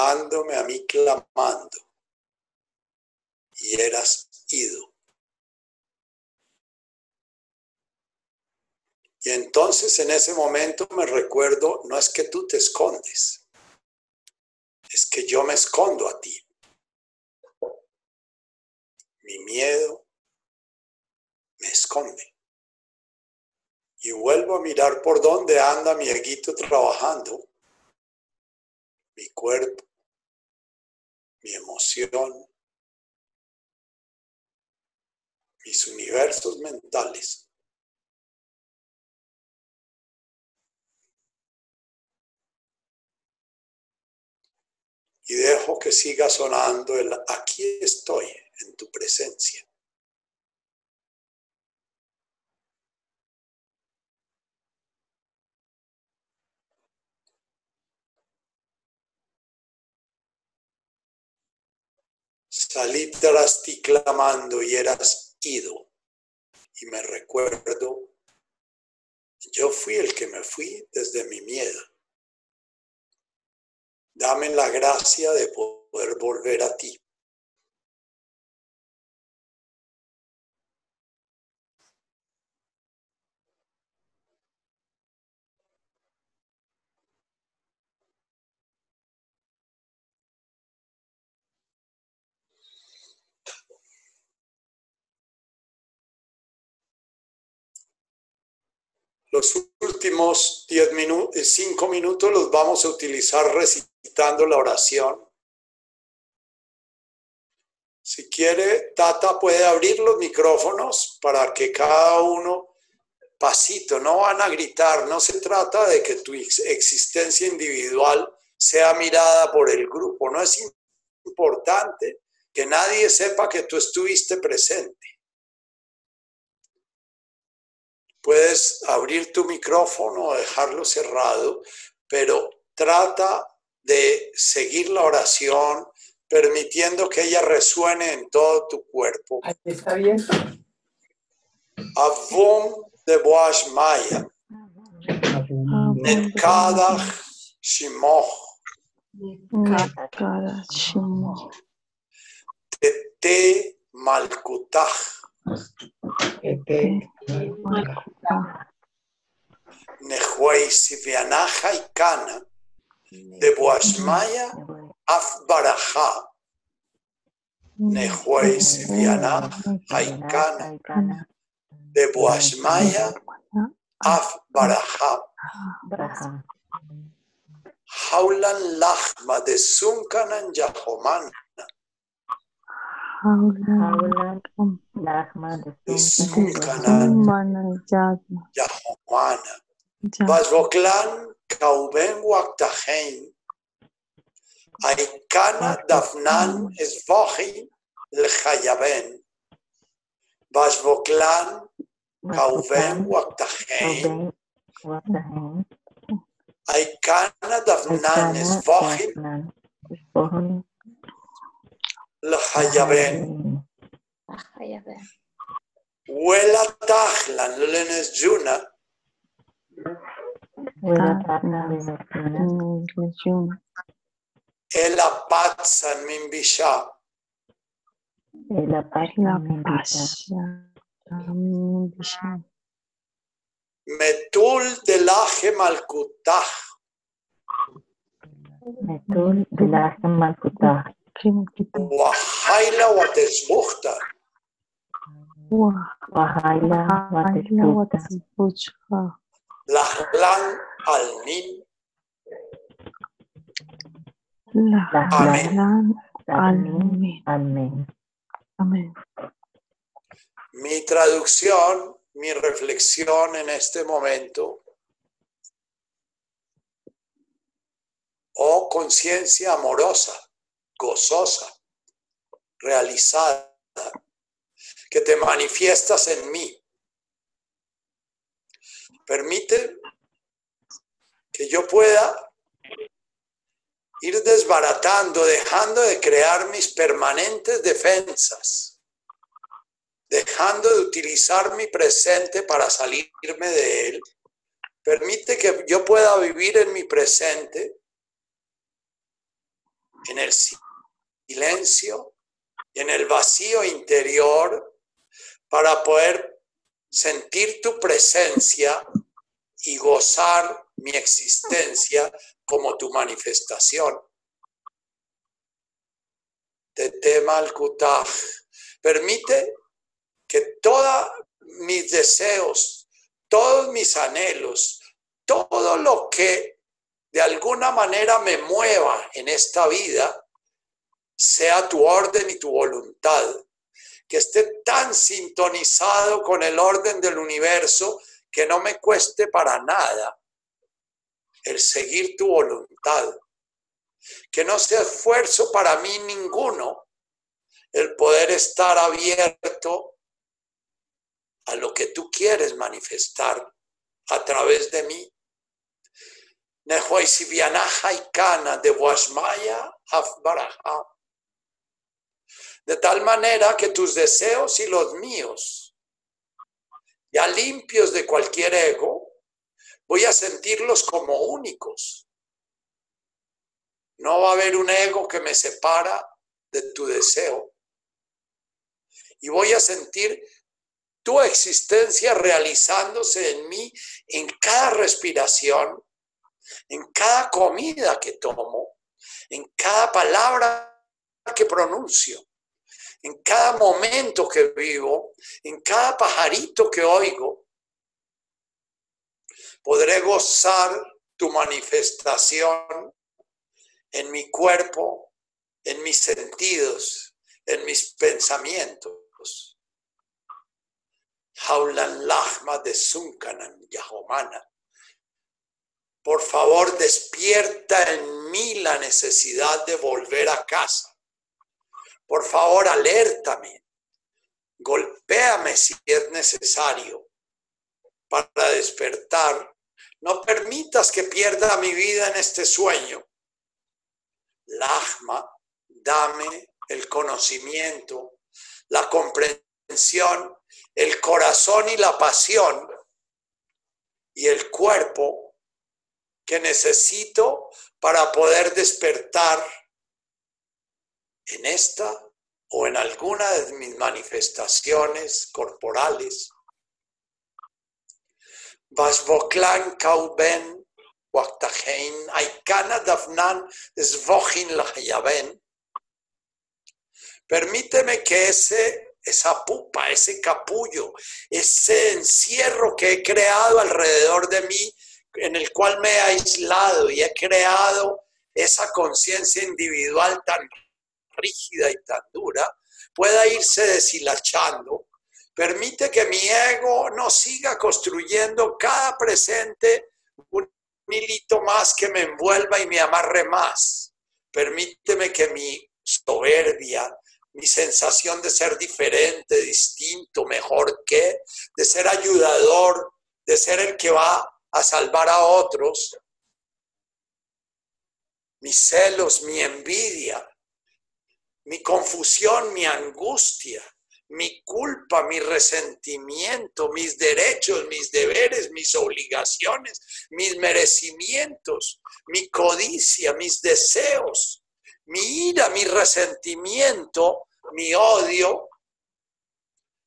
Dejándome a mí clamando, y eras ido. Y entonces en ese momento me recuerdo, no es que tú te escondes, es que yo me escondo a ti. Mi miedo me esconde. Y vuelvo a mirar por dónde anda mi eguito trabajando mi cuerpo, mi emoción, mis universos mentales. Y dejo que siga sonando el aquí estoy en tu presencia. Salí tras ti clamando y eras ido. Y me recuerdo, yo fui el que me fui desde mi miedo. Dame la gracia de poder volver a ti. Los últimos eh, cinco minutos los vamos a utilizar recitando la oración. Si quiere, Tata puede abrir los micrófonos para que cada uno, pasito, no van a gritar, no se trata de que tu existencia individual sea mirada por el grupo, no es importante que nadie sepa que tú estuviste presente. Puedes abrir tu micrófono o dejarlo cerrado, pero trata de seguir la oración permitiendo que ella resuene en todo tu cuerpo. Está bien. Avum de Boash Maya. Nekada Shimoch. Nekada Shimoch. Tete Malkutach. Nehuay Sivianaja y Cana, de Boasmaya Af Baraja. Nehuay Sivianaja y Cana, de Boasmaya Af Baraja. Haulan Lachma de Sunkanan Yahoman. Haulan Yahomana. Basvoklan Kauben Waktahein. Aikana Dafnan Esvohi Lechayaben. Basvoklan Kauben Waktahein. Aikana Dafnan Esvohi Lechayaben. Huela Tajlan Lenes Juna. Ela Patsan Mimbisha. Metul de la Gemalkutah. Metul de la Malkutah. Wahaila Watesbuchta. Wahaila Watesbuchta. Lahlan Alnin. Lahlan. Amén. Amén. Mi traducción, mi reflexión en este momento. Oh conciencia amorosa, gozosa, realizada, que te manifiestas en mí. Permite que yo pueda ir desbaratando, dejando de crear mis permanentes defensas, dejando de utilizar mi presente para salirme de él. Permite que yo pueda vivir en mi presente, en el silencio, en el vacío interior, para poder sentir tu presencia y gozar mi existencia como tu manifestación. De tema al Permite que todos mis deseos, todos mis anhelos, todo lo que de alguna manera me mueva en esta vida, sea tu orden y tu voluntad, que esté tan sintonizado con el orden del universo que no me cueste para nada el seguir tu voluntad. Que no sea esfuerzo para mí ninguno el poder estar abierto a lo que tú quieres manifestar a través de mí. de De tal manera que tus deseos y los míos, ya limpios de cualquier ego, voy a sentirlos como únicos. No va a haber un ego que me separa de tu deseo. Y voy a sentir tu existencia realizándose en mí en cada respiración, en cada comida que tomo, en cada palabra que pronuncio, en cada momento que vivo, en cada pajarito que oigo, podré gozar tu manifestación en mi cuerpo, en mis sentidos, en mis pensamientos. Jaulan Lahma de Sunkanan Yahomana. Por favor, despierta en mí la necesidad de volver a casa. Por favor, alértame. Golpéame si es necesario para despertar no permitas que pierda mi vida en este sueño. Lahma, dame el conocimiento, la comprensión, el corazón y la pasión y el cuerpo que necesito para poder despertar en esta o en alguna de mis manifestaciones corporales Vasboklan kauben waktachein aikana dafnan svochin lahayaben. Permíteme que ese, esa pupa, ese capullo, ese encierro que he creado alrededor de mí, en el cual me he aislado y he creado esa conciencia individual tan rígida y tan dura, pueda irse deshilachando Permite que mi ego no siga construyendo cada presente un hilito más que me envuelva y me amarre más. Permíteme que mi soberbia, mi sensación de ser diferente, distinto, mejor que, de ser ayudador, de ser el que va a salvar a otros, mis celos, mi envidia, mi confusión, mi angustia, mi culpa, mi resentimiento, mis derechos, mis deberes, mis obligaciones, mis merecimientos, mi codicia, mis deseos, mi ira, mi resentimiento, mi odio,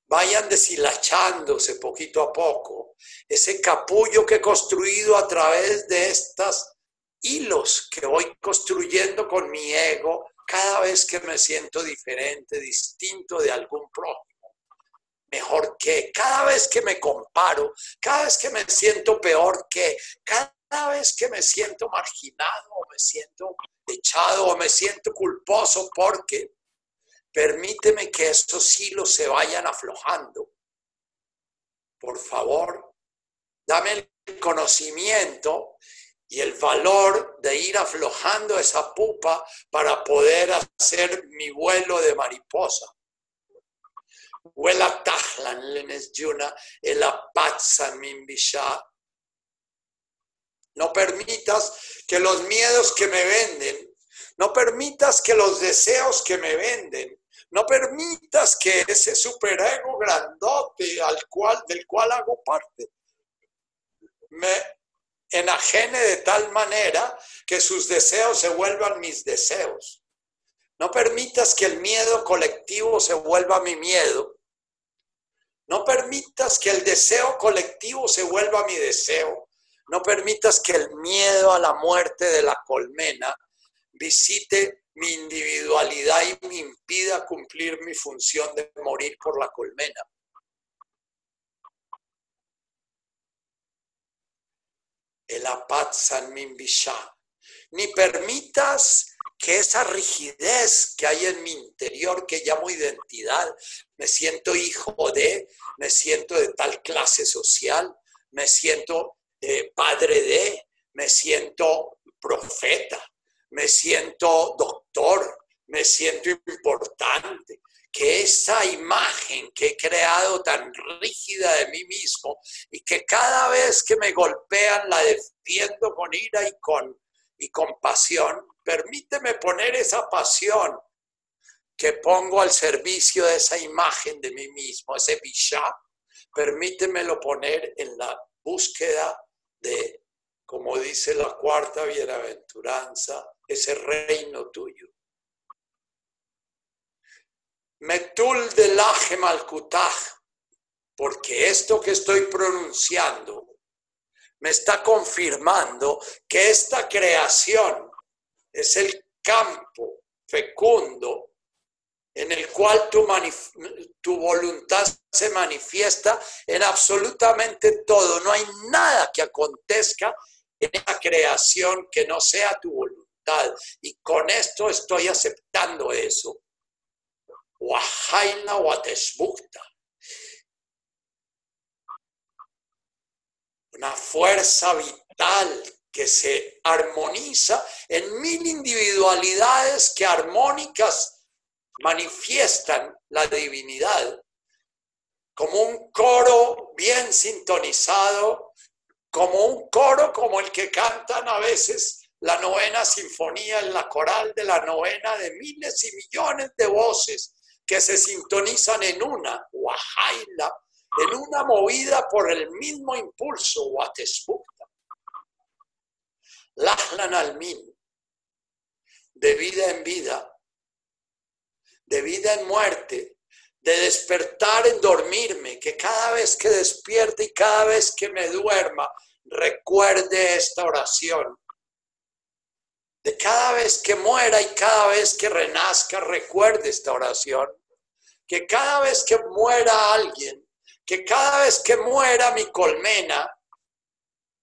vayan deshilachándose poquito a poco. Ese capullo que he construido a través de estos hilos que voy construyendo con mi ego cada vez que me siento diferente, distinto de algún prójimo. Mejor que, cada vez que me comparo, cada vez que me siento peor que, cada vez que me siento marginado o me siento echado o me siento culposo porque permíteme que esos hilos se vayan aflojando. Por favor, dame el conocimiento y el valor de ir aflojando esa pupa para poder hacer mi vuelo de mariposa. No permitas que los miedos que me venden, no permitas que los deseos que me venden, no permitas que ese superego grandote al cual, del cual hago parte me enajene de tal manera que sus deseos se vuelvan mis deseos. No permitas que el miedo colectivo se vuelva mi miedo. No permitas que el deseo colectivo se vuelva mi deseo. No permitas que el miedo a la muerte de la colmena visite mi individualidad y me impida cumplir mi función de morir por la colmena. El Apat San Ni permitas que esa rigidez que hay en mi interior, que llamo identidad, me siento hijo de, me siento de tal clase social, me siento eh, padre de, me siento profeta, me siento doctor, me siento importante, que esa imagen que he creado tan rígida de mí mismo y que cada vez que me golpean la defiendo con ira y con, y con pasión, permíteme poner esa pasión que pongo al servicio de esa imagen de mí mismo, ese bishá, permítemelo poner en la búsqueda de, como dice la cuarta bienaventuranza, ese reino tuyo. Metul de porque esto que estoy pronunciando me está confirmando que esta creación es el campo fecundo en el cual tu, tu, voluntad se manifiesta en absolutamente todo. No hay nada que acontezca en esa creación que no sea tu voluntad. Y con esto estoy aceptando eso. Wahaina Watesbukta. Una fuerza vital que se armoniza en mil individualidades que armónicas manifiestan la divinidad, como un coro bien sintonizado, como un coro como el que cantan a veces la novena sinfonía en la coral de la novena de miles y millones de voces que se sintonizan en una, wahaila, en una movida por el mismo impulso, watespukta. Lahlan almin, de vida en vida, de vida en muerte, de despertar en dormirme, que cada vez que despierte y cada vez que me duerma, recuerde esta oración de cada vez que muera y cada vez que renazca, recuerde esta oración. Que cada vez que muera alguien, que cada vez que muera mi colmena,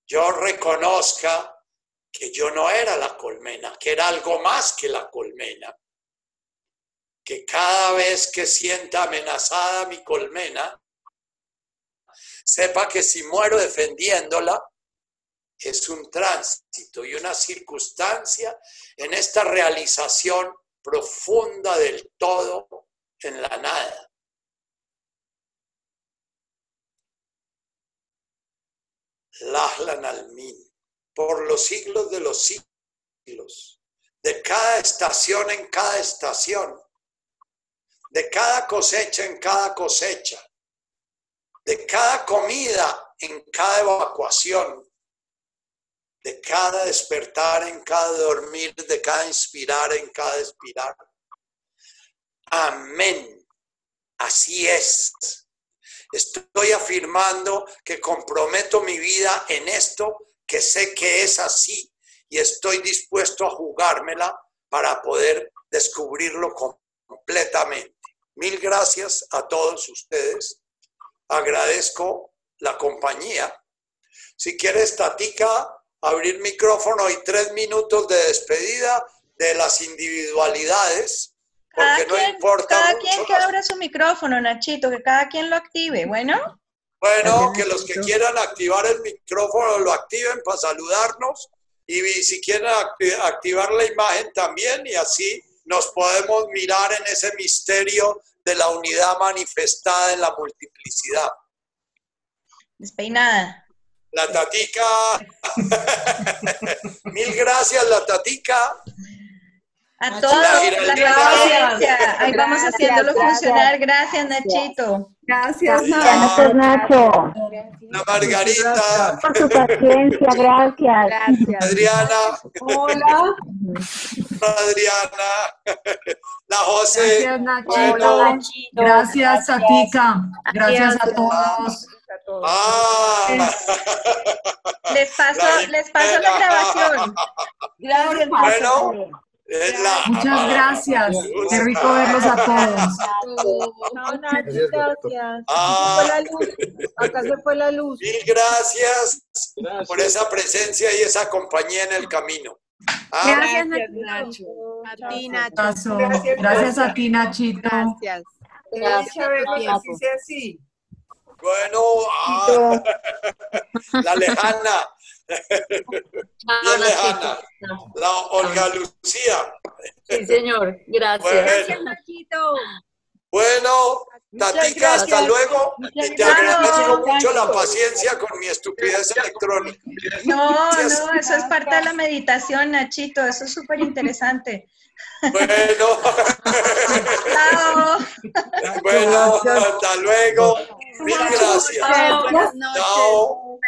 yo reconozca que yo no era la colmena, que era algo más que la colmena. Que cada vez que sienta amenazada mi colmena, sepa que si muero defendiéndola, es un tránsito y una circunstancia en esta realización profunda del todo en la nada. Lahlan almin, por los siglos de los siglos, de cada estación en cada estación, de cada cosecha en cada cosecha, de cada comida en cada evacuación, de cada despertar en cada dormir, de cada inspirar en cada expirar. Amén. Así es. Estoy afirmando que comprometo mi vida en esto, que sé que es así y estoy dispuesto a jugármela para poder descubrirlo completamente. Mil gracias a todos ustedes. Agradezco la compañía. Si quieres, Tatica, abrir micrófono y tres minutos de despedida de las individualidades, porque Cada no quien, importa cada mucho quien que las- abra su micrófono, Nachito, que cada quien lo active. Bueno, Bueno, que los que quieran activar el micrófono lo activen para saludarnos y si quieren acti- activar la imagen también y así nos podemos mirar en ese misterio de la unidad manifestada en la multiplicidad. despeinada. La tatica. Mil gracias, la tatica. A todos, la audiencia. Ahí vamos Gracias, haciéndolo gracias. funcionar. Gracias, Nachito. Gracias, Gracias, Nacho, La Margarita, por tu paciencia, gracias. Gracias. Adriana, Hola. Adriana, la José. Gracias, Nachito. Bueno. Gracias, Tatica. Gracias a todos. Ah, Les paso, La les paso la grabación. Gracias, bueno, la. Muchas gracias. Qué rico verlos a todos. No, Nachi, gracias. Ah, Fue la luz. Acá se fue la luz. mil gracias por esa presencia y esa compañía en el camino. Ah, Gracias, Gracias, Nacho. Nacho. A ti, Nacho. Paso. Gracias a ti, Nachito. Gracias. Gracias, así sea así. Bueno, ah, la lejana, bien lejana, la Olga Lucía. Sí, señor. Gracias. Bueno, Nachito. bueno, Tatica, hasta gracias. luego. Muchas Y te gracias. agradezco mucho la paciencia con mi estupidez electrónica. No, Gracias. no, eso es parte de la meditación, Nachito. Eso es súper interesante. Bueno, Chao. bueno, hasta luego. Mil gracias. Buenas noches. Chao.